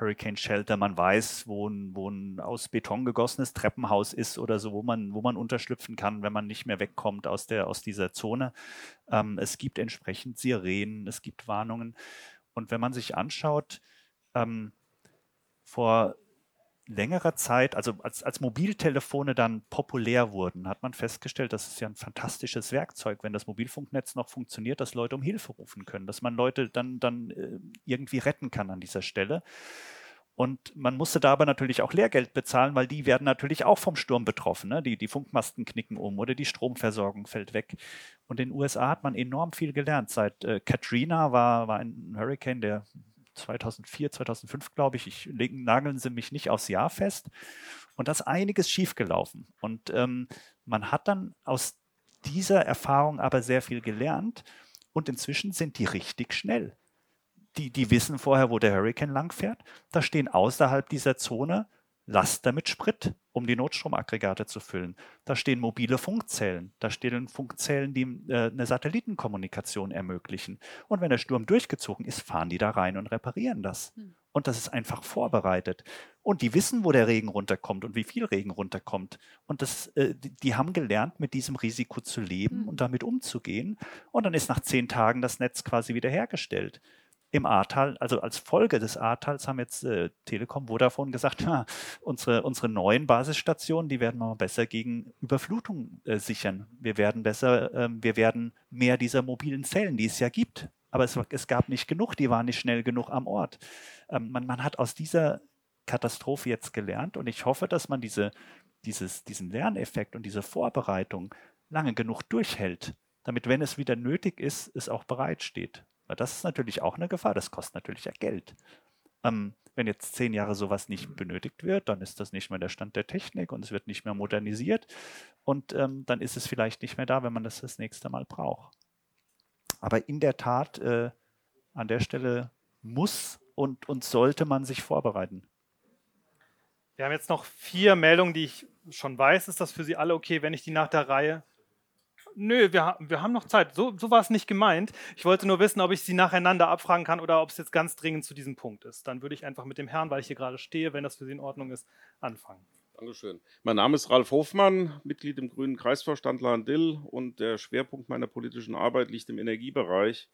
Hurricane Shelter, man weiß, wo ein, wo ein aus Beton gegossenes Treppenhaus ist oder so, wo man, wo man unterschlüpfen kann, wenn man nicht mehr wegkommt aus, der, aus dieser Zone. Ähm, es gibt entsprechend Sirenen, es gibt Warnungen. Und wenn man sich anschaut, ähm, vor längerer Zeit, also als, als Mobiltelefone dann populär wurden, hat man festgestellt, das ist ja ein fantastisches Werkzeug, wenn das Mobilfunknetz noch funktioniert, dass Leute um Hilfe rufen können, dass man Leute dann, dann äh, irgendwie retten kann an dieser Stelle. Und man musste da aber natürlich auch Lehrgeld bezahlen, weil die werden natürlich auch vom Sturm betroffen. Ne? Die, die Funkmasten knicken um oder die Stromversorgung fällt weg. Und in den USA hat man enorm viel gelernt. Seit äh, Katrina war, war ein Hurricane, der 2004, 2005, glaube ich. Ich nageln Sie mich nicht aufs Jahr fest. Und da ist einiges schiefgelaufen. Und ähm, man hat dann aus dieser Erfahrung aber sehr viel gelernt. Und inzwischen sind die richtig schnell. Die, die wissen vorher, wo der Hurricane langfährt. Da stehen außerhalb dieser Zone Laster mit Sprit, um die Notstromaggregate zu füllen. Da stehen mobile Funkzellen. Da stehen Funkzellen, die äh, eine Satellitenkommunikation ermöglichen. Und wenn der Sturm durchgezogen ist, fahren die da rein und reparieren das. Hm. Und das ist einfach vorbereitet. Und die wissen, wo der Regen runterkommt und wie viel Regen runterkommt. Und das, äh, die, die, haben gelernt, mit diesem Risiko zu leben hm. und damit umzugehen. Und dann ist nach zehn Tagen das Netz quasi wiederhergestellt im Ahrtal, also als Folge des Ahrtals haben jetzt äh, Telekom, Vodafone gesagt, [laughs] ja, unsere, unsere neuen Basisstationen, die werden wir besser gegen Überflutung äh, sichern. Wir werden besser, äh, wir werden mehr dieser mobilen Zellen, die es ja gibt. Aber es, es gab nicht genug, die waren nicht schnell genug am Ort. Ähm, man, man hat aus dieser Katastrophe jetzt gelernt und ich hoffe, dass man diese, dieses, diesen Lerneffekt und diese Vorbereitung lange genug durchhält, damit, wenn es wieder nötig ist, es auch bereitsteht. Das ist natürlich auch eine Gefahr, das kostet natürlich ja Geld. Ähm, Wenn jetzt zehn Jahre sowas nicht benötigt wird, dann ist das nicht mehr der Stand der Technik und es wird nicht mehr modernisiert und ähm, dann ist es vielleicht nicht mehr da, wenn man das das nächste Mal braucht. Aber in der Tat, äh, an der Stelle muss und, und sollte man sich vorbereiten. Wir haben jetzt noch vier Meldungen, die ich schon weiß. Ist das für Sie alle okay, wenn ich die nach der Reihe Nö, wir, wir haben noch Zeit. So, so war es nicht gemeint. Ich wollte nur wissen, ob ich sie nacheinander abfragen kann oder ob es jetzt ganz dringend zu diesem Punkt ist. Dann würde ich einfach mit dem Herrn, weil ich hier gerade stehe, wenn das für Sie in Ordnung ist, anfangen. Dankeschön. Mein Name ist Ralf Hofmann, Mitglied im Grünen Kreisvorstand Lahn-Dill und der Schwerpunkt meiner politischen Arbeit liegt im Energiebereich.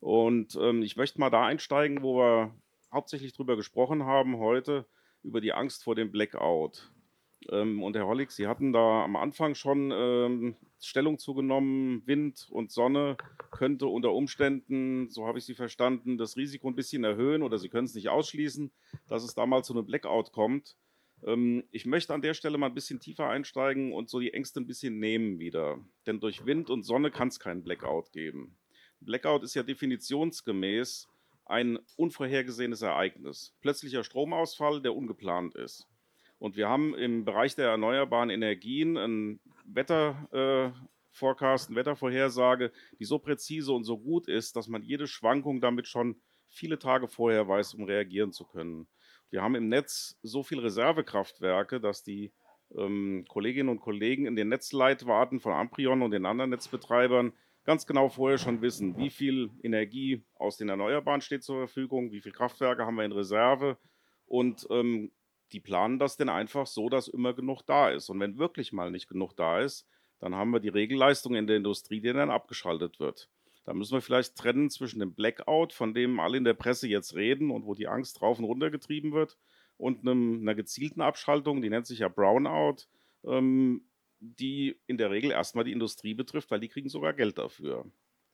Und ähm, ich möchte mal da einsteigen, wo wir hauptsächlich drüber gesprochen haben heute, über die Angst vor dem Blackout. Ähm, und Herr Hollig, Sie hatten da am Anfang schon ähm, Stellung zugenommen, Wind und Sonne könnte unter Umständen, so habe ich Sie verstanden, das Risiko ein bisschen erhöhen oder Sie können es nicht ausschließen, dass es da mal zu einem Blackout kommt. Ähm, ich möchte an der Stelle mal ein bisschen tiefer einsteigen und so die Ängste ein bisschen nehmen wieder. Denn durch Wind und Sonne kann es keinen Blackout geben. Blackout ist ja definitionsgemäß ein unvorhergesehenes Ereignis. Plötzlicher Stromausfall, der ungeplant ist. Und wir haben im Bereich der erneuerbaren Energien einen Wetterforecast, äh, eine Wettervorhersage, die so präzise und so gut ist, dass man jede Schwankung damit schon viele Tage vorher weiß, um reagieren zu können. Wir haben im Netz so viele Reservekraftwerke, dass die ähm, Kolleginnen und Kollegen in den Netzleitwarten von Amprion und den anderen Netzbetreibern ganz genau vorher schon wissen, wie viel Energie aus den Erneuerbaren steht zur Verfügung, wie viele Kraftwerke haben wir in Reserve und ähm, die planen das denn einfach so, dass immer genug da ist. Und wenn wirklich mal nicht genug da ist, dann haben wir die Regelleistung in der Industrie, die dann abgeschaltet wird. Da müssen wir vielleicht trennen zwischen dem Blackout, von dem alle in der Presse jetzt reden und wo die Angst drauf und runter getrieben wird, und einem, einer gezielten Abschaltung, die nennt sich ja Brownout, ähm, die in der Regel erstmal die Industrie betrifft, weil die kriegen sogar Geld dafür.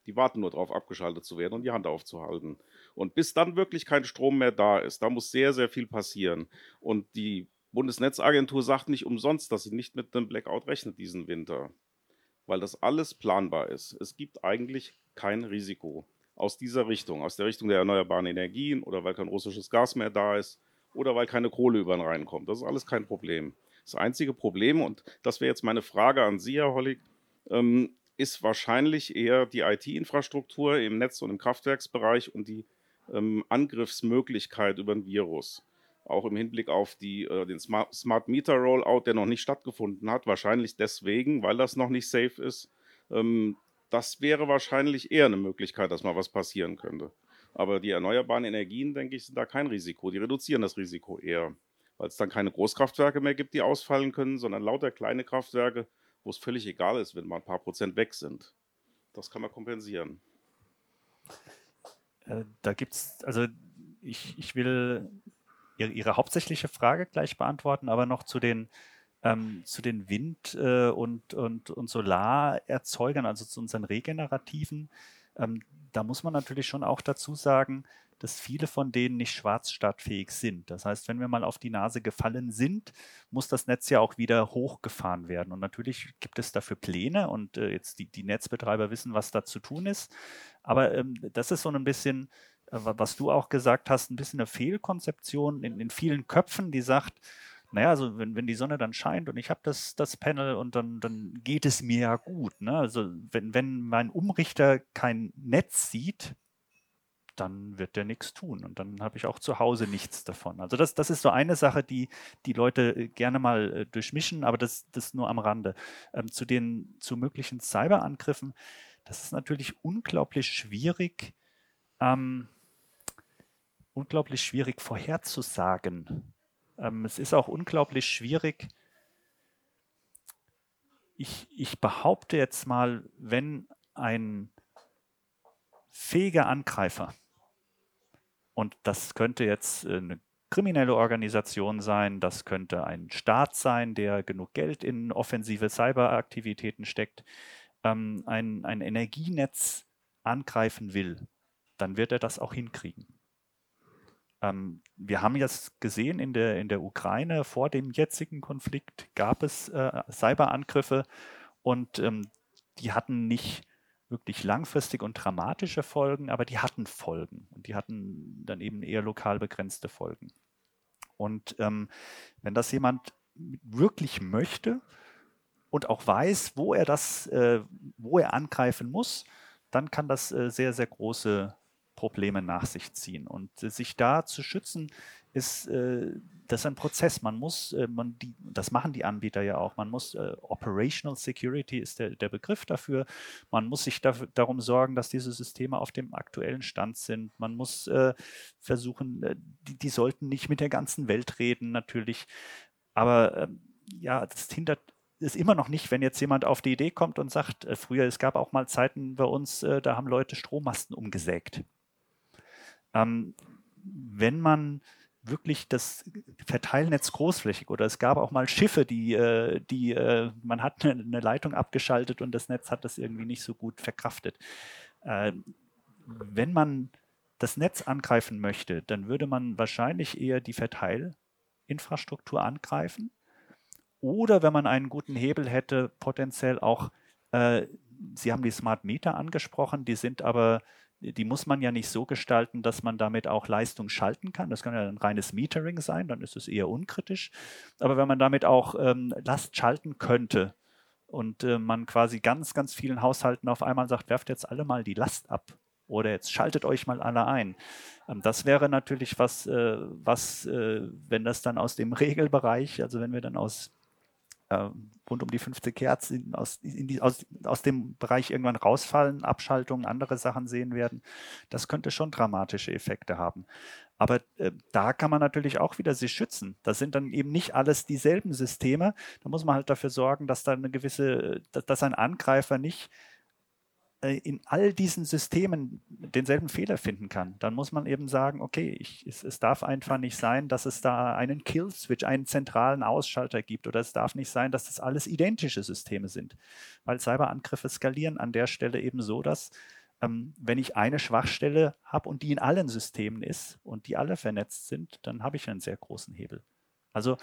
Die warten nur darauf, abgeschaltet zu werden und die Hand aufzuhalten. Und bis dann wirklich kein Strom mehr da ist, da muss sehr, sehr viel passieren. Und die Bundesnetzagentur sagt nicht umsonst, dass sie nicht mit einem Blackout rechnet diesen Winter, weil das alles planbar ist. Es gibt eigentlich kein Risiko aus dieser Richtung, aus der Richtung der erneuerbaren Energien oder weil kein russisches Gas mehr da ist oder weil keine Kohle über den Rhein kommt. Das ist alles kein Problem. Das einzige Problem, und das wäre jetzt meine Frage an Sie, Herr Hollig, ähm, ist wahrscheinlich eher die IT-Infrastruktur im Netz- und im Kraftwerksbereich und die ähm, Angriffsmöglichkeit über ein Virus. Auch im Hinblick auf die, äh, den Smart, Smart, Meter Rollout, der noch nicht stattgefunden hat, wahrscheinlich deswegen, weil das noch nicht safe ist. Ähm, das wäre wahrscheinlich eher eine Möglichkeit, dass mal was passieren könnte. Aber die erneuerbaren Energien, denke ich, sind da kein Risiko. Die reduzieren das Risiko eher, weil es dann keine Großkraftwerke mehr gibt, die ausfallen können, sondern lauter kleine Kraftwerke, wo es völlig egal ist, wenn mal ein paar Prozent weg sind. Das kann man kompensieren. Äh, da gibt es, also ich, ich will ihre, ihre, hauptsächliche Frage gleich beantworten, aber noch zu den, ähm, zu den Wind- äh, und, und, und Solarerzeugern, also zu unseren regenerativen. Ähm, da muss man natürlich schon auch dazu sagen, dass viele von denen nicht schwarzstartfähig sind. Das heißt, wenn wir mal auf die Nase gefallen sind, muss das Netz ja auch wieder hochgefahren werden. Und natürlich gibt es dafür Pläne und äh, jetzt die, die, Netzbetreiber wissen, was da zu tun ist. Aber ähm, das ist so ein bisschen, äh, was du auch gesagt hast, ein bisschen eine Fehlkonzeption in, in vielen Köpfen, die sagt, naja, also wenn, wenn die Sonne dann scheint und ich habe das, das Panel und dann, dann geht es mir ja gut. Ne? Also wenn, wenn mein Umrichter kein Netz sieht, dann wird der nichts tun und dann habe ich auch zu Hause nichts davon. Also das, das ist so eine Sache, die die Leute äh, gerne mal äh, durchmischen, aber das, das nur am Rande. Ähm, zu den zu möglichen Cyberangriffen, das ist natürlich unglaublich schwierig, ähm, unglaublich schwierig vorherzusagen. Ähm, es ist auch unglaublich schwierig. Ich, ich behaupte jetzt mal, wenn ein fähiger Angreifer und das könnte jetzt äh, eine kriminelle Organisation sein, das könnte ein Staat sein, der genug Geld in offensive Cyberaktivitäten steckt, ähm, ein, ein Energienetz angreifen will, dann wird er das auch hinkriegen. Ähm, wir haben jetzt gesehen, in der, in der Ukraine vor dem jetzigen Konflikt gab es äh, Cyberangriffe und ähm, die hatten nicht wirklich langfristig und dramatische Folgen, aber die hatten Folgen und die hatten dann eben eher lokal begrenzte Folgen. Und ähm, wenn das jemand wirklich möchte und auch weiß, wo er das, äh, wo er angreifen muss, dann kann das äh, sehr, sehr große Probleme nach sich ziehen. Und äh, sich da zu schützen, ist äh, das ist ein Prozess. Man muss, äh, man die, das machen die Anbieter ja auch. Man muss äh, Operational Security ist der, der Begriff dafür. Man muss sich dafür, darum sorgen, dass diese Systeme auf dem aktuellen Stand sind. Man muss äh, versuchen, äh, die, die sollten nicht mit der ganzen Welt reden, natürlich. Aber ähm, ja, das hindert es immer noch nicht, wenn jetzt jemand auf die Idee kommt und sagt, äh, früher, es gab auch mal Zeiten bei uns, äh, da haben Leute Strommasten umgesägt. Ähm, wenn man wirklich das Verteilnetz großflächig oder es gab auch mal Schiffe, die, äh, die äh, man hat eine, Leitung abgeschaltet und das Netz hat das irgendwie nicht so gut verkraftet. Äh, wenn man das Netz angreifen möchte, dann würde man wahrscheinlich eher die Verteilinfrastruktur angreifen oder wenn man einen guten Hebel hätte, potenziell auch, Sie haben die Smart Meter angesprochen, die sind aber die muss man ja nicht so gestalten, dass man damit auch Leistung schalten kann. Das kann ja ein reines Metering sein, dann ist es eher unkritisch. Aber wenn man damit auch ähm, Last schalten könnte und äh, man quasi ganz, ganz vielen Haushalten auf einmal sagt, werft jetzt alle mal die Last ab oder jetzt schaltet euch mal alle ein. Ähm, das wäre natürlich was, äh, was äh, wenn das dann aus dem [laughs] Regelbereich, also wenn wir dann aus äh, rund um die 50 Hertz in, aus, in die, aus, aus dem Bereich irgendwann rausfallen, Abschaltungen, andere Sachen sehen werden. Das könnte schon dramatische Effekte haben. Aber äh, da kann man natürlich auch wieder sich schützen. Das sind dann eben nicht alles dieselben Systeme. Da muss man halt dafür sorgen, dass da eine gewisse, dass, dass ein Angreifer nicht äh, in all diesen Systemen denselben Fehler finden kann, dann muss man eben sagen, okay, ich, es, es, darf einfach nicht sein, dass es da einen Kill-Switch, einen zentralen Ausschalter gibt oder es darf nicht sein, dass das alles identische Systeme sind, weil Cyberangriffe skalieren an der Stelle eben so, dass ähm, wenn ich eine Schwachstelle habe und die in allen Systemen ist und die alle vernetzt sind, dann habe ich einen sehr großen Hebel. Also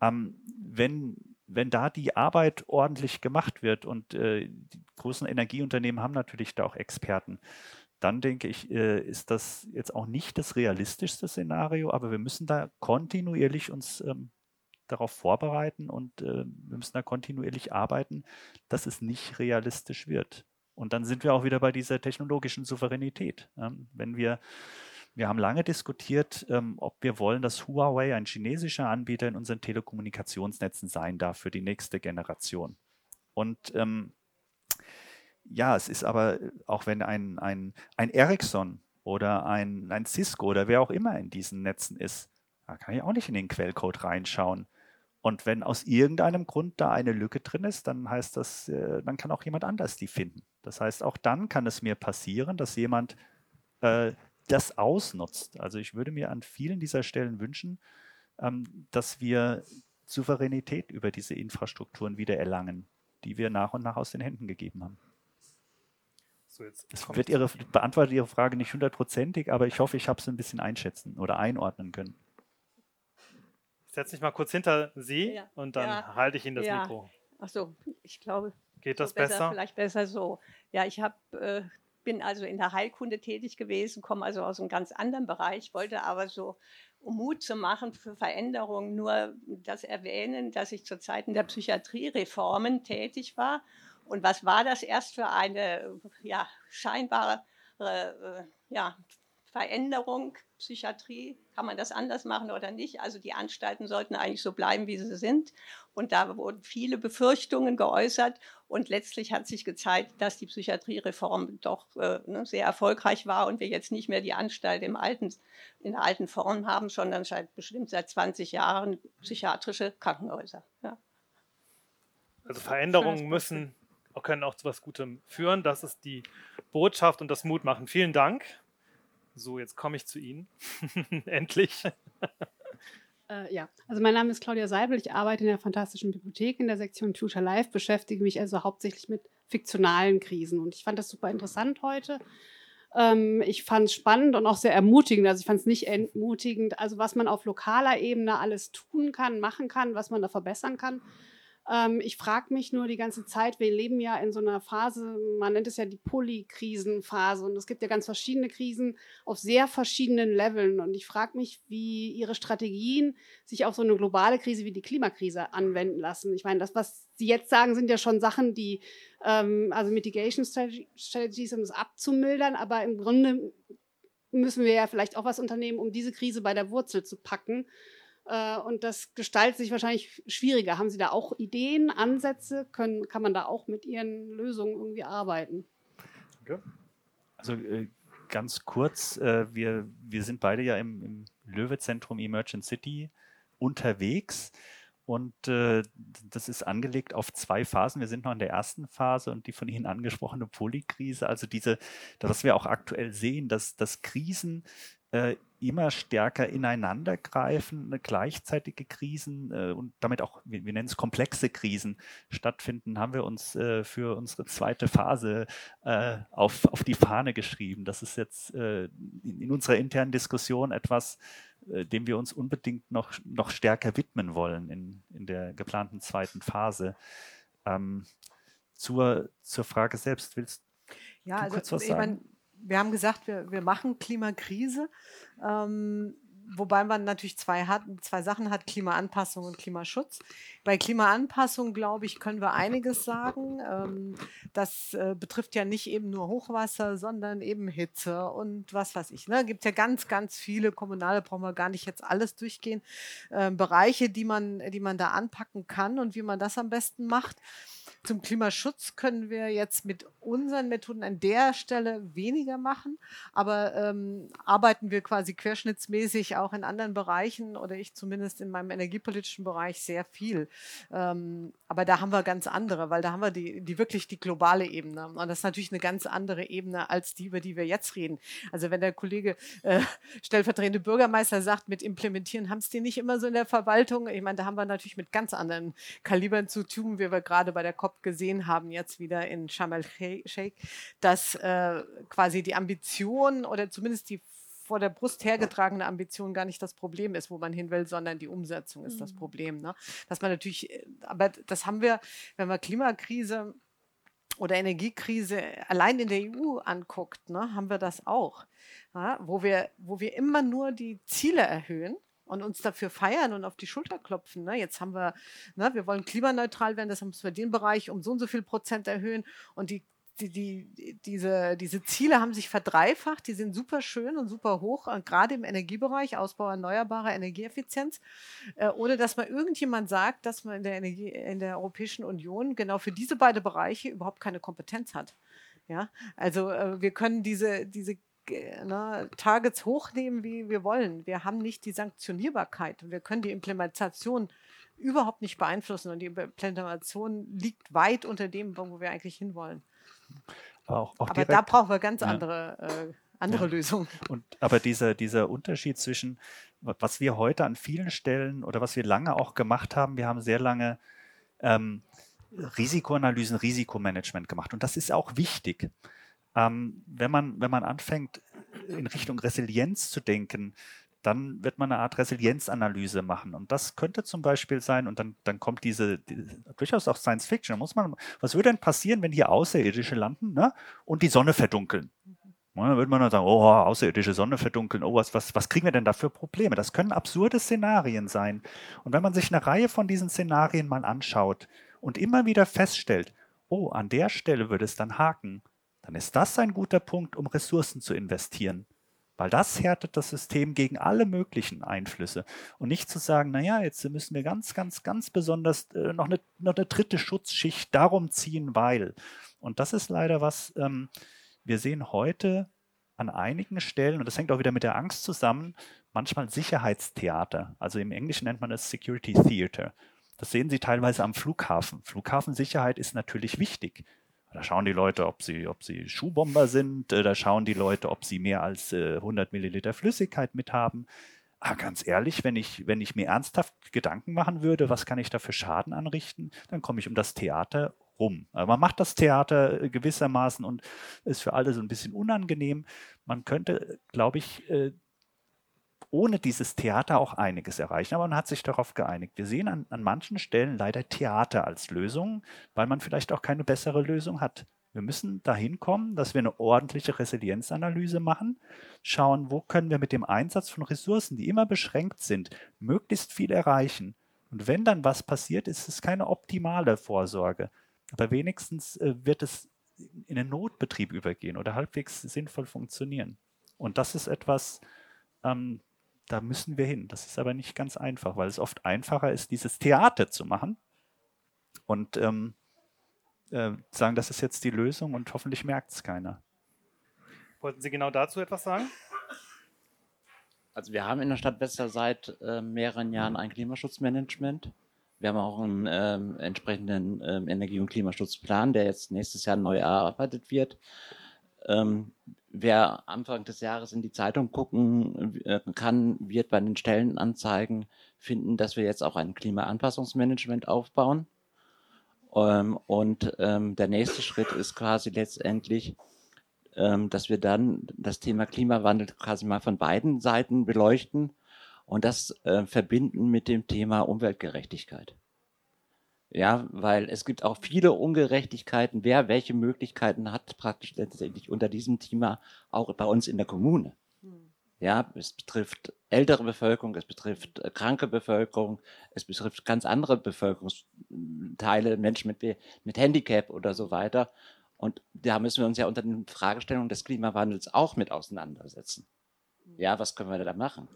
ähm, wenn wenn da die Arbeit ordentlich gemacht wird und äh, die großen Energieunternehmen haben natürlich da auch Experten, dann denke ich, äh, ist das jetzt auch nicht das realistischste Szenario, aber wir müssen da kontinuierlich uns ähm, darauf vorbereiten und äh, wir müssen da kontinuierlich arbeiten, dass es nicht realistisch wird. Und dann sind wir auch wieder bei dieser technologischen Souveränität. Ähm, wenn wir wir haben lange diskutiert, ähm, ob wir wollen, dass Huawei ein chinesischer Anbieter in unseren Telekommunikationsnetzen sein darf für die nächste Generation. Und ähm, ja, es ist aber, auch wenn ein, ein, ein Ericsson oder ein, ein Cisco oder wer auch immer in diesen Netzen ist, da kann ich auch nicht in den Quellcode reinschauen. Und wenn aus irgendeinem Grund da eine Lücke drin ist, dann heißt das, äh, dann kann auch jemand anders die finden. Das heißt, auch dann kann es mir passieren, dass jemand äh, das ausnutzt. Also ich würde mir an vielen dieser Stellen wünschen, ähm, dass wir Souveränität über diese Infrastrukturen wieder erlangen, die wir nach und nach aus den Händen gegeben haben. So, das wird Ihre, beantwortet Ihre Frage nicht hundertprozentig, aber ich hoffe, ich habe es ein bisschen einschätzen oder einordnen können. Ich setze mich mal kurz hinter Sie ja. und dann ja. halte ich Ihnen das ja. Mikro. Ach so, ich glaube. Geht das besser? besser? Vielleicht besser so. Ja, ich habe äh, bin also in der Heilkunde tätig gewesen, komme also aus einem ganz anderen Bereich, wollte aber so, um Mut zu machen für Veränderungen, nur das erwähnen, dass ich zu Zeiten der Psychiatriereformen tätig war. Und was war das erst für eine ja, scheinbare äh, ja, Veränderung, Psychiatrie, kann man das anders machen oder nicht? Also die Anstalten sollten eigentlich so bleiben, wie sie sind. Und da wurden viele Befürchtungen geäußert. Und letztlich hat sich gezeigt, dass die Psychiatriereform doch äh, ne, sehr erfolgreich war und wir jetzt nicht mehr die Anstalt im alten, in der alten Form haben, sondern seit bestimmt seit 20 Jahren psychiatrische Krankenhäuser. Ja. Also Veränderungen müssen können auch zu was Gutem führen. Das ist die Botschaft und das Mutmachen. Vielen Dank. So, jetzt komme ich zu Ihnen. [laughs] Endlich. Äh, ja, also mein Name ist Claudia Seibel. Ich arbeite in der Fantastischen Bibliothek in der Sektion Future Life, beschäftige mich also hauptsächlich mit fiktionalen Krisen. Und ich fand das super interessant heute. Ähm, ich fand es spannend und auch sehr ermutigend. Also ich fand es nicht entmutigend, also was man auf lokaler Ebene alles tun kann, machen kann, was man da verbessern kann. Ähm, ich frage mich nur die ganze Zeit, wir leben ja in so einer Phase, man nennt es ja die Polykrisenphase und es gibt ja ganz verschiedene Krisen auf sehr verschiedenen Leveln und ich frage mich, wie Ihre Strategien sich auf so eine globale Krise wie die Klimakrise anwenden lassen. Ich meine, das, was Sie jetzt sagen, sind ja schon Sachen, die, ähm, also Mitigation Strategies, um es abzumildern, aber im Grunde müssen wir ja vielleicht auch was unternehmen, um diese Krise bei der Wurzel zu packen. Äh, und das gestaltet sich wahrscheinlich schwieriger. Haben Sie da auch Ideen, Ansätze? Können, kann man da auch mit Ihren Lösungen irgendwie arbeiten? Okay. Also äh, ganz kurz, äh, wir, wir sind beide ja im, im Löwe-Zentrum Emergent City unterwegs. Und das ist angelegt auf zwei Phasen. Wir sind noch in der ersten Phase und die von Ihnen angesprochene Polykrise, also diese, was wir auch aktuell sehen, dass, dass Krisen immer stärker ineinander greifen, ne, gleichzeitige Krisen äh, und damit auch, wir, wir nennen es komplexe Krisen stattfinden, haben wir uns äh, für unsere zweite Phase äh, auf, auf die Fahne geschrieben. Das ist jetzt äh, in, in, unserer internen Diskussion etwas, äh, dem wir uns unbedingt noch, noch stärker widmen wollen in, in der geplanten zweiten Phase. Ähm, zur, zur Frage selbst, willst ja, du also, kurz was sagen? Mein, wir haben gesagt, wir, wir machen Klimakrise. Ähm, wobei man natürlich zwei, hat, zwei Sachen hat, Klimaanpassung und Klimaschutz. Bei Klimaanpassung, glaube ich, können wir einiges sagen. Ähm, das äh, betrifft ja nicht eben nur Hochwasser, sondern eben Hitze und was weiß ich. Es ne? gibt ja ganz, ganz viele kommunale, brauchen wir gar nicht jetzt alles durchgehen, äh, Bereiche, die man, die man da anpacken kann und wie man das am besten macht. Zum Klimaschutz können wir jetzt mit unseren Methoden an der Stelle weniger machen, aber ähm, arbeiten wir quasi querschnittsmäßig auch in anderen Bereichen oder ich zumindest in meinem energiepolitischen Bereich sehr viel. Ähm, aber da haben wir ganz andere, weil da haben wir die, die wirklich die globale Ebene. Und das ist natürlich eine ganz andere Ebene als die, über die wir jetzt reden. Also wenn der Kollege äh, stellvertretende Bürgermeister sagt, mit implementieren haben es die nicht immer so in der Verwaltung. Ich meine, da haben wir natürlich mit ganz anderen Kalibern zu tun, wie wir gerade bei der COP gesehen haben, jetzt wieder in Sharm el-Sheikh, dass äh, quasi die Ambition oder zumindest die vor der Brust hergetragene Ambition gar nicht das Problem ist, wo man hin will, sondern die Umsetzung ist mhm. das Problem. Ne? Dass man natürlich, äh, aber das haben wir, wenn wir Klimakrise oder Energiekrise allein in der EU anguckt, ne, haben wir das auch, ja, wo, wir, wo wir immer nur die Ziele erhöhen und uns dafür feiern und auf die Schulter klopfen. Ne? Jetzt haben wir, ne, wir wollen klimaneutral werden, das haben wir den Bereich um so und so viel Prozent erhöhen und die die, die, diese, diese Ziele haben sich verdreifacht, die sind super schön und super hoch, gerade im Energiebereich, Ausbau erneuerbarer Energieeffizienz, äh, ohne dass mal irgendjemand sagt, dass man in der, Energie, in der Europäischen Union genau für diese beiden Bereiche überhaupt keine Kompetenz hat. Ja, also äh, wir können diese, diese ne, Targets hochnehmen, wie wir wollen. Wir haben nicht die Sanktionierbarkeit. Wir können die Implementation überhaupt nicht beeinflussen und die Implementation liegt weit unter dem, wo wir eigentlich hinwollen. Auch, auch aber da brauchen wir ganz andere, ja. äh, andere ja. Lösungen. Und, aber dieser, dieser Unterschied zwischen, was wir heute an vielen Stellen oder was wir lange auch gemacht haben, wir haben sehr lange ähm, Risikoanalysen, Risikomanagement gemacht. Und das ist auch wichtig. Ähm, wenn, man, wenn man anfängt, in Richtung Resilienz zu denken, dann wird man eine Art Resilienzanalyse machen. Und das könnte zum Beispiel sein, und dann, dann kommt diese, die, durchaus auch Science Fiction. Da muss man, was würde denn passieren, wenn hier Außerirdische landen ne, und die Sonne verdunkeln? Und dann würde man dann sagen, oh, außerirdische Sonne verdunkeln, oh, was, was, was kriegen wir denn da für Probleme? Das können absurde Szenarien sein. Und wenn man sich eine Reihe von diesen Szenarien mal anschaut und immer wieder feststellt, oh, an der Stelle würde es dann haken, dann ist das ein guter Punkt, um Ressourcen zu investieren. Weil das härtet das System gegen alle möglichen Einflüsse. Und nicht zu sagen, naja, jetzt müssen wir ganz, ganz, ganz besonders äh, noch, eine, noch eine dritte Schutzschicht darum ziehen, weil. Und das ist leider was, ähm, wir sehen heute an einigen Stellen, und das hängt auch wieder mit der Angst zusammen, manchmal Sicherheitstheater. Also im Englischen nennt man es Security Theater. Das sehen Sie teilweise am Flughafen. Flughafensicherheit ist natürlich wichtig. Da schauen die Leute, ob sie, ob sie Schuhbomber sind. Äh, da schauen die Leute, ob sie mehr als 100 äh, Milliliter Flüssigkeit mit haben. Aber ganz ehrlich, wenn ich, wenn ich mir ernsthaft Gedanken machen würde, was kann ich da für Schaden anrichten, dann komme ich um das Theater rum. Aber man macht das Theater äh, gewissermaßen und ist für alle so ein bisschen unangenehm. Man könnte, glaube ich, ohne dieses Theater auch einiges erreichen. Aber man hat sich darauf geeinigt. Wir sehen an, an manchen Stellen leider Theater als Lösung, weil man vielleicht auch keine bessere Lösung hat. Wir müssen dahin kommen, dass wir eine ordentliche Resilienzanalyse machen, schauen, wo können wir mit dem Einsatz von Ressourcen, die immer beschränkt sind, möglichst viel erreichen. Und wenn dann was passiert, ist es keine optimale Vorsorge. Aber wenigstens äh, wird es in den Notbetrieb übergehen oder halbwegs sinnvoll funktionieren. Und das ist etwas, ähm, da müssen wir hin. Das ist aber nicht ganz einfach, weil es oft einfacher ist, dieses Theater zu machen und ähm, äh, sagen, das ist jetzt die Lösung und hoffentlich merkt es keiner. Wollten Sie genau dazu etwas sagen? Also wir haben in der Stadt Wetzlar seit äh, mehreren Jahren ein Klimaschutzmanagement. Wir haben auch einen ähm, entsprechenden ähm, Energie- und Klimaschutzplan, der jetzt nächstes Jahr neu erarbeitet wird. Ähm, wer Anfang des Jahres in die Zeitung gucken äh, kann, wird bei den Stellenanzeigen finden, dass wir jetzt auch ein Klimaanpassungsmanagement aufbauen. Ähm, und ähm, der nächste Schritt ist quasi letztendlich, ähm, dass wir dann das Thema Klimawandel quasi mal von beiden Seiten beleuchten und das äh, verbinden mit dem Thema Umweltgerechtigkeit. Ja, weil es gibt auch viele Ungerechtigkeiten, wer welche Möglichkeiten hat, praktisch letztendlich unter diesem Thema auch bei uns in der Kommune. Hm. Ja, es betrifft ältere Bevölkerung, es betrifft äh, kranke Bevölkerung, es betrifft ganz andere Bevölkerungsteile, Menschen mit, mit Handicap oder so weiter. Und da müssen wir uns ja unter den Fragestellungen des Klimawandels auch mit auseinandersetzen. Hm. Ja, was können wir da machen?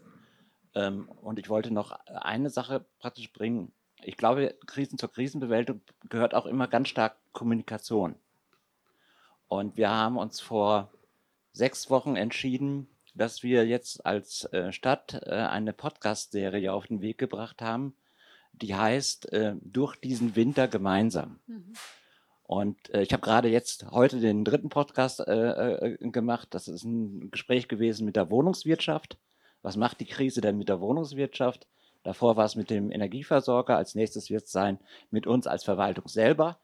Ähm, und ich wollte noch eine Sache praktisch bringen ich glaube, Krisen zur Krisenbewältigung gehört auch immer ganz stark Kommunikation. Und wir haben uns vor sechs Wochen entschieden, dass wir jetzt als äh, Stadt äh, eine Podcast-Serie auf den Weg gebracht haben, die heißt äh, Durch diesen Winter gemeinsam. Mhm. Und ich habe gerade jetzt heute den dritten Podcast gemacht. Das ist ein Gespräch gewesen mit der Wohnungswirtschaft. Was macht die Krise denn mit der Wohnungswirtschaft? Davor war es mit dem Energieversorger. Als nächstes wird es sein mit uns als Verwaltung selber.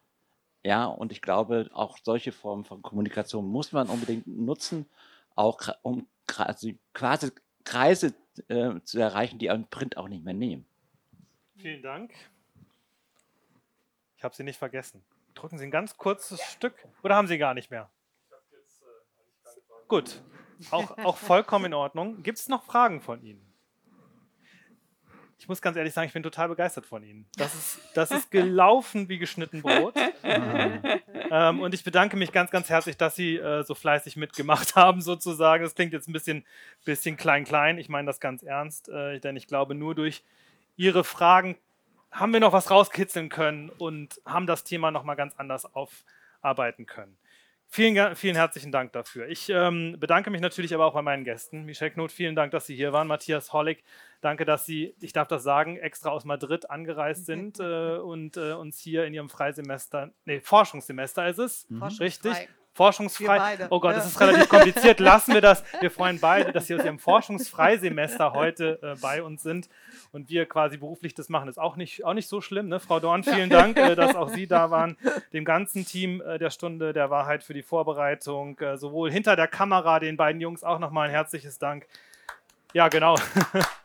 Ja, und ich glaube, auch solche Formen von Kommunikation muss man unbedingt nutzen, auch um quasi, quasi Kreise äh, zu erreichen, die einen Print auch nicht mehr nehmen. Vielen Dank. Ich habe Sie nicht vergessen. Drücken Sie ein ganz kurzes Stück oder haben Sie gar nicht mehr? Jetzt, äh, Gut, auch, auch vollkommen in Ordnung. Gibt es noch Fragen von Ihnen? Ich muss ganz ehrlich sagen, ich bin total begeistert von Ihnen. Das ist, das ist gelaufen wie geschnitten Brot. [laughs] ähm, und ich bedanke mich ganz, ganz herzlich, dass Sie äh, so fleißig mitgemacht [laughs] haben, sozusagen. Das klingt jetzt ein bisschen, bisschen klein-klein. Ich meine das ganz ernst, äh, denn ich glaube, nur durch Ihre Fragen haben wir noch was rauskitzeln können und haben das Thema nochmal ganz anders aufarbeiten können. Vielen, vielen herzlichen Dank dafür. Ich ähm, bedanke mich natürlich aber auch bei meinen Gästen. Michel Knot, vielen Dank, dass Sie hier waren. Matthias Hollig, danke, dass Sie, ich darf das sagen, extra aus Madrid angereist sind äh, und äh, uns hier in Ihrem Freisemester, nee, Forschungssemester ist es, mhm. richtig? Forschungsfrei. Oh Gott, das ist relativ kompliziert. [laughs] Lassen wir das. Wir freuen beide, dass Sie aus Ihrem Forschungsfreisemester heute äh, bei uns sind und wir quasi beruflich das machen. Ist auch nicht, auch nicht so schlimm. Ne? Frau Dorn, vielen Dank, äh, dass auch Sie da waren. Dem ganzen Team äh, der Stunde der Wahrheit für die Vorbereitung, äh, sowohl hinter der Kamera, den beiden Jungs auch nochmal ein herzliches Dank. Ja, genau. [laughs]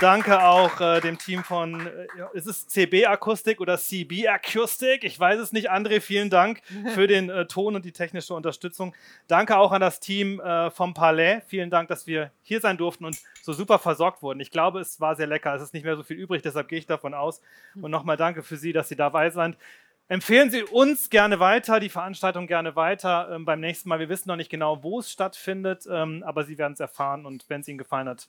Danke auch äh, dem Team von, äh, ist es CB Akustik oder CB Akustik? Ich weiß es nicht. André, vielen Dank [laughs] für den äh, Ton und die technische Unterstützung. Danke auch an das Team äh, vom Palais. Vielen Dank, dass wir hier sein durften und so super versorgt wurden. Ich glaube, es war sehr lecker. Es ist nicht mehr so viel übrig, deshalb gehe ich davon aus. Und nochmal danke für Sie, dass Sie dabei sind. Empfehlen Sie uns gerne weiter, die Veranstaltung gerne weiter ähm, beim nächsten Mal. Wir wissen noch nicht genau, wo es stattfindet, ähm, aber Sie werden es erfahren und wenn es Ihnen gefallen hat,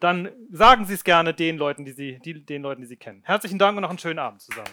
dann sagen Sie es gerne den Leuten, die Sie, die, den Leuten, die Sie kennen. Herzlichen Dank und noch einen schönen Abend zusammen.